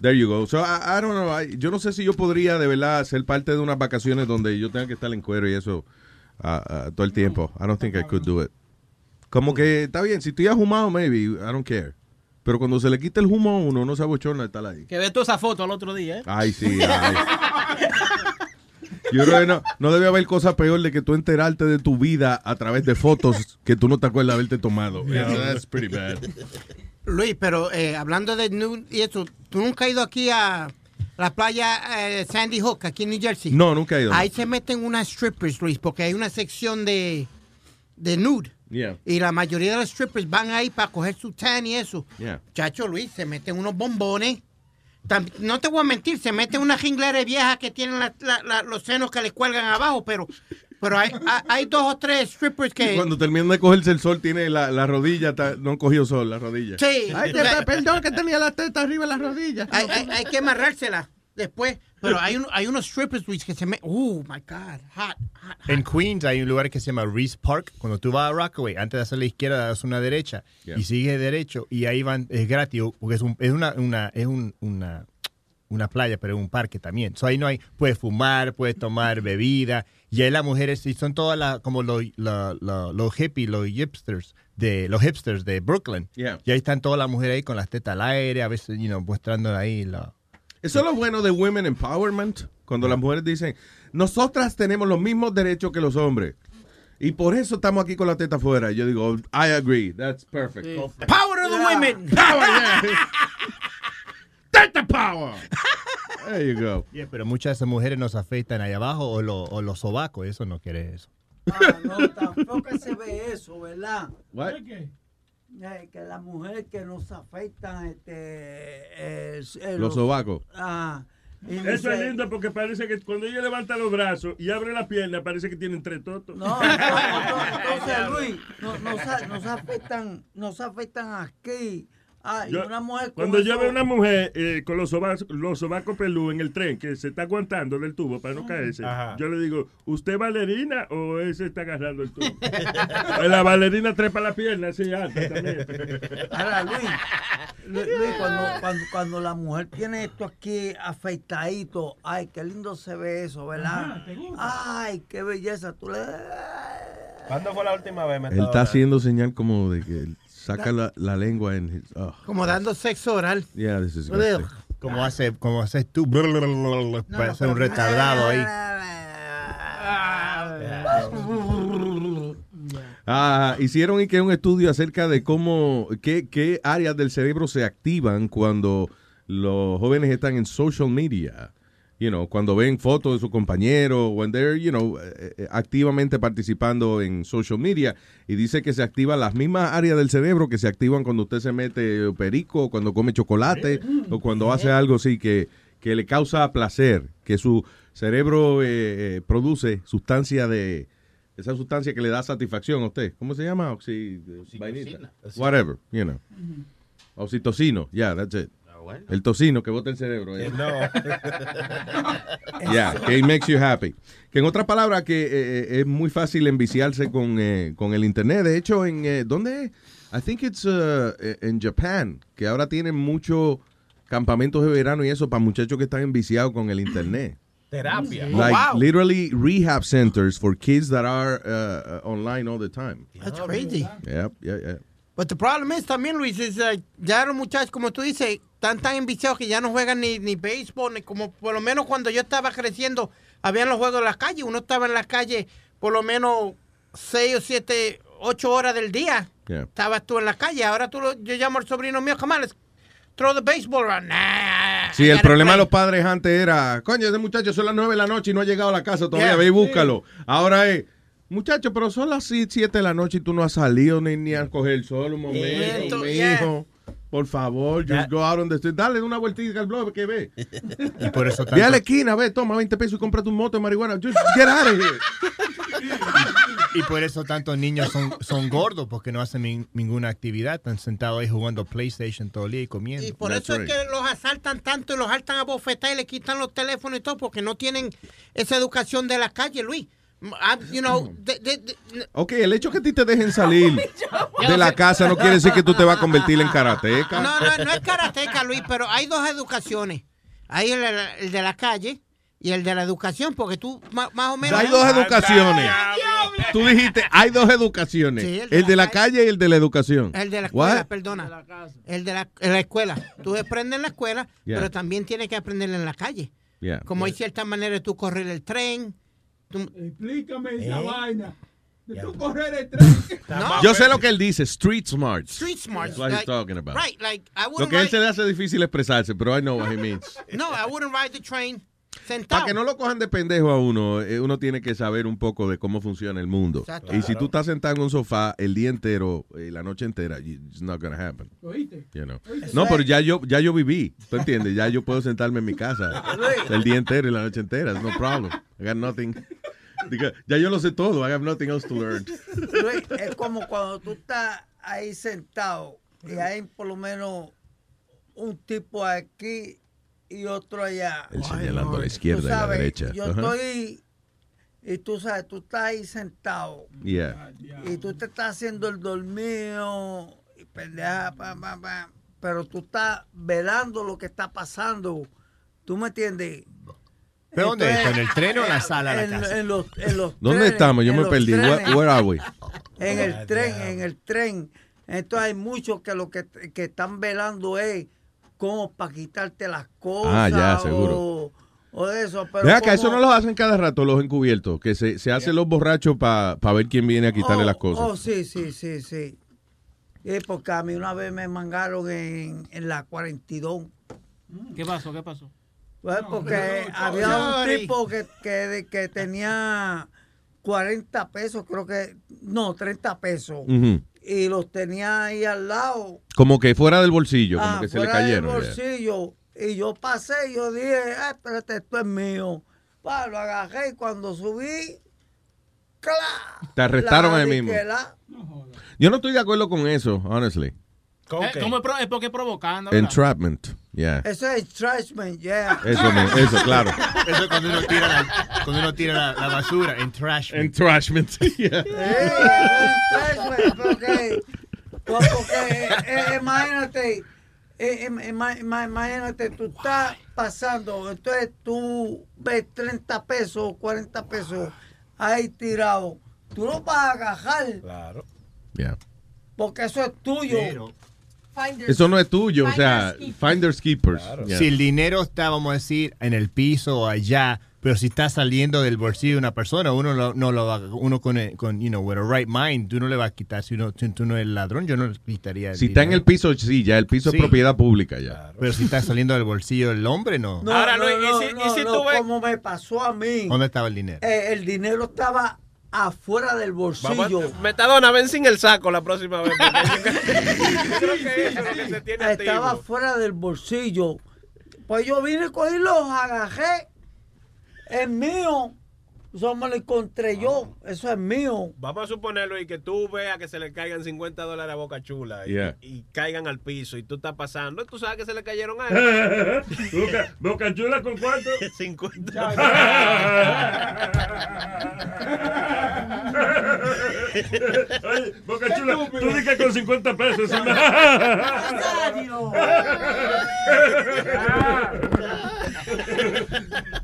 there you go. So, I, I don't know. I- yo no sé si yo podría de verdad ser parte de unas vacaciones donde yo tenga que estar en cuero y eso ah, todo el tiempo. I don't think I could do it. Como que está bien, si estoy ahumado, maybe, I don't care. Pero cuando se le quita el humo a uno, no se abochona estar ahí. Que ve toda esa foto al otro día, ¿eh? Ay, sí, ay. Yo creo que no, no debe haber cosa peor de que tú enterarte de tu vida a través de fotos que tú no te acuerdas de haberte tomado. Yeah. That's pretty bad. Luis, pero eh, hablando de nude y eso, ¿tú nunca has ido aquí a la playa eh, Sandy Hook, aquí en New Jersey? No, nunca he ido. Ahí se meten unas strippers, Luis, porque hay una sección de, de nude. Yeah, Y la mayoría de los strippers van ahí para coger su tan y eso. yeah. Chacho Luis, se meten unos bombones. No te voy a mentir, se meten una jinglera vieja que tienen la- la- la- los senos que le cuelgan abajo, pero, pero hay, hay- hay dos o tres strippers Y que... cuando terminan de cogerse el sol, tiene la, la rodilla, ta- no han cogido sol, la rodilla. Sí. Ay, te- perdón que tenía la teta arriba de la rodilla. Hay, hay- hay que amarrársela después. Pero hay, un- hay unos strippers, Luis, que se me... Oh, my God. Hot. En Queens hay un lugar que se llama Reese Park. Cuando tú vas a Rockaway, antes de hacer la izquierda, das una derecha Yeah. y sigues derecho y ahí van, es gratis, porque es, un- es una, una, es un- una, una playa, pero es un parque también. So ahí no hay, puedes fumar, puedes tomar bebida y ahí las mujeres, y son todas las, como los, la- la- los hippies, los hipsters, de los hipsters de Brooklyn. Yeah. Y ahí están todas las mujeres ahí con las tetas al aire, a veces, you know, mostrando ahí la... Eso es lo bueno de Women Empowerment, cuando las mujeres dicen, nosotras tenemos los mismos derechos que los hombres. Y por eso estamos aquí con la teta afuera. Yo digo, I agree, that's perfect. Power of the women. Power, yeah. Teta power. There you go. Yeah, pero muchas de esas mujeres nos afeitan ahí abajo o, lo- o los sobacos, eso no quiere eso. Ah, no, tampoco se ve eso, ¿verdad? What? Eh, que las mujeres que nos afectan este, eh, eh, Los sobacos. Ah, Eso dice- es lindo porque parece que cuando ella levanta los brazos y abre la pierna, parece que tienen tres totos. No, entonces, Luis, nos, nos, nos afectan, nos afectan aquí. Ah, y Yo- una mujer con Cuando yo veo una mujer eh, con los sobacos, los sobacos pelú en el tren que se está aguantando del tubo para no caerse, yo le digo, ¿usted es bailarina o ese está agarrando el tubo? Eh, la bailarina trepa la pierna así alta también. Ahora, Luis, Lu- Luis, cuando, cuando, cuando la mujer tiene esto aquí afeitadito, ay, qué lindo se ve eso, ¿verdad? Ay, qué belleza. Tú le... ¿Cuándo fue la última vez? Me Él está haciendo señal como de que él saca la, la lengua en his, oh. Como dando sexo oral. Yeah, this is. Como, hace, como haces tú, parece un retardado ahí. Ah, hicieron y que un estudio acerca de cómo, qué, qué áreas del cerebro se activan cuando los jóvenes están en social media. You know, cuando ven fotos de su compañero, when they're, you know, eh, eh, activamente participando en social media. Y dice que se activan las mismas áreas del cerebro que se activan cuando usted se mete perico, cuando come chocolate, o cuando hace algo así que, que le causa placer, que su cerebro eh, eh, produce sustancia de, esa sustancia que le da satisfacción a usted. ¿Cómo se llama? Oxi, vainita. Whatever, you know. Oxitocino, yeah, that's it. El tocino que bota el cerebro. eh. No. Yeah, que it makes you happy. Que en otras palabras, que eh, eh, es muy fácil enviciarse con, eh, con el internet. De hecho, en eh, ¿dónde? I think it's uh, en Japan, que ahora tienen muchos campamentos de verano y eso para muchachos que están enviciados con el internet. Terapia. Like literally rehab centers for kids that are uh, uh, online all the time. That's crazy. Yep, yeah, yeah. But the problem is también, Luis, es like, ya los muchachos, como tú dices, están tan enviciados que ya no juegan ni, ni béisbol, ni como por lo menos cuando yo estaba creciendo, habían los juegos en la calle. Uno estaba en la calle por lo menos seis o siete ocho horas del día. Yeah. Estabas tú en la calle. Ahora tú lo- yo llamo al sobrino mío, let's throw the baseball around. Nah, Sí, el problema de play. los padres antes era, coño, ese muchacho son las nueve de la noche y no ha llegado a la casa todavía, Yeah. ve y búscalo. Ahora es, muchacho, pero son las si- siete de la noche y tú no has salido ni, ni a coger el sol un momento, mi hijo. Por favor, just go out on the street. Dale una vueltita al blog que ve. Y por eso Ve a la tanto, esquina, ve, toma 20 pesos y cómprate un moto de marihuana. Just get out of here. y por eso tantos niños son, son gordos, porque no hacen nin- ninguna actividad, están sentados ahí jugando PlayStation todo el día y comiendo. Y por eso es que los asaltan tanto y los saltan a bofetar y le quitan los teléfonos y todo, porque no tienen esa educación de la calle, Luis. Ah, you know, de- de- de- Ok, el hecho que a ti te dejen salir de la casa no quiere decir que tú te vas a convertir en karateca. no, no, no es karateca, Luis, pero hay dos educaciones. Hay el, el de la calle y el de la educación, porque tú ma- más o menos... Hay dos educaciones. Tú dijiste, hay dos educaciones. Sí, el, de la calle y el de la educación. El de la escuela, What? perdona. El de la, escuela. Tú aprendes en la escuela, Yeah. pero también tienes que aprender en la calle. Yeah. Como hay ciertas maneras de tú correr el tren. Tú- Explícame esa ¿Eh? vaina. De tú correr el tren. No. Yo sé lo que él dice, street smart. Street smart. That's what he's like- talking about. Right, like, I Lo wouldn't que a él ride- se le hace difícil expresarse, pero I know what he means. No, I wouldn't ride the train sentado. Para que no lo cojan de pendejo a uno, eh, uno tiene que saber un poco de cómo funciona el mundo. Exacto. Y si tú estás sentado en un sofá el día entero, eh, la noche entera, it's not gonna happen. ¿Oíste? You know. Oíste. No, pero ya yo, ya yo viví, ¿tú entiendes? Ya yo puedo sentarme en mi casa el día entero y la noche entera, no problem. I got nothing. Ya yo lo sé todo, I have nothing else to learn. Luis, es como cuando tú estás ahí sentado y hay por lo menos un tipo aquí y otro allá. Él señalando a la izquierda y a la sabes, derecha. Yo estoy, y tú sabes, tú estás ahí sentado Yeah. y tú te estás haciendo el dormido y pendeja, pero tú estás velando lo que está pasando. ¿Tú me entiendes? ¿Pero dónde? ¿En el tren o en la sala de la en- casa? En los, en los ¿Dónde trenes, estamos? Yo en me perdí. Where, trenes. where are we? En el tren, en el tren. Entonces hay muchos que lo que, que están velando es como para quitarte las cosas. Ah, ya, o- seguro. O, de eso. Pero Ve acá, eso no lo hacen cada rato los encubiertos, que se, se hacen los borrachos para ver quién viene a quitarle Oh, las cosas. Oh, sí, sí, sí, sí. Sí, porque a mí una vez me mangaron en, en la 42. ¿Qué pasó? ¿Qué pasó? Pues porque no, había un tipo que, que, que tenía 40 pesos, creo que, no, 30 pesos. Ujú. Y los tenía ahí al lado. Como que fuera del bolsillo, como Ah, que se le fuera del cayeron. ya. bolsillo. Y yo pasé y yo dije, ah, espérate, esto es mío. Pa, lo agarré y cuando subí, ¡cla! Te arrestaron ahí mismo. Yo no estoy de acuerdo con eso, honestly. Eh, ¿Cómo es, pro- es porque es provocando? ¿verdad? Entrapment, yeah. Eso es trashman, yeah. Eso, eso, claro. Eso es cuando uno tira la, cuando uno tira la, la basura en trash. Yeah. Porque, porque eh, imagínate, eh, im- ima- ima- imagínate, tú estás pasando, entonces tú ves 30 pesos, 40 pesos ahí tirado. Tú lo vas a agarrar. Claro. Yeah. Porque eso es tuyo. Eso no es tuyo, o sea, finders keepers. yeah. Si el dinero está, vamos a decir, en el piso o allá, pero si está saliendo del bolsillo de una persona, uno lo- no lo va, uno con, el- con, you know, with a right mind, tú no le vas a quitar. Si, uno, si tú no eres ladrón, yo no le quitaría. Si está en el piso, sí, ya el piso Sí. es propiedad pública ya. Pero si está saliendo del bolsillo del hombre, no. No, Ahora, no, ¿y no, si- y si no, tú ves- como me pasó a mí. ¿Dónde estaba el dinero? Eh, el dinero estaba afuera del bolsillo. Vamos, Metadona, ven sin el saco la próxima vez. porque yo creo que eso es lo que se tiene Estaba activo. fuera del bolsillo. Pues yo vine, cogí los agarré. Es mío. Eso me lo encontré yo. Eso es mío. Vamos a suponerlo y que tú veas que se le caigan 50 dólares a Boca Chula y, Yeah. y caigan al piso y tú estás pasando. Tú sabes que se le cayeron a él. Boca, Boca Chula con cuánto? 50. Oye, Boca Chula, tú di que con 50 pesos.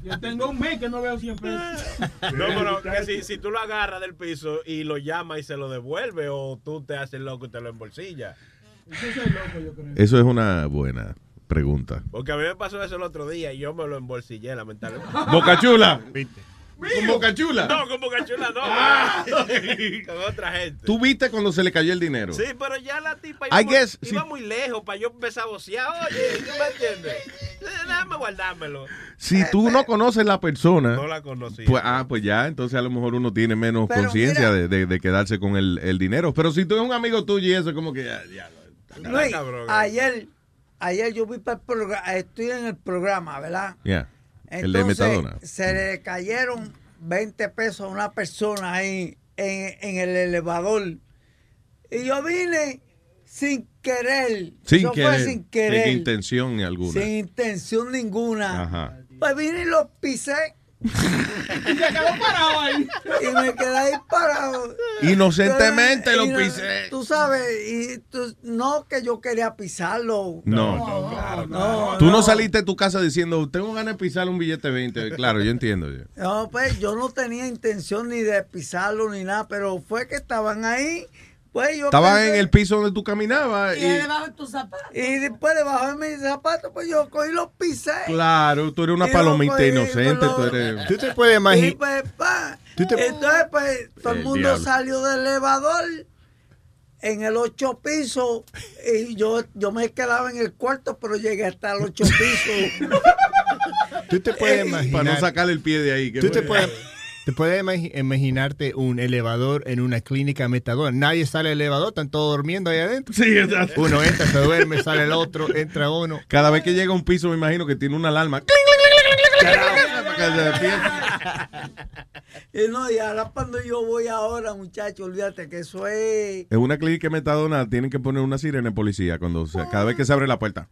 Yo tengo un mes que no veo 100 pesos. No, pero que si, si tú lo agarras del piso y lo llamas y se lo devuelve o tú te haces loco y te lo embolsillas. Eso es loco, yo creo. Eso es una buena pregunta. Porque a mí me pasó eso el otro día y yo me lo embolsillé, lamentablemente. Boca Chula. Con Boca Chula. No, con Boca Chula no. Ah. con otra gente. ¿Tú viste cuando se le cayó el dinero? Sí, pero ya la tipa I iba, muy, guess, iba muy lejos para yo empezar a vocear. Oye, ¿tú me entiendes? Eh, Déjame guardármelo. Si tú no conoces la persona, No la conocía. pues, ah, pues ya, entonces a lo mejor uno tiene menos conciencia de, de- de quedarse con el, el dinero. Pero si tú eres un amigo tuyo y eso, como que ya, ya. Luis, cabrón. ayer, ayer yo vi para el programa, estoy en el programa, ¿verdad? Ya. El de Entonces, Metadona. se le cayeron 20 pesos a una persona ahí en, en el elevador. Y yo vine sin querer. Sin Eso querer. fue sin querer. Sin intención alguna. Sin intención ninguna. Ajá. Pues vine y los pisé. Y se quedó parado ahí. Y me quedé ahí parado. Inocentemente Pero, lo y no- pisé. Tú sabes, y tú- no que yo quería pisarlo. No, no. Tú no saliste de tu casa diciendo, tengo ganas de pisar un billete 20. Claro, yo entiendo. ya. No, pues yo no tenía intención ni de pisarlo ni nada, pero fue que estaban ahí. Pues yo pensé- en el piso donde tú caminabas. Y Y, debajo de tus zapatos. Y después debajo de mis zapatos, pues yo cogí los pisé. claro, tú eres una palomita inocente. Tú los- eres... Tú te puedes imaginar. pues, pa, Tú te- Entonces, pues, todo el El mundo diablo. salió del elevador en el ocho piso y yo, yo me quedaba en el cuarto, pero llegué hasta el ocho piso. Tú te puedes imaginar. Para no sacarle el pie de ahí. que Tú te puedes, te puedes imagi- imaginarte un elevador en una clínica metadona. Nadie sale del elevador, están todos durmiendo ahí adentro. Sí, exacto. Uno entra, se duerme, sale el otro, entra uno. Cada vez que llega a un piso, me imagino que tiene una alarma. Para que se despierte. y no, y ahora cuando yo voy ahora, muchachos, olvídate que eso es... En una clínica metadona tienen que poner una sirena de policía cuando se- cada vez que se abre la puerta.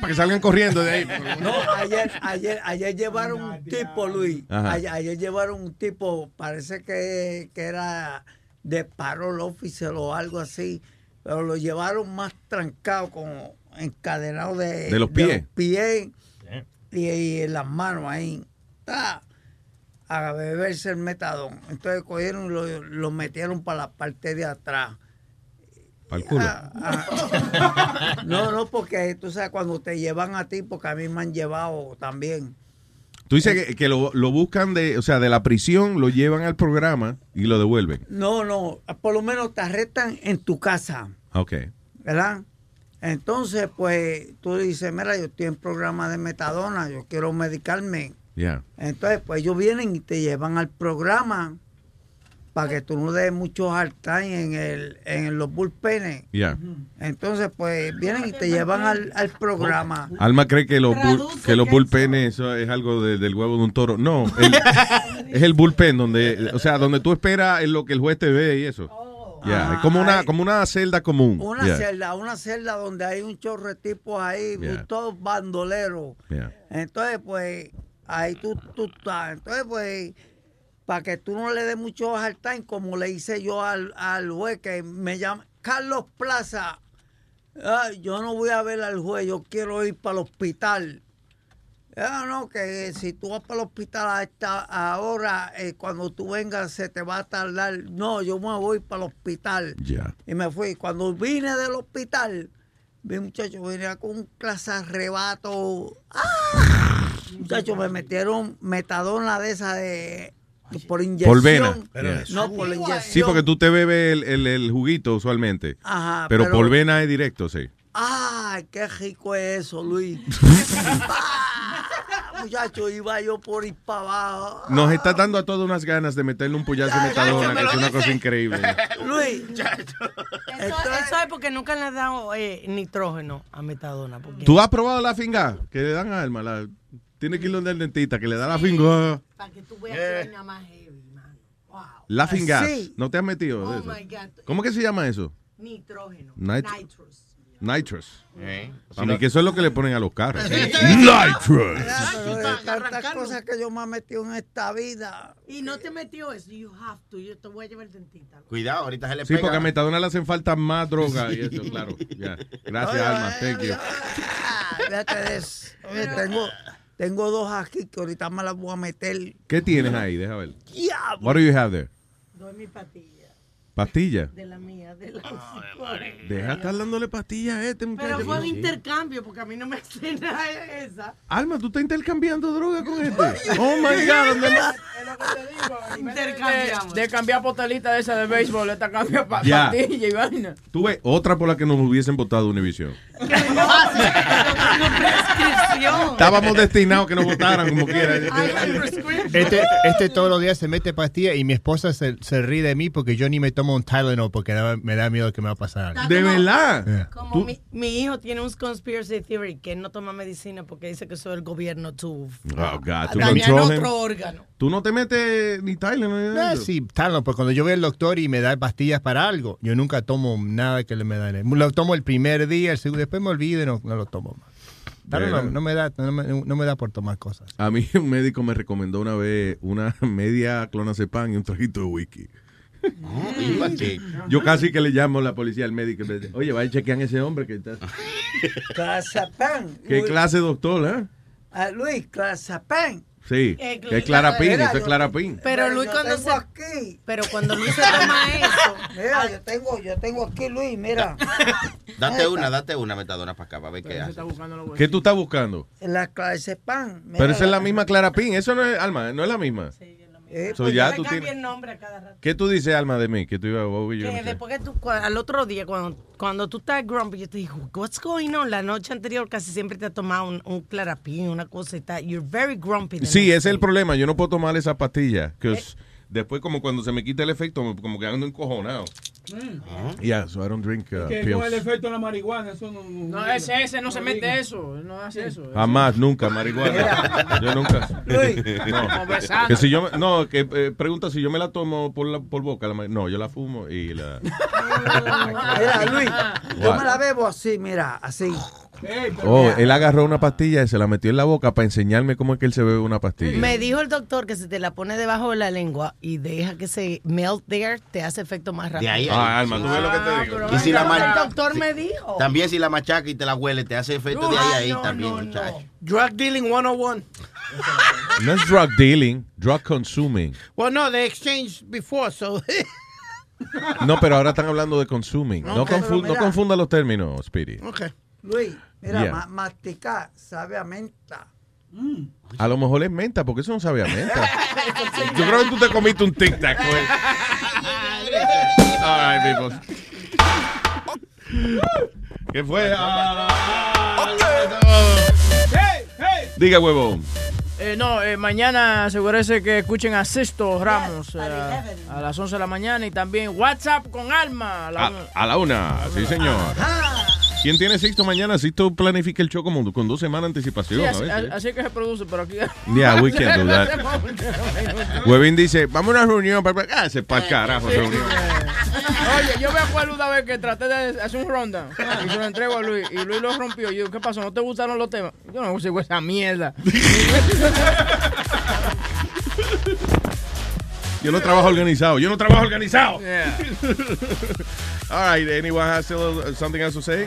Para que salgan corriendo de ahí. No, ayer, ayer, ayer llevaron un tipo, Luis. Ayer, ayer llevaron un tipo, parece que, que era de parol officer o algo así, pero lo llevaron más trancado, como encadenado de, De los pies. pies y, y en las manos ahí. Ta, a beberse el metadón. Entonces cogieron y lo, lo metieron para la parte de atrás. Culo. Ah, No, no, porque tú sabes, cuando te llevan a ti, porque a mí me han llevado también. Tú dices que, que lo, lo buscan de, o sea, de la prisión, lo llevan al programa y lo devuelven. No, no, por lo menos te arrestan en tu casa, Ok. ¿verdad? Entonces, pues tú dices, mira, yo estoy en programa de metadona, yo quiero medicarme. Ya. Entonces, pues ellos vienen y te llevan al programa para que tú no des mucho hard time en, el, en los bullpenes. Ya. Entonces, pues vienen y te llevan al, al programa. Alma cree que los, bull- que los bullpenes eso es algo de- del huevo de un toro. No, el- es el bullpen donde, o sea, donde tú esperas en lo que el juez te ve y eso. Ya, es como una, como una celda común. Una celda, una celda donde hay un chorro de tipos ahí, Yeah. todos bandoleros. ya. Entonces, pues, ahí tú, tú estás. Entonces, pues, para que tú no le des mucho hard time, como le hice yo al, al juez que me llama, Carlos Plaza, "Ay, yo no voy a ver al juez, yo quiero ir para el hospital. Ah, no, que si tú vas para el hospital a esta ahora, eh, cuando tú vengas se te va a tardar. No, yo me voy para el hospital. Ya. Y me fui. Cuando vine del hospital, vi muchacho, venía con un clase arrebato. ¡Ah! Muchachos, me metieron metadona de esa de por inyección. Por vena. No, por la inyección. Sí, porque tú te bebes el, el- el juguito usualmente. Ajá, pero, pero- por vena es directo, sí. Ay, qué rico es eso, Luis. Muchacho, iba yo por ir para abajo. Nos está dando a todos unas ganas de meterle un puyazo de metadona, que es una cosa increíble. Luis. Eso, eso es porque nunca le han dado eh, nitrógeno a metadona. Porque ¿Tú has probado la finga que le dan a Alma? La, tiene que ir donde el dentista, que le da la finga. Para que tú veas que vaina más heavy, mano. La finga. Sí. ¿No te has metido Oh eso? my God. ¿Cómo que se llama eso? Nitrógeno. Nit- Nitrous. Nitrous. Eh. A mí que eso es lo que le ponen a los carros. Nitrous. tantas cosas que yo me he metido en esta vida. Y no te metió eso. You have to. Yo te voy a llevar al dentista. Cuidado, ahorita se le Sí, pega. porque a Metadona le hacen falta más droga y eso, claro. Gracias, Alma. Thank you. Fíjate de eso. Oye, tengo, tengo dos aquí que ahorita me las voy a meter. ¿Qué tienes ahí? Deja ver. Diablo. What do you have there? Doy mi patilla. Pastilla. De la mía, de la Deja estar dándole pastillas a este muchacho. Pero fue un intercambio, porque a mí no me hace nada esa. Alma, tú estás intercambiando droga con este. Oh my God, ¿dónde más? Intercambiamos. De, de cambiar postelita de esa de béisbol, esta cambia pa- Ya. pastilla y vaina. Tú ves, otra por la que nos hubiesen votado Univision. Estábamos destinados a que nos votaran como quiera. Este, este todos los días se mete pastilla y mi esposa se, se ríe de mí porque yo ni me tomo un Tylenol porque da- me da miedo que me va a pasar algo. ¿De verdad? Yeah. Como mi, mi hijo tiene un conspiracy theory que él no toma medicina porque dice que eso es el gobierno to Oh, God, him. otro órgano. Tú no te metes ni Tylenol ni nada de Eh, sí, Tylenol, pues cuando yo voy al doctor y me da pastillas para algo, yo nunca tomo nada que le me da. Lo tomo el primer día, el segundo, después me olvido y no, no lo tomo más. Bueno. no me da, no me, no me da por tomar cosas. A mí un médico me recomendó una vez una media clonazepam y un trajito de whisky. Yo casi que le llamo a la policía al médico y me dice, oye, vaya chequean ese hombre que está... Clozapam. ¿Qué Luis- clase doctor, eh? Ah, Luis, clozapam. Sí, Eh, que es clarapín, eso es clarapín. Pero Luis yo cuando tengo se aquí. pero cuando Luis se toma eso, Mira, yo tengo, yo tengo aquí, Luis, mira. Date una, date una metadona para acá, para ver qué hace. ¿Qué tú estás buscando? La clozapam. mira, Pero esa es la misma clarapín, eso no es, Alma, no es la misma. Eh, So, pues ya tú tienes- el nombre a cada rato. ¿Qué tú dices, Alma, de mí? Que tú ibas oh, yo no Que sé. después que tú, al otro día, cuando, cuando tú estás grumpy, yo te digo, what's going on? La noche anterior casi siempre te has tomado un, un clarapín, una cosa y tal. You're very grumpy. Sí, ese es el problema. Yo no puedo tomar esa pastilla. Después, como cuando se me quita el efecto, como que ando encojonado. Yeah, so I don't drink uh, Que con el efecto de la marihuana, eso no. No, ese, ese no se mete eso, él no hace eso. Jamás, nunca, marihuana. Yo nunca. Luis. No. Como besando. Que si yo, no, que eh, pregunta si yo me la tomo por, la, por boca. la no, yo la fumo y la. Mira, Luis, yo me la bebo así, mira, así. Oh, él agarró una pastilla y se la metió en la boca para enseñarme cómo es que él se bebe una pastilla. Me dijo el doctor que si te la pone debajo de la lengua y deja que se melt there, te hace efecto más rápido. ahí, Ah, Alma, tú ves lo que te digo. Y si la El doctor me dijo. También si la machaca y te la huele, te hace efecto de ahí a ahí también, muchacho. Drug dealing 101. No es drug dealing, drug consuming. Well, no, they exchanged before, so. No, pero ahora están hablando de consuming. No, Ok, confu- pero no confunda los términos, Speedy. okay. Luis, mira, Yeah. ma- masticar sabe a menta. A lo mejor es menta, porque eso no sabe a menta. Yo creo que tú te comiste un tic tac. güey. All right, people. ¿Qué fue? Ah, Hey, hey. Diga, huevón. Eh, no, eh, mañana asegúrese que escuchen a Sisto Ramos eh, a las 11 de la mañana y también WhatsApp con Alma. a la- A, a la una, sí, señor. ¿Quién tiene Sixto mañana? Sixto planifica el show como con dos semanas de anticipación. Sí, a así, veces. así que se produce, pero aquí... Yeah, we can't do that. Huevín dice, vamos a una reunión. para Ah, se el carajo, reunión. Oye, yo me acuerdo una vez que traté de hacer un ronda y se lo entrego a Luis y Luis lo rompió. Y yo, ¿qué pasó? ¿No te gustaron los temas? Yo no sigo esa mierda. Yo no trabajo organizado. Yo no trabajo organizado. Yeah. All right, anyone has something else to say?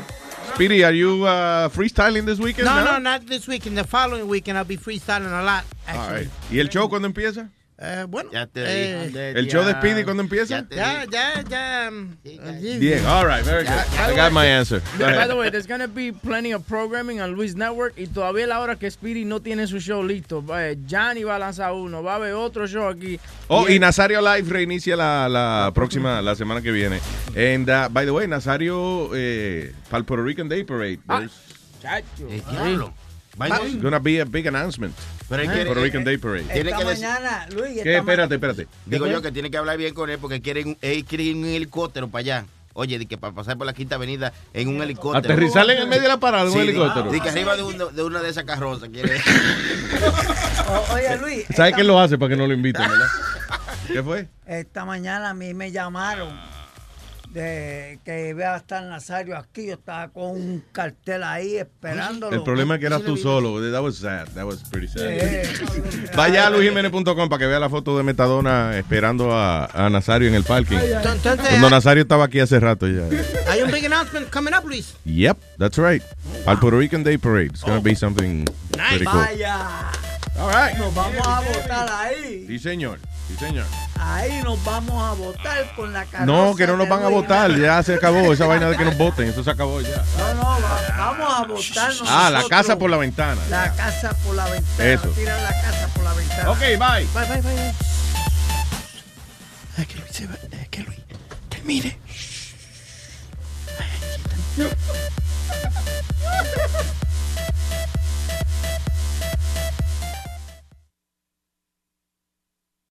Speedy, are you uh, freestyling this weekend? No, now? no, not this weekend. The following weekend, I'll be freestyling a lot. All Actually. right. ¿Y el show cuándo empieza? Eh, bueno, Ya te eh, dije. ¿El show de Speedy cuándo empieza? ya, ya, ya. Bien, all right, very good. I got my answer. Go By the way, there's gonna be plenty of programming on Luis Network y todavía es la hora que Speedy no tiene su show listo. Eh, Johnny va a lanzar uno, va a haber otro show aquí. Oh, Y y Nazario Live reinicia la, la próxima, la semana que viene. And, uh, by the way, Nazario, eh, para el Puerto Rican Day Parade, there's Chacho. Eh, diablo. gonna be a big announcement. Pero hay for que- Puerto Rican Day Parade. Tiene Esta que decir- mañana, Luis, esta ¿Qué? Espérate, espérate. Digo ¿Qué yo que tiene que hablar bien con él porque quieren, un- él quiere ir en un helicóptero para allá. Oye, de que para pasar por la quinta avenida en un helicóptero. Aterrizarle en el medio de la parada, un Sí, de- helicóptero. De, que arriba de, uno- de una de esas carrozas quiere. O- oye, Luis, ¿Sabe esta, quién lo hace para que no lo inviten, verdad? ¿Qué fue? esta mañana a mí me llamaron de que iba a estar Nazario aquí. Yo estaba con un cartel ahí esperándolo. El problema es que eras tú solo. That was sad. That was pretty sad. Eh, Vaya a luisjimenez.com para que vea la foto de Metadona esperando a, a Nazario en el parking. Entonces, Cuando Nazario estaba aquí hace rato ya. hay un big announcement coming up, Luis. Yep, that's right. Al Puerto Rican Day Parade. It's going to be something pretty cool. Vaya. All right. Nos vamos a votar ahí. Sí, señor. Sí, señor. Ahí nos vamos a votar con la carroza. No, que no nos van a votar. Ya se acabó esa vaina de que nos voten. Eso se acabó ya. No, no, va- vamos a votar Ah, la nosotros. casa por la ventana. La casa por la ventana. Eso. Tira la casa por la ventana. Ok, bye. Bye, bye, bye. Que Luis se va. Es que Luis. Termine.